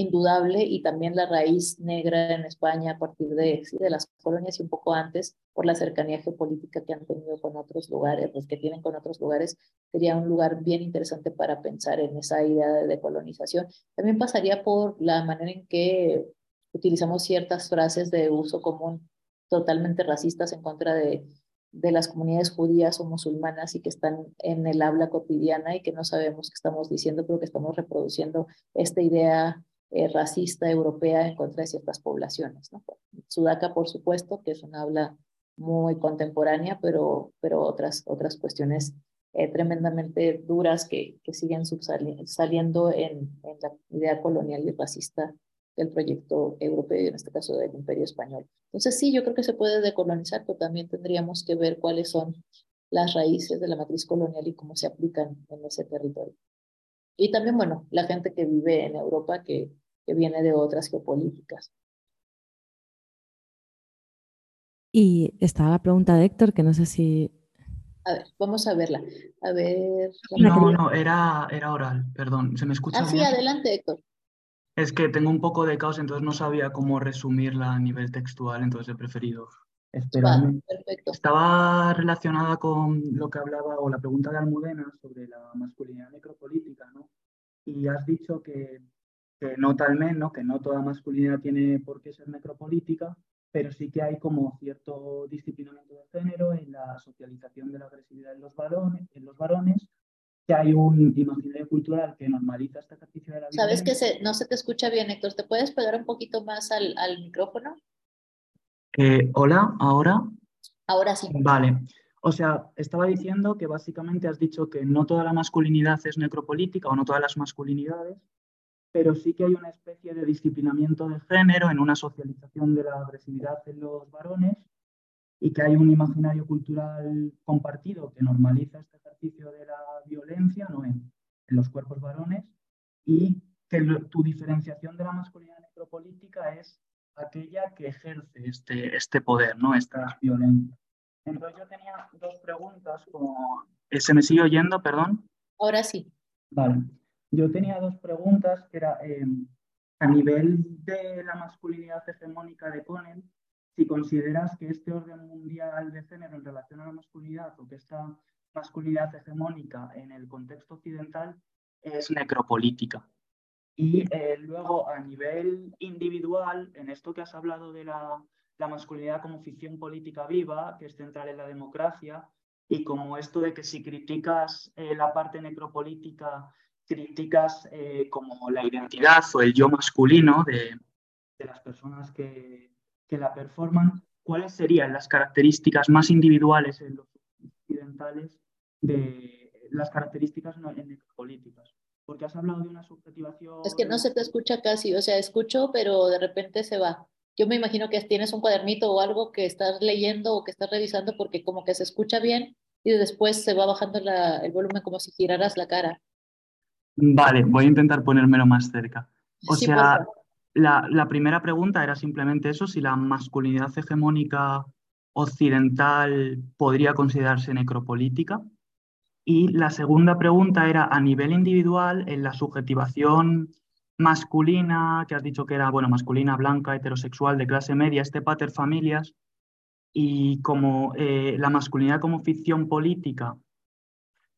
indudable y también la raíz negra en España a partir de, de las colonias y un poco antes por la cercanía geopolítica que han tenido con otros lugares, pues que tienen con otros lugares, sería un lugar bien interesante para pensar en esa idea de decolonización. También pasaría por la manera en que utilizamos ciertas frases de uso común totalmente racistas en contra de, de las comunidades judías o musulmanas y que están en el habla cotidiana y que no sabemos qué estamos diciendo, pero que estamos reproduciendo esta idea eh, racista europea en contra de ciertas poblaciones. ¿no? Sudaca, por supuesto, que es una habla muy contemporánea, pero, pero otras, otras cuestiones eh, tremendamente duras que, que siguen saliendo en, en, la idea colonial y racista del proyecto europeo y en este caso del imperio español. Entonces sí, yo creo que se puede decolonizar, pero también tendríamos que ver cuáles son las raíces de la matriz colonial y cómo se aplican en ese territorio. Y también, bueno, la gente que vive en Europa que, que viene de otras geopolíticas. Y estaba la pregunta de Héctor, que no sé si... A ver, vamos a verla. A ver... No, no, era, era oral, perdón. ¿Se me escucha Ah, sí, adelante, Héctor. Es que tengo un poco de caos, entonces no sabía cómo resumirla a nivel textual, entonces he preferido esperarme. perfecto. Estaba relacionada con lo que hablaba, o la pregunta de Almudena sobre la masculinidad necropolítica, ¿no? Y has dicho que, que no talmente, ¿no? Que no toda masculinidad tiene por qué ser necropolítica, pero sí que hay como cierto disciplinamiento de género en la socialización de la agresividad en los varones, en los varones que hay un imaginario cultural que normaliza este ejercicio de la vida. Sabes que se, no se te escucha bien, Héctor. ¿Te puedes pegar un poquito más al, al micrófono? Eh, Hola, ¿ahora? Ahora sí. Vale. O sea, estaba diciendo que básicamente has dicho que no toda la masculinidad es necropolítica o no todas las masculinidades, pero sí que hay una especie de disciplinamiento de género en una socialización de la agresividad en los varones y que hay un imaginario cultural compartido que normaliza este ejercicio de la violencia ¿no? en, en los cuerpos varones y que tu diferenciación de la masculinidad necropolítica es aquella que ejerce este, este poder, ¿no? esta violencia. Entonces yo tenía dos preguntas, como... ¿Se me sigue oyendo, perdón? Ahora sí. Vale. Yo tenía dos preguntas, que era eh, a nivel de la masculinidad hegemónica de Conen, si consideras que este orden mundial de género en relación a la masculinidad o que esta masculinidad hegemónica en el contexto occidental es necropolítica. Y eh, luego a nivel individual, en esto que has hablado de la, la, masculinidad como ficción política viva, que es central en la democracia, y como esto de que si criticas eh, la parte necropolítica críticas eh, como la identidad o el yo masculino de, las personas que, la performan, ¿cuáles serían las características más individuales en los occidentales de las características necropolíticas? Porque has hablado de una subjetivación... Es que no se te escucha casi, o sea, escucho, pero de repente se va. Yo me imagino que tienes un cuadernito o algo que estás leyendo o que estás revisando porque como que se escucha bien y después se va bajando el volumen como si giraras la cara. Vale, voy a intentar ponérmelo más cerca. O sea, la, la, primera pregunta era simplemente eso, si la masculinidad hegemónica occidental podría considerarse necropolítica. Y la segunda pregunta era a nivel individual, en la subjetivación masculina, que has dicho que era, bueno, masculina, blanca, heterosexual, de clase media, este pater familias, y como eh, la masculinidad como ficción política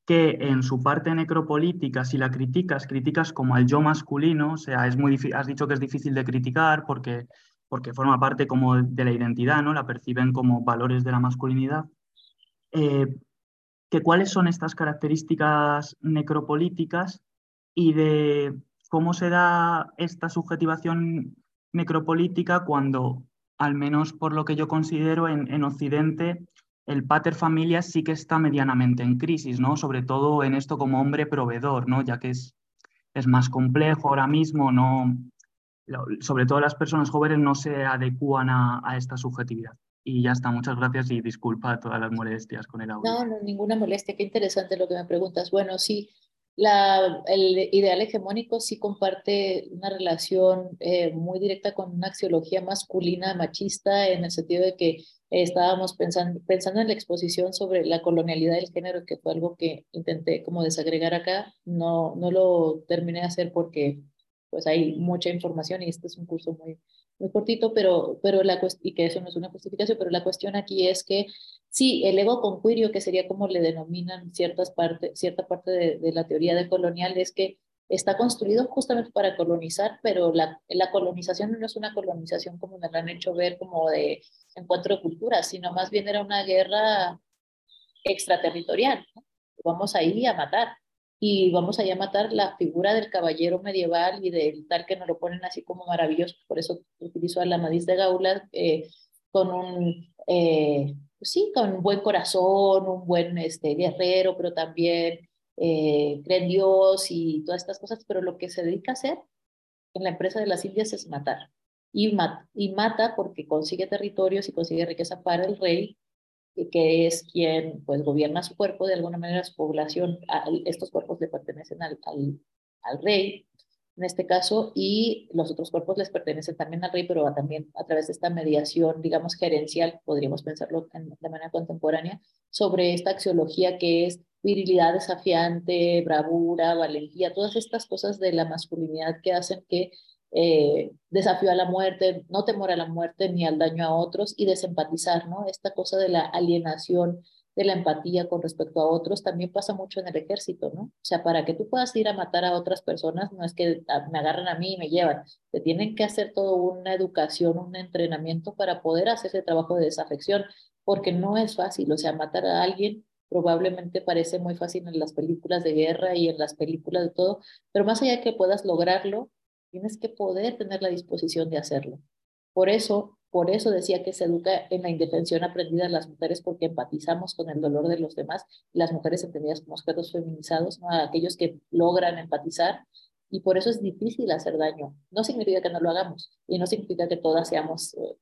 que en su parte necropolítica, si la criticas, criticas como al yo masculino, o sea, es muy has dicho que es difícil de criticar porque, porque forma parte como de la identidad, ¿no? La perciben como valores de la masculinidad. Eh, que cuáles son estas características necropolíticas y de cómo se da esta subjetivación necropolítica cuando, al menos por lo que yo considero en, en Occidente, el pater familia sí que está medianamente en crisis, ¿no? Sobre todo en esto como hombre proveedor, ¿no? Ya que es, es más complejo ahora mismo, no, sobre todo las personas jóvenes no se adecúan a, esta subjetividad. Y ya está, muchas gracias y disculpa todas las molestias con el audio. No, no, ninguna molestia, qué interesante lo que me preguntas. Bueno, sí, la, el ideal hegemónico sí comparte una relación eh, muy directa con una axiología masculina, machista, en el sentido de que estábamos pensando, pensando en la exposición sobre la colonialidad del género, que fue algo que intenté como desagregar acá. No, no lo terminé de hacer porque pues hay mucha información y este es un curso muy, muy cortito, pero, pero la y que eso no es una justificación, pero la cuestión aquí es que sí, el ego conquirio, que sería como le denominan ciertas parte, cierta parte de, de la teoría de colonial, es que está construido justamente para colonizar, pero la, la, colonización no es una colonización como me la han hecho ver como de encuentro de culturas, sino más bien era una guerra extraterritorial. Vamos a ir a matar y vamos a ir a matar la figura del caballero medieval y del tal que nos lo ponen así como maravilloso, por eso utilizo a la Madis de Gaula eh, con un, eh, pues sí, con un buen corazón, un buen este, guerrero, pero también eh, cree en Dios y todas estas cosas, pero lo que se dedica a hacer en la empresa de las Indias es matar. Y, y mata porque consigue territorios y consigue riqueza para el rey, que es quien pues gobierna su cuerpo, de alguna manera su población, estos cuerpos le pertenecen al, al, rey, en este caso, y los otros cuerpos les pertenecen también al rey, pero también a través de esta mediación, digamos, gerencial, podríamos pensarlo de manera contemporánea, sobre esta axiología que es virilidad desafiante, bravura, valentía, todas estas cosas de la masculinidad que hacen que eh, desafío a la muerte, no temor a la muerte ni al daño a otros y desempatizar, ¿no? Esta cosa de la alienación, de la empatía con respecto a otros también pasa mucho en el ejército, ¿no? O sea, para que tú puedas ir a matar a otras personas, no es que me agarren a mí y me llevan, te tienen que hacer toda una educación, un entrenamiento para poder hacer ese trabajo de desafección, porque no es fácil, o sea, matar a alguien probablemente parece muy fácil en las películas de guerra y en las películas de todo, pero más allá de que puedas lograrlo, tienes que poder tener la disposición de hacerlo. Por eso, por eso decía que se educa en la indefensión aprendida de las mujeres porque empatizamos con el dolor de los demás, las mujeres entendidas como objetos feminizados, aquellos que logran empatizar y por eso es difícil hacer daño. No significa que no lo hagamos y no significa que todas seamos eh,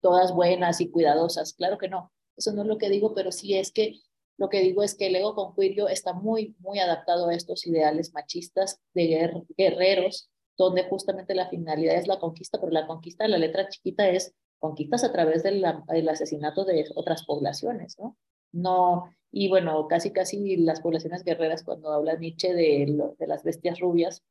todas buenas y cuidadosas, claro que no. Eso no es lo que digo, pero sí es que lo que digo es que el ego conquirio está muy, muy adaptado a estos ideales machistas de guerreros, donde justamente la finalidad es la conquista, pero la conquista de la letra chiquita es conquistas a través del, asesinato de otras poblaciones, ¿no? No, y bueno, casi casi las poblaciones guerreras, cuando habla Nietzsche de, las bestias rubias,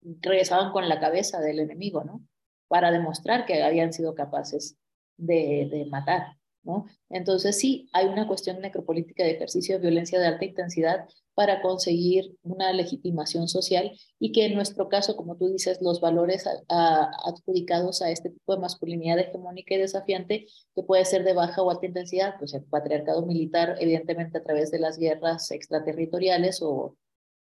regresaban con la cabeza del enemigo, ¿no? Para demostrar que habían sido capaces de, de matar. ¿no? Entonces sí, hay una cuestión necropolítica de ejercicio de violencia de alta intensidad para conseguir una legitimación social y que en nuestro caso, como tú dices, los valores adjudicados a este tipo de masculinidad hegemónica y desafiante, que puede ser de baja o alta intensidad, pues el patriarcado militar, evidentemente a través de las guerras extraterritoriales o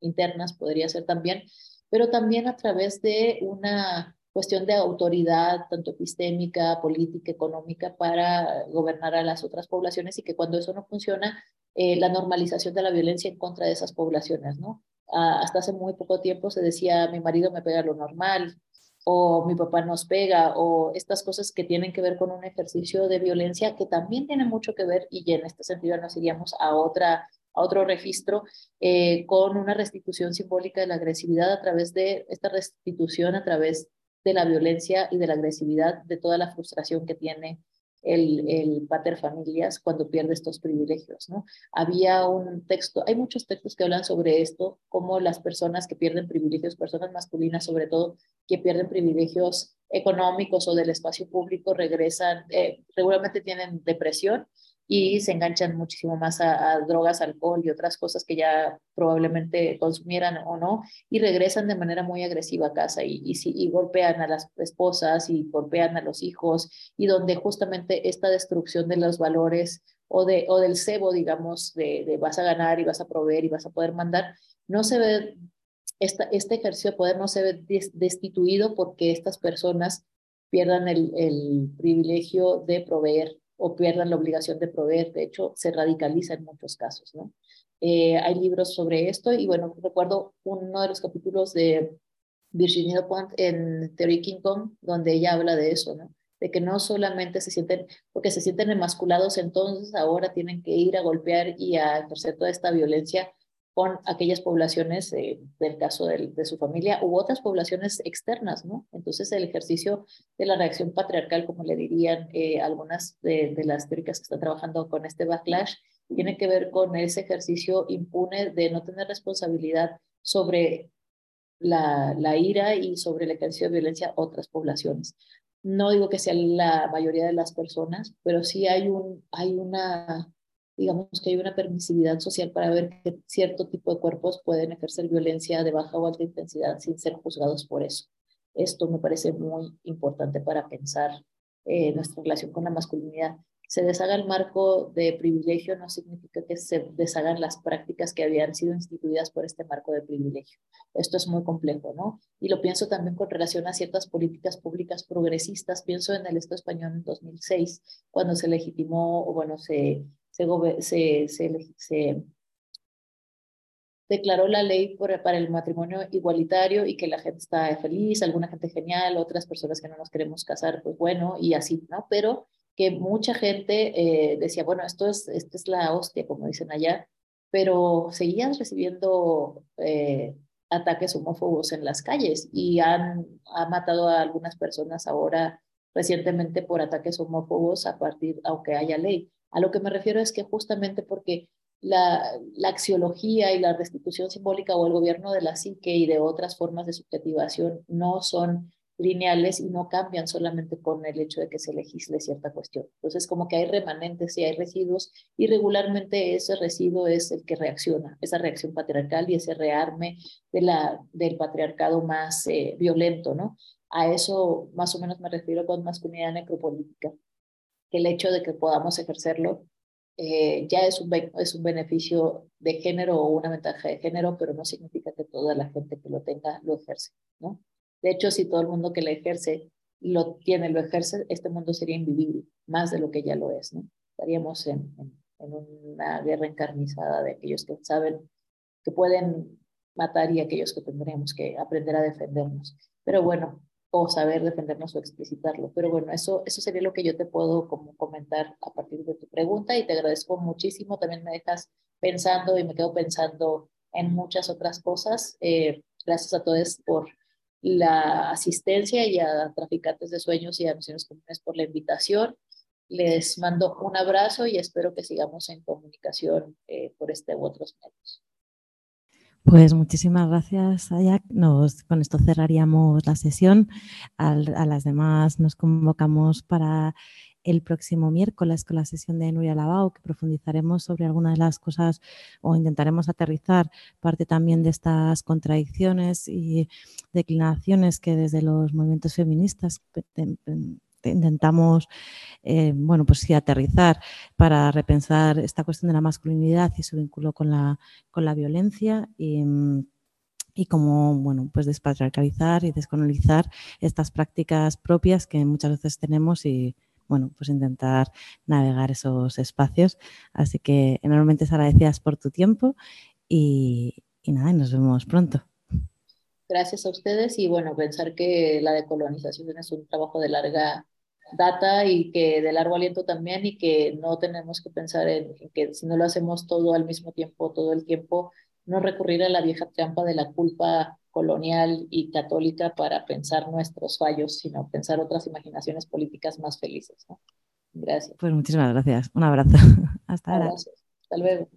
internas, podría ser también, pero también a través de una cuestión de autoridad, tanto epistémica, política, económica, para gobernar a las otras poblaciones y que cuando eso no funciona, eh, la normalización de la violencia en contra de esas poblaciones, ¿no? Ah, hasta hace muy poco tiempo se decía, mi marido me pega lo normal, o mi papá nos pega, o estas cosas que tienen que ver con un ejercicio de violencia que también tiene mucho que ver, y en este sentido nos iríamos a otra a otro registro eh, con una restitución simbólica de la agresividad a través de esta restitución a través de la violencia y de la agresividad, de toda la frustración que tiene el, el pater familias cuando pierde estos privilegios, ¿no? Había un texto, hay muchos textos que hablan sobre esto, como las personas que pierden privilegios, personas masculinas sobre todo, que pierden privilegios económicos o del espacio público, regresan, eh, regularmente tienen depresión y se enganchan muchísimo más a, drogas, alcohol y otras cosas que ya probablemente consumieran o no, y regresan de manera muy agresiva a casa y, y, y, golpean a las esposas y golpean a los hijos, y donde justamente esta destrucción de los valores o, de, o del cebo, digamos, de, de vas a ganar y vas a proveer y vas a poder mandar, no se ve, esta, este ejercicio de poder no se ve destituido porque estas personas pierdan el, el privilegio de proveer o pierdan la obligación de proveer. De hecho, se radicaliza en muchos casos, ¿no? Eh, hay libros sobre esto y bueno, recuerdo uno de los capítulos de Virginia Pont en Theory King Kong, donde ella habla de eso, ¿no? De que no solamente se sienten, porque se sienten emasculados, entonces ahora tienen que ir a golpear y a ejercer toda esta violencia con aquellas poblaciones eh, del caso de, su familia u otras poblaciones externas, ¿no? Entonces el ejercicio de la reacción patriarcal, como le dirían eh, algunas de, las teóricas que están trabajando con este backlash, tiene que ver con ese ejercicio impune de no tener responsabilidad sobre la, la ira y sobre el ejercicio de violencia a otras poblaciones. No digo que sea la mayoría de las personas, pero sí hay, un, hay una digamos que hay una permisividad social para ver que cierto tipo de cuerpos pueden ejercer violencia de baja o alta intensidad sin ser juzgados por eso. Esto me parece muy importante para pensar eh, nuestra relación con la masculinidad. Se deshaga el marco de privilegio no significa que se deshagan las prácticas que habían sido instituidas por este marco de privilegio. Esto es muy complejo, ¿no? Y lo pienso también con relación a ciertas políticas públicas progresistas. Pienso en el Estado español en 2006, cuando se legitimó, o bueno, se se, declaró la ley para el matrimonio igualitario y que la gente está feliz, alguna gente genial, otras personas que no nos queremos casar, pues bueno, y así, ¿no? Pero que mucha gente eh, decía, bueno, esto es, esto es la hostia, como dicen allá, pero seguían recibiendo eh, ataques homófobos en las calles y han, ha matado a algunas personas ahora recientemente por ataques homófobos a partir, aunque haya ley. A lo que me refiero es que justamente porque la, axiología y la restitución simbólica o el gobierno de la psique y de otras formas de subjetivación no son lineales y no cambian solamente con el hecho de que se legisle cierta cuestión. Entonces, como que hay remanentes y hay residuos, y regularmente ese residuo es el que reacciona, esa reacción patriarcal y ese rearme del patriarcado más eh, violento, ¿no? A eso más o menos me refiero con masculinidad necropolítica que el hecho de que podamos ejercerlo eh, ya es un, es un beneficio de género o una ventaja de género, pero no significa que toda la gente que lo tenga lo ejerce, ¿no? De hecho, si todo el mundo que lo ejerce lo tiene, lo ejerce, este mundo sería invivible, más de lo que ya lo es, ¿no? Estaríamos en, en, en una guerra encarnizada de aquellos que saben que pueden matar y aquellos que tendremos que aprender a defendernos. Pero bueno, o saber defendernos o explicitarlo. Pero bueno, eso, eso sería lo que yo te puedo como comentar a partir de tu pregunta y te agradezco muchísimo. También me dejas pensando y me quedo pensando en muchas otras cosas. Eh, gracias a todos por la asistencia y a Traficantes de Sueños y a Misiones Comunes por la invitación. Les mando un abrazo y espero que sigamos en comunicación eh, por este u otros medios. Pues muchísimas gracias, Ayak. Nos, con esto cerraríamos la sesión. Al, a las demás nos convocamos para el próximo miércoles con la sesión de Nuria Lavao, que profundizaremos sobre algunas de las cosas o intentaremos aterrizar parte también de estas contradicciones y declinaciones que desde los movimientos feministas intentamos, eh, bueno, pues sí, aterrizar para repensar esta cuestión de la masculinidad y su vínculo con la, con la violencia y, y cómo, bueno, pues despatriarcalizar y descolonizar estas prácticas propias que muchas veces tenemos y, bueno, pues intentar navegar esos espacios. Así que enormemente agradecidas por tu tiempo y, y nada, nos vemos pronto. Gracias a ustedes y bueno, pensar que la decolonización es un trabajo de larga data y que de largo aliento también y que no tenemos que pensar en, que si no lo hacemos todo al mismo tiempo, todo el tiempo, no recurrir a la vieja trampa de la culpa colonial y católica para pensar nuestros fallos, sino pensar otras imaginaciones políticas más felices. Gracias. Pues muchísimas gracias. Un abrazo. Hasta ahora. Hasta luego.